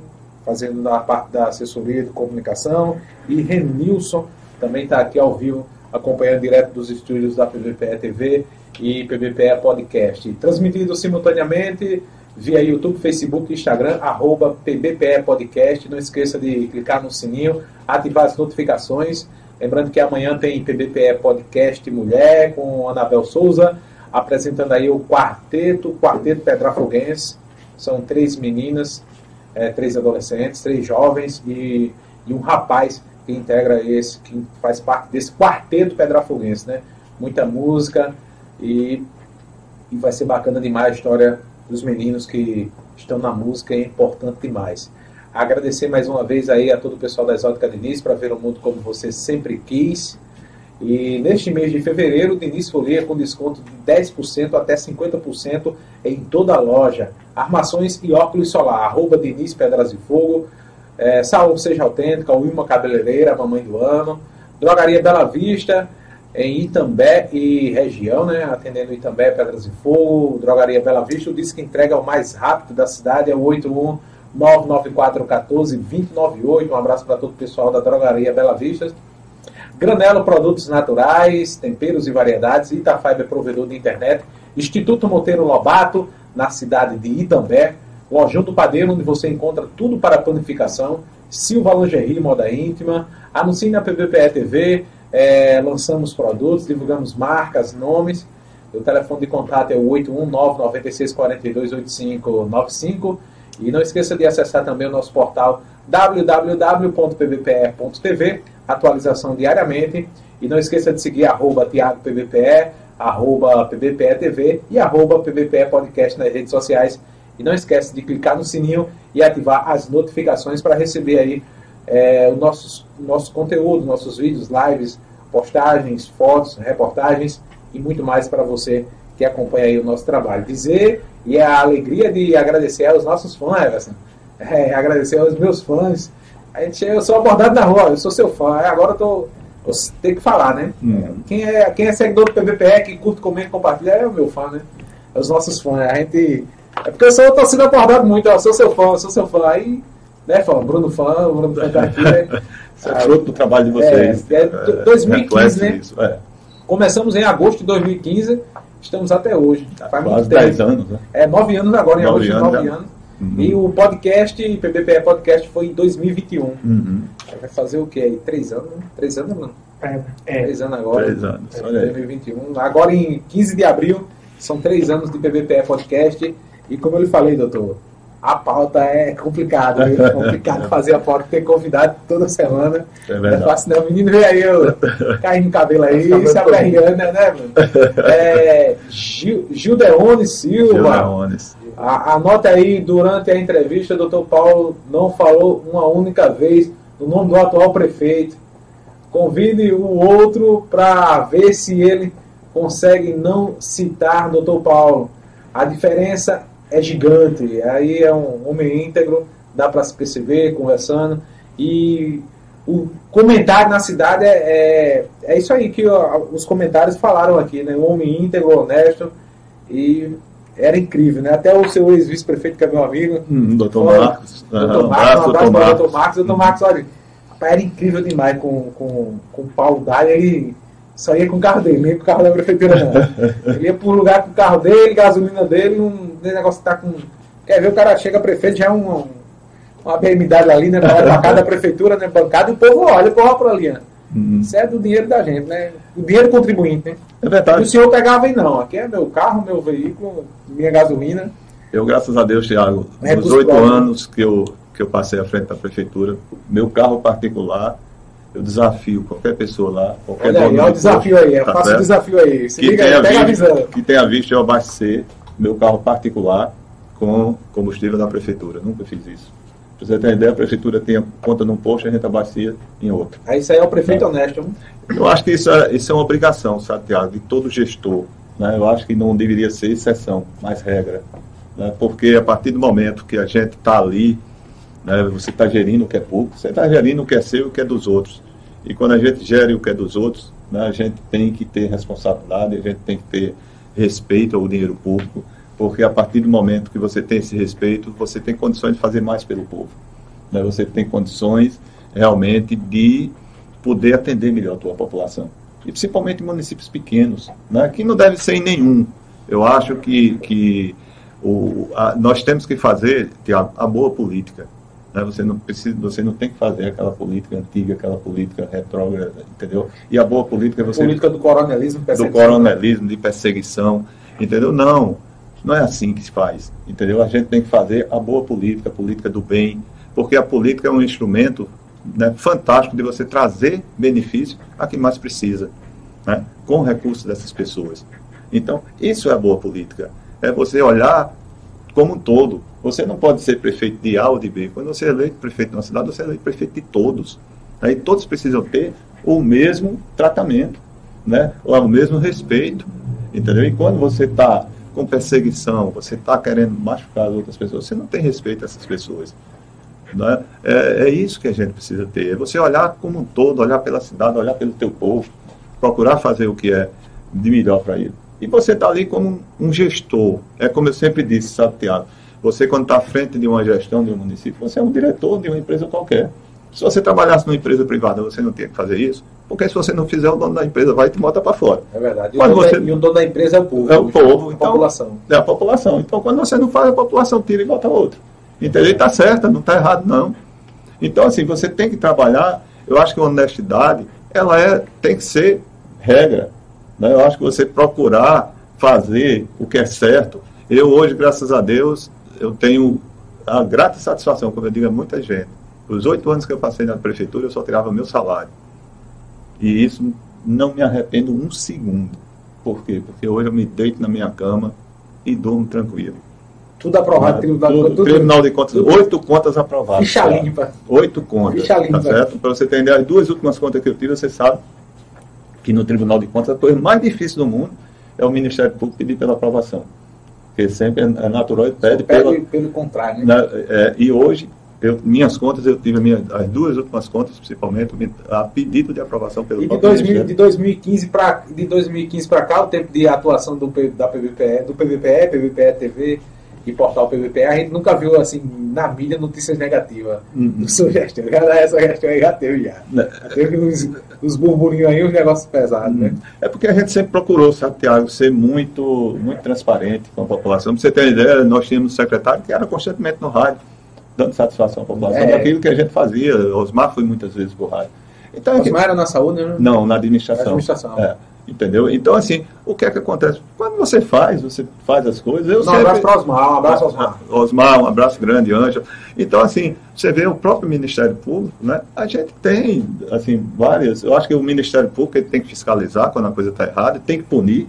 fazendo a parte da assessoria de comunicação. E Renilson também está aqui ao vivo, acompanhando direto dos estúdios da PBPE TV e PBPE Podcast. Transmitido simultaneamente via YouTube, Facebook, Instagram, arroba PBPE Podcast. Não esqueça de clicar no sininho, ativar as notificações Lembrando que amanhã tem PBPE Podcast Mulher com Anabel Souza, apresentando aí o quarteto, quarteto Pedrafoguense. São três meninas, é, três adolescentes, três jovens e, e, um rapaz que integra esse, que faz parte desse quarteto Pedrafoguense, né? Muita música e, e vai ser bacana demais a história dos meninos que estão na música, é importante demais. Agradecer mais uma vez aí a todo o pessoal da Exótica Diniz para ver o mundo como você sempre quis. E neste mês de fevereiro, Diniz Folia com desconto de 10% até 50% em toda a loja. Armações e óculos solar. Arroba Diniz Pedras de Fogo. É, Seja Autêntica, Wilma Cabeleireira, Mamãe do Ano. Drogaria Bela Vista, em Itambé e região, né? Atendendo Itambé, Pedras de Fogo. Drogaria Bela Vista. O disco que entrega o mais rápido da cidade é o 81 99414 2098. Um abraço para todo o pessoal da Drogaria Bela Vista. Granelo Produtos Naturais, Temperos e Variedades, Itafiber Provedor de Internet, Instituto Monteiro Lobato, na cidade de Itambé, Lojão do Padeiro, onde você encontra tudo para panificação, Silva Lingerie, Moda Íntima, anuncie na PBPE TV, é, lançamos produtos, divulgamos marcas, nomes, o telefone de contato é o 819 96 42 8595 e não esqueça de acessar também o nosso portal www.pbpe.tv, atualização diariamente. E não esqueça de seguir arroba TiagoPBPE, arroba PBPE e arroba PBPE Podcast nas redes sociais. E não esqueça de clicar no sininho e ativar as notificações para receber aí é, o nosso, nosso conteúdo, nossos vídeos, lives, postagens, fotos, reportagens e muito mais para você que acompanha aí o nosso trabalho. Dizer e a alegria de agradecer aos nossos fãs, Everson. É, agradecer aos meus fãs. A gente, eu sou abordado na rua, eu sou seu fã. Agora eu tô. Eu tenho que falar, né? Hum. Quem, é, quem é seguidor do PVPE, que curte, comenta, compartilha, é o meu fã, né? É os nossos fãs. A gente. É porque eu sou, tô sendo abordado muito, eu sou seu fã, eu sou seu fã. Aí, né, fã? Bruno fã, Bruno fã tá aqui, né? Isso é fruto do trabalho de vocês. É, é 2015, é, né? Isso, é. Começamos em agosto de 2015 estamos até hoje. Tá Faz quase 10 anos, né? É, 9 anos agora, em agosto de 9 anos. Uhum. E o podcast, PBPE Podcast, foi em 2021. Uhum. Vai fazer o quê aí? 3 anos? 3 anos, mano? É. 3 anos agora. 3 anos, é, 2021. Agora em 15 de abril, são 3 anos de PBPE Podcast. E como eu lhe falei, doutor, a pauta é complicada, é complicado fazer a pauta, ter convidado toda semana. É verdade. Não é fácil não. O menino veio aí, eu caindo no cabelo aí, se aperreando, né, né, mano? É, Gil, Gildeone Silva. Gildeone. A, anota aí, durante a entrevista, o doutor Paulo não falou uma única vez o nome do atual prefeito. Convide o outro para ver se ele consegue não citar doutor Paulo. A diferença é gigante. Aí é um homem íntegro, dá para se perceber conversando. E o comentário na cidade é, é, é isso aí que os comentários falaram aqui, né? Um homem íntegro, honesto e era incrível, né? Até o seu ex-vice-prefeito, que é meu amigo. Hum, doutor Marcos. Doutor uhum, Marcos, um abraço para o doutor Marcos. Doutor Marcos, olha, era incrível demais com, com, com o Paulo Dália. Ele saía com o carro dele, nem com o carro da prefeitura, não. Ele ia um lugar com o carro dele, gasolina dele, um negócio tá com. Quer ver, o cara chega prefeito, já é um, uma BMW ali, né? Pra casa da prefeitura, né? Bancada, e o povo olha, o povo ali, né? Uhum. Isso é do dinheiro da gente, né? O dinheiro contribuinte, né? É verdade. E o senhor pegava e não. Aqui é meu carro, meu veículo, minha gasolina. Eu, graças a Deus, Thiago, é nos oito anos que eu, que eu passei à frente da prefeitura, meu carro particular eu desafio qualquer pessoa lá, qualquer Olha aí, olha o desafio aí, tá faça o desafio aí. Se que, liga aí, visto, que tenha visto eu abastecer meu carro particular com combustível da prefeitura. Nunca fiz isso. Pra você ter ideia, a prefeitura tem conta num posto e a gente abastecia em outro. Aí isso aí é o prefeito é. honesto. Eu acho que isso é, isso é uma obrigação, sabe, Tiago, de todo gestor. Né? Eu acho que não deveria ser exceção, mas regra. Né? Porque a partir do momento que a gente está ali, né, você está gerindo o que é público, você está gerindo o que é seu e o que é dos outros. E quando a gente gere o que é dos outros, né, a gente tem que ter responsabilidade, a gente tem que ter respeito ao dinheiro público, porque a partir do momento que você tem esse respeito, você tem condições de fazer mais pelo povo. Né? Você tem condições realmente de poder atender melhor a tua população. E principalmente em municípios pequenos, né? que não deve ser em nenhum. Eu acho que, que o, a, nós temos que fazer a, a boa política. Né? Você, não precisa, você não tem que fazer aquela política antiga, aquela política retrógrada, entendeu? E a boa política é você. Política do coronelismo, do coronelismo, de perseguição, entendeu? Não, não é assim que se faz, entendeu? A gente tem que fazer a boa política, a política do bem, porque a política é um instrumento né, fantástico de você trazer benefício a quem mais precisa, né, com recursos dessas pessoas. Então, isso é a boa política. É você olhar como um todo. Você não pode ser prefeito de A ou de B. Quando você é eleito prefeito de uma cidade, você é eleito prefeito de todos. Aí todos precisam ter o mesmo tratamento, né? o mesmo respeito. Entendeu? E quando você está com perseguição, você está querendo machucar as outras pessoas, você não tem respeito a essas pessoas. Né? É, é isso que a gente precisa ter. É você olhar como um todo, olhar pela cidade, olhar pelo teu povo, procurar fazer o que é de melhor para ele. E você está ali como um gestor. É como eu sempre disse, sabe, Tiago? Você, quando está à frente de uma gestão de um município, você é um diretor de uma empresa qualquer. Se você trabalhasse numa empresa privada, você não tinha que fazer isso, porque se você não fizer, o dono da empresa vai e te bota para fora. É verdade. E, quando o você... e o dono da empresa é o povo. É o povo. A então, população. É a população. Então, quando você não faz, a população tira e bota outra. Entendeu? Está certa, não está errado, não. Então, assim, você tem que trabalhar. Eu acho que a honestidade, ela é, tem que ser regra. Né? Eu acho que você procurar fazer o que é certo. Eu hoje, graças a Deus, eu tenho a grata satisfação, como eu digo a muita gente. Os oito anos que eu passei na prefeitura, eu só tirava meu salário. E isso não me arrependo um segundo. Por quê? Porque hoje eu me deito na minha cama e durmo tranquilo. Tudo aprovado. Tribunal, tudo, tudo, Tribunal de Contas, tudo. oito contas aprovadas. Ficha tá? limpa. Oito contas. Ficha limpa. Tá certo? Para você entender, as duas últimas contas que eu tive, você sabe que no Tribunal de Contas a coisa mais difícil do mundo é o Ministério Público pedir pela aprovação. Porque sempre é natural e pede, pede pela, pelo contrário. Né? É, e hoje, eu, minhas contas, eu tive minha, as duas últimas contas, principalmente, a pedido de aprovação pelo e de, 2000, de 2015 para de 2015 para cá, o tempo de atuação do, da PVPE, do PVPE, PVPE TV, e portal PVP, a gente nunca viu assim na mídia notícias negativas uhum. do seu gestão. Essa gestão aí já teve já. Né? Já teve uns, uns burburinhos aí, uns negócios pesados, né? uhum. né? É porque a gente sempre procurou, sabe, Tiago, ser muito, muito transparente com a população. Pra você ter uma ideia, nós tínhamos um secretário que era constantemente no rádio, dando satisfação à população é. daquilo que a gente fazia. Osmar foi muitas vezes pro rádio. Então, Osmar era na saúde, né? Não, na administração. Na administração. É. Entendeu? Então, assim, o que é que acontece? Quando você faz, você faz as coisas. Eu um sempre... abraço para Osmar, um abraço Osmar. Osmar, um abraço grande, Ângelo. Então, assim, você vê o próprio Ministério Público, né? A gente tem, assim, várias. Eu acho que o Ministério Público ele tem que fiscalizar quando a coisa está errada, tem que punir,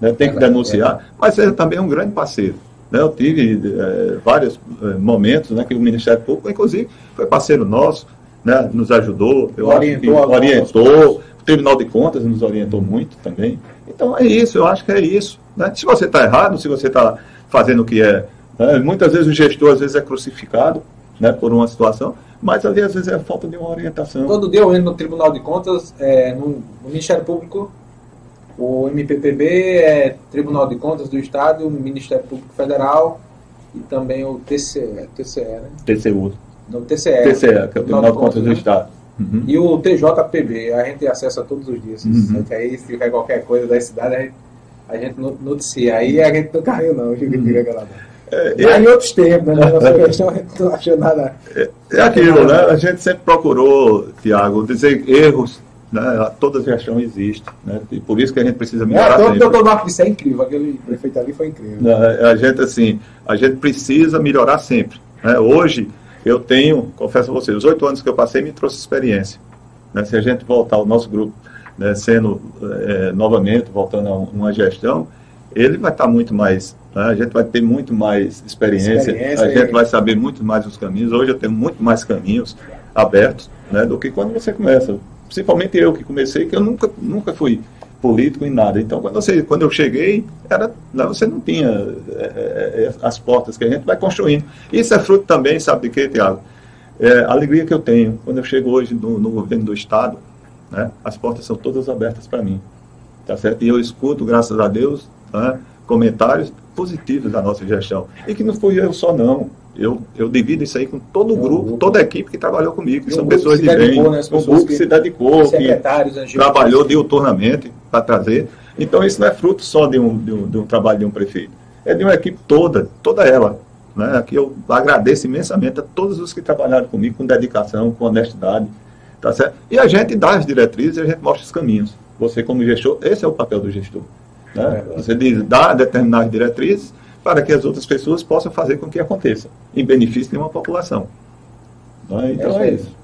né? tem que denunciar, mas ele também é um grande parceiro. Né? Eu tive é, vários é, momentos né, que o Ministério Público, inclusive, foi parceiro nosso, né? nos ajudou, eu orientou, acho que orientou Tribunal de Contas nos orientou muito também. Então é isso, eu acho que é isso. Né? Se você está errado, se você está fazendo o que é. Né? Muitas vezes o gestor às vezes é crucificado né, por uma situação, mas ali às vezes é falta de uma orientação. Todo dia eu entro no Tribunal de Contas, é, no, no, Ministério Público, o MPPB é Tribunal de Contas do Estado, o Ministério Público Federal e também o TCE, TCE né? TCU. Não, TCE. TCE, que é o Tribunal de Contas, Contas do né? Estado. Uhum. E o TJPB, a gente acessa todos os dias. Uhum. Aí, se tiver qualquer coisa da cidade, a gente, a gente noticia. Aí a gente não caiu, não. Uhum. É, é, em outros tempos, né? Nossa questão, a gente não achou nada. É, é aquilo, né? A gente sempre procurou, Tiago, dizer erros. Né? Toda gestão existe. Né? E por isso que a gente precisa é, melhorar. É, o doutor Marcos, é incrível. Aquele prefeito ali foi incrível. A gente, assim, a gente precisa melhorar sempre. Né? Hoje eu tenho, confesso a vocês, os oito anos que eu passei me trouxe experiência. Né? Se a gente voltar ao nosso grupo, né, sendo é, novamente, voltando a uma gestão, ele vai estar muito mais, né? a gente vai ter muito mais experiência, experiência a gente vai saber muito mais os caminhos. Hoje eu tenho muito mais caminhos abertos né, do que quando você começa. Principalmente eu que comecei, que eu nunca, nunca fui político em nada. Então, quando, você, quando eu cheguei, era, lá você não tinha é, as portas que a gente vai construindo. Isso é fruto também, sabe de quê, Tiago? É, a alegria que eu tenho quando eu chego hoje no, no governo do Estado, né, as portas são todas abertas para mim. Tá certo? E eu escuto, graças a Deus, né, comentários positivos da nossa gestão. E que não fui eu só, não eu, eu divido isso aí com todo o grupo, toda a equipe que trabalhou comigo, que são pessoas de bem, né, um grupo que, se dedicou, que trabalhou diuturnamente para trazer. Então isso não é fruto só de um, de um, de um trabalho de um prefeito, é de uma equipe toda, toda ela. Né? Aqui eu agradeço imensamente a todos os que trabalharam comigo com dedicação, com honestidade. Tá certo? E a gente dá as diretrizes e a gente mostra os caminhos. Você, como gestor, esse é o papel do gestor. Né? É Você diz, dá determinadas diretrizes para que as outras pessoas possam fazer com que aconteça, em benefício de uma população. Né? Então é, é isso.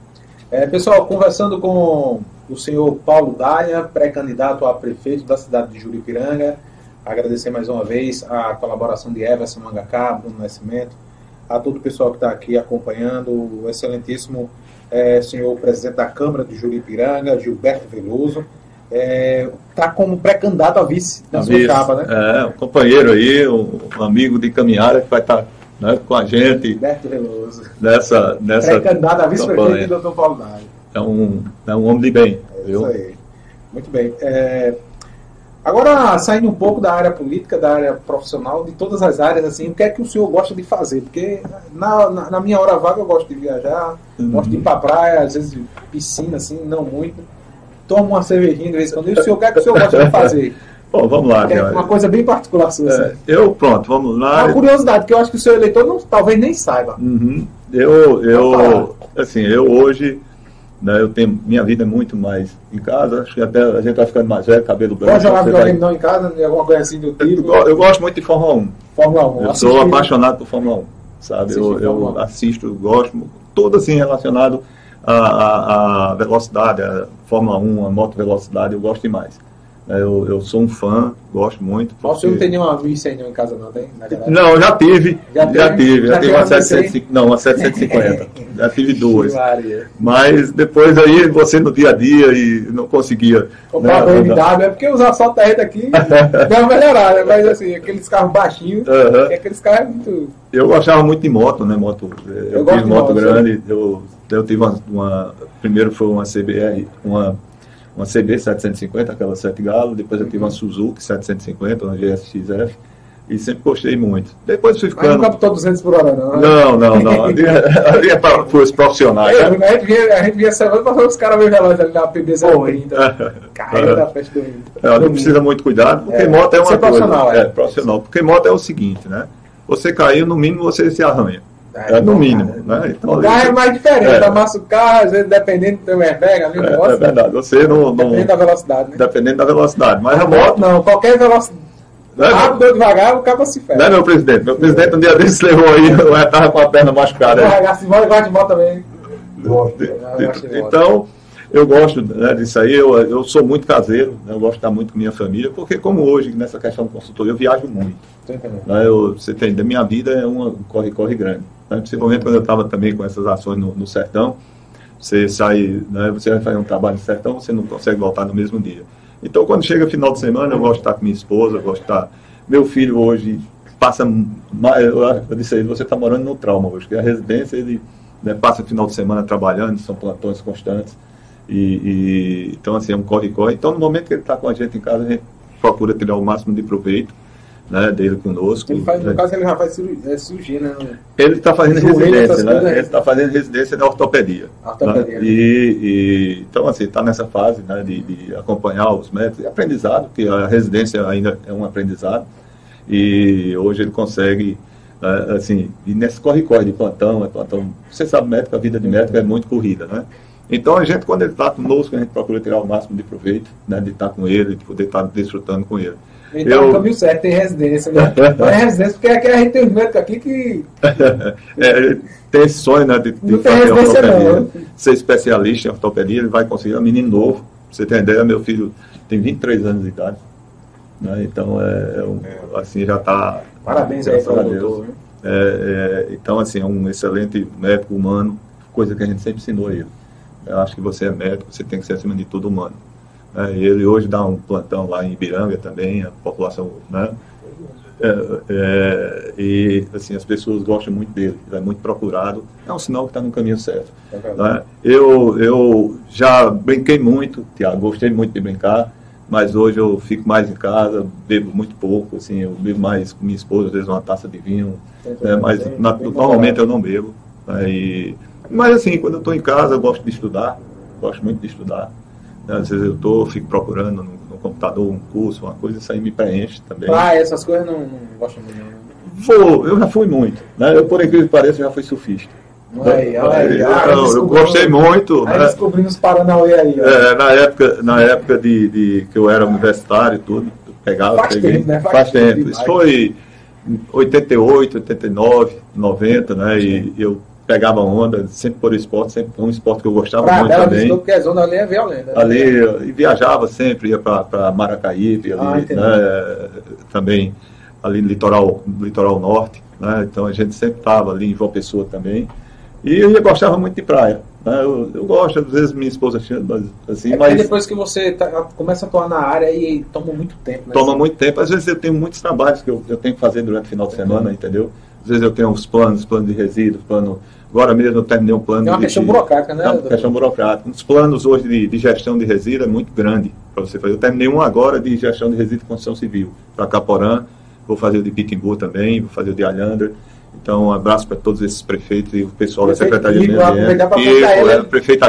É, pessoal, conversando com o senhor Paulo Daia, pré-candidato a prefeito da cidade de Juripiranga. Agradecer mais uma vez a colaboração de Everson Mangacá, Bruno Nascimento, a todo o pessoal que está aqui acompanhando, o excelentíssimo é, senhor presidente da Câmara de Juripiranga, Gilberto Veloso. Está é, tá como pré-candidato a vice na a sua vice, né? É, um companheiro aí, um, um amigo de caminhada que vai estar tá, né, com a gente. Gilberto Veloso. Nessa, nessa pré-candidato a vice-prefeito, doutor Paulo Dário. É um, é um homem de bem. É viu? isso aí. Muito bem. É, agora, saindo um pouco da área política, da área profissional, de todas as áreas, assim, o que é que o senhor gosta de fazer? Porque na, na, na minha hora vaga eu gosto de viajar, uhum. gosto de ir para praia, às vezes piscina, assim, não muito. Tomo uma cervejinha de vez em quando. E o senhor, o que é que o senhor gosta de fazer? Bom, vamos lá. É uma coisa bem particular sua. É, assim. eu, pronto, vamos lá. Uma curiosidade, que eu acho que o seu eleitor não, talvez nem saiba. Uhum. Eu, eu, assim, eu hoje né? Eu tenho, minha vida é muito mais em casa, acho que até a gente vai ficando mais velho, cabelo branco. Pode jogar videogame não em casa, alguma coisa assim do tipo? Eu, eu, gosto muito de Fórmula 1. Fórmula 1. Eu sou apaixonado por Fórmula 1, sabe? Eu, eu assisto, gosto, tudo assim relacionado à, à, velocidade, a Fórmula 1, a moto velocidade, eu gosto demais. É, eu, eu sou um fã, gosto muito. Porque... Você não tem nenuma 1100 em casa, não tem? Não, já tive. Já, já tive. Já, já tive uma 750. Não, uma 750. já tive duas. Mas depois aí você no dia a dia e não conseguia. Comprar né, BMW, é porque os assaltos da rede aqui deu uma melhorada, mas assim, aqueles carros baixinhos, uhum. aqueles carros muito. Eu gostava muito de moto, né? Moto. Eu, eu tive moto, moto grande. Eu, eu tive uma, uma. Primeiro foi uma CBR, uma uma CB 750, aquela 7 galo, depois eu tive uma Suzuki 750, uma GSXF, e sempre gostei muito. Depois fui ficando... Mas não captou 200 por hora, não? Né? Não, não, não. Ali, é para os profissionais. É, né? A gente via, a gente via semana passando os caras meio relógio ali na PB 030. Caiu da festa do Rio. É, não precisa muito cuidado, porque é, moto é uma coisa... profissional, é. é. profissional. Porque moto é o seguinte, né? Você caiu, no mínimo você se arranha. É, no mínimo. Né? Então, o carro é mais diferente, é. amassa o carro, às vezes dependendo do teu airbag, ali, é, é verdade, você não. Dependendo da velocidade, né? Dependendo da velocidade. Mas a moto. Não, qualquer velocidade. Não, é Rápido ou devagar, o cabo se ferra. Não é meu presidente? Meu presidente um dia desses levou aí, eu estava com a perna machucada. Devagar, se embora, gosta de moto também. Então, eu gosto né, disso aí, eu, eu sou muito caseiro, né, eu gosto de estar muito com minha família, porque como hoje, nessa questão do consultoria, eu viajo muito. Né, eu, você tem, da minha vida é um corre-corre grande. Né? Principalmente quando eu estava também com essas ações no, no sertão, você sai, né, você vai fazer um trabalho no sertão, você não consegue voltar no mesmo dia. Então, quando chega final de semana, eu gosto de estar com minha esposa, eu gosto de estar. Meu filho hoje passa. Eu disse aí, você está morando no trauma hoje, que a residência ele né, passa final de semana trabalhando, são plantões constantes. E, e então, assim, é um corre-corre. Então, no momento que ele está com a gente em casa, a gente procura tirar o máximo de proveito né, dele conosco. Ele faz, no né? caso, ele já faz é, cirurgia, né? Ele está fazendo residência, né? Ele está fazendo residência de ortopedia. ortopedia né? e, e, então, assim, está nessa fase né, de, de, acompanhar os médicos e aprendizado, que a residência ainda é um aprendizado. E hoje ele consegue, né, assim, e nesse corre-corre de plantão, é plantão. Você sabe, médico, a vida de médico é muito corrida, né? Então a gente, quando ele está conosco, a gente procura tirar o máximo de proveito, né, de estar tá com ele, de poder estar tá desfrutando com ele. Então eu... caminho certo, tem residência, né? Não é residência, porque aqui a gente tem um médico aqui que. é, tem esse sonho, né? De, de não tem residência, não. Né? Ser especialista em ortopedia, ele vai conseguir. É um menino novo. Pra você ter ideia, meu filho tem 23 anos de idade. Né? Então, é, é um, assim, já está. Parabéns aí para doutor. É, é, então, assim, é um excelente médico humano, coisa que a gente sempre ensinou a ele. Eu acho que você é médico, você tem que ser, acima de tudo, humano. É, ele hoje dá um plantão lá em Ibiranga também, a população, né? É, é, e assim, as pessoas gostam muito dele, ele é muito procurado, é um sinal que está no caminho certo. É né? eu, eu já brinquei muito, Tiago, gostei muito de brincar, mas hoje eu fico mais em casa, bebo muito pouco, assim, eu bebo mais com minha esposa, às vezes uma taça de vinho, né? mas na, normalmente eu não bebo. Né? E, mas assim, quando eu estou em casa, eu gosto de estudar, gosto muito de estudar. Às vezes eu tô, fico procurando no, no, computador um curso, uma coisa, isso aí me preenche também. Ah, essas coisas não, não gosto muito. Não. Vou, eu já fui muito. Né? Eu, por incrível que pareça, já fui surfista. Aí, olha aí, eu, eu gostei muito. Aí né? descobrimos os Paranauê aí. É, na época, na época de, de que eu era universitário e tudo, pegava, Faz peguei, tempo, né? Faz Faz, tempo tempo. Isso foi em 88, 89, 90, né? E eu pegava onda, sempre por esporte, sempre foi um esporte que eu gostava Pra muito Bela também. porque a zona ali é violenta. né? Ali e viajava sempre, ia para Maracaípe, Ah, ali, entendi. né, também ali no litoral, no litoral norte, né, então a gente sempre estava ali em João Pessoa também. E eu gostava muito de praia. Né, eu, eu gosto, às vezes minha esposa chama, mas, assim, É mas depois que você tá- começa a atuar na área e toma muito tempo, né? toma muito tempo. Às vezes eu tenho muitos trabalhos que eu, eu tenho que fazer durante o final de semana, entendeu? Às vezes eu tenho os planos, plano de resíduos, plano. Agora mesmo eu terminei um plano Tem uma de. questão de- burocrática, né? É uma questão burocrática. Os planos hoje de, de gestão de resíduos é muito grande para você fazer. Eu terminei um agora de gestão de resíduos e construção civil para Caporã, vou fazer o de Pitimbu também, vou fazer o de Alhandra. Então, um abraço para todos esses prefeitos e o pessoal da Prefeito Secretaria de Meio Ambiente. pra Igor, contar ele. é, é, o prefeito tá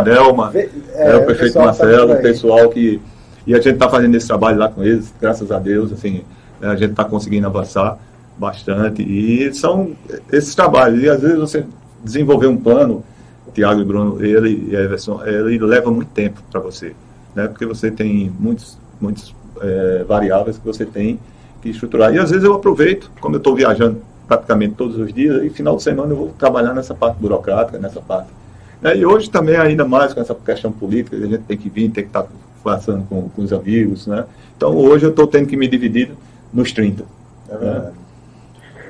Marcelo, por o pessoal que. E a gente está fazendo esse trabalho lá com eles, graças a Deus, assim, né, a gente está conseguindo avançar bastante. E são esses trabalhos. E às vezes você desenvolver um plano, Tiago e Bruno, ele e Everson, ele leva muito tempo para você. Né, porque você tem muitos, muitos eh, variáveis que você tem que estruturar. E às vezes eu aproveito, como eu estou viajando praticamente todos os dias, e final de semana eu vou trabalhar nessa parte burocrática, nessa parte né, E hoje também, ainda mais com essa questão política, a gente tem que vir, tem que estar conversando com, com os amigos. Né? Então, hoje eu estou tendo que me dividir nos 30. É verdade.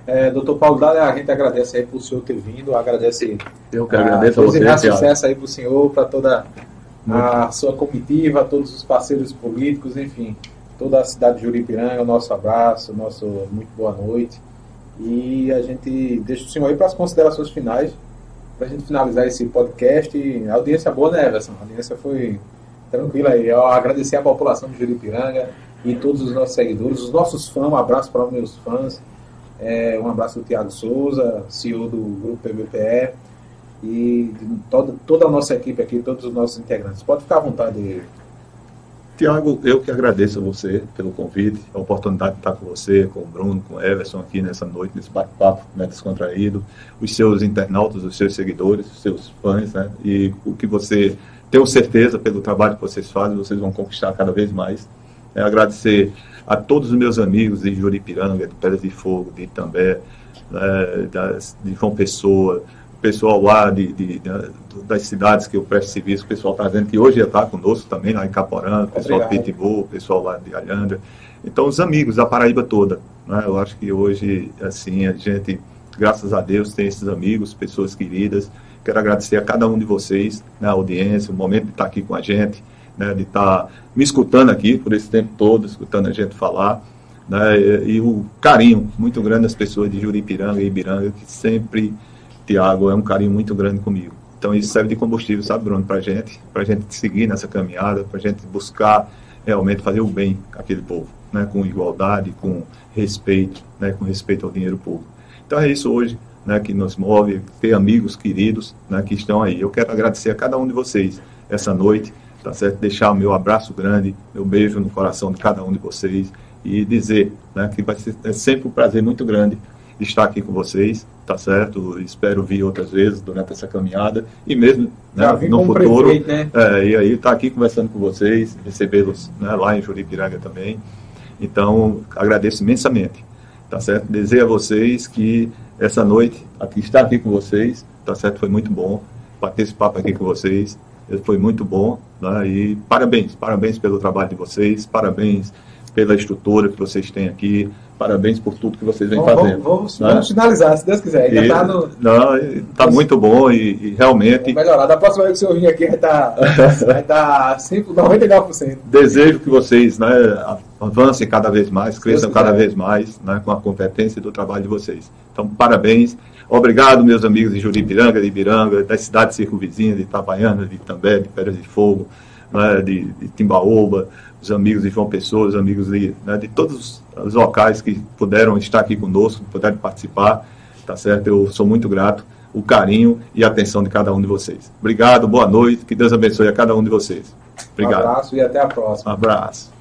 É, doutor Paulo Dália, a gente agradece aí por senhor ter vindo, agradece Eu que agradeço a você, desejar Thiago. sucesso aí para o senhor, para toda a sua comitiva, todos os parceiros políticos, enfim, toda a cidade de Juripiranga, nosso abraço, nosso muito boa noite. E a gente deixa o senhor aí para as considerações finais, para a gente finalizar esse podcast. E a audiência boa, né, Everson? A audiência foi tranquila aí. Eu agradecer a população de Juripiranga e todos os nossos seguidores, os nossos fãs, um abraço para os meus fãs. É, um abraço do Tiago Souza, CEO do Grupo PBPE, e toda, toda a nossa equipe aqui, todos os nossos integrantes. Pode ficar à vontade. Tiago, eu que agradeço a você pelo convite, a oportunidade de estar com você, com o Bruno, com o Everson aqui nessa noite, nesse bate-papo né, descontraído, os seus internautas, os seus seguidores, os seus fãs, né, e o que você, tenho certeza, pelo trabalho que vocês fazem, vocês vão conquistar cada vez mais. É, agradecer a todos os meus amigos de Juripiranga, de Pedras de Fogo, de Itambé, né, das- de João Pessoa, o pessoal lá de, de- da- das cidades que eu presto serviço, o pessoal está dizendo que hoje ia estar conosco também, lá em Caporã, o pessoal de. Pitbull, o pessoal lá de Alhandra. Então, os amigos da Paraíba toda. Né? Eu acho que hoje, assim, a gente, graças a Deus, tem esses amigos, pessoas queridas. Quero agradecer a cada um de vocês, né, a audiência, o momento de estar aqui com a gente, né, de estar me escutando aqui por esse tempo todo, escutando a gente falar. Né, e, e o carinho muito grande das pessoas de Juripiranga e Ibiranga, que sempre, Tiago, é um carinho muito grande comigo. Então isso serve de combustível, sabe, Bruno, para gente, para a gente seguir nessa caminhada, para a gente buscar realmente fazer o bem àquele povo, né, com igualdade, com respeito, né, com respeito ao dinheiro público. Então é isso hoje né, que nos move, ter amigos queridos né, que estão aí. Eu quero agradecer a cada um de vocês essa noite, tá certo? Deixar o meu abraço grande, meu beijo no coração de cada um de vocês e dizer né, que vai ser é sempre um prazer muito grande estar aqui com vocês, tá certo? Espero vir outras vezes durante essa caminhada e mesmo né, no futuro. prefeito, né? É, e aí estar aqui conversando com vocês, recebê-los né, lá em Juripiranga também. Então, agradeço imensamente, tá certo? Desejo a vocês que essa noite, aqui estar aqui com vocês, tá certo? Foi muito bom bater esse papo aqui com vocês, foi muito bom, né? E parabéns, parabéns pelo trabalho de vocês, parabéns pela estrutura que vocês têm aqui, parabéns por tudo que vocês vêm Vamos, fazendo. vamos, né? vamos finalizar, se Deus quiser. Ainda E- tá no. Não, está muito bom e, e realmente Vamos melhorar. Da próxima vez que o senhor vir aqui, vai estar estar 5, 99%. desejo que vocês né, avancem cada vez mais, cresçam cada vez mais né, com a competência do trabalho de vocês. Então, parabéns. Obrigado, meus amigos de Juripiranga, de Ibiranga, das cidades circunvizinhas, de Itabaiana, de Itambé, de Pedras de Fogo, né, de, de Timbaúba, os amigos de João Pessoa, os amigos de, né, de todos os locais que puderam estar aqui conosco, puderam participar, tá certo? Eu sou muito grato, o carinho e a atenção de cada um de vocês. Obrigado, boa noite, que Deus abençoe a cada um de vocês. Um Obrigado. abraço e até a próxima. Um abraço.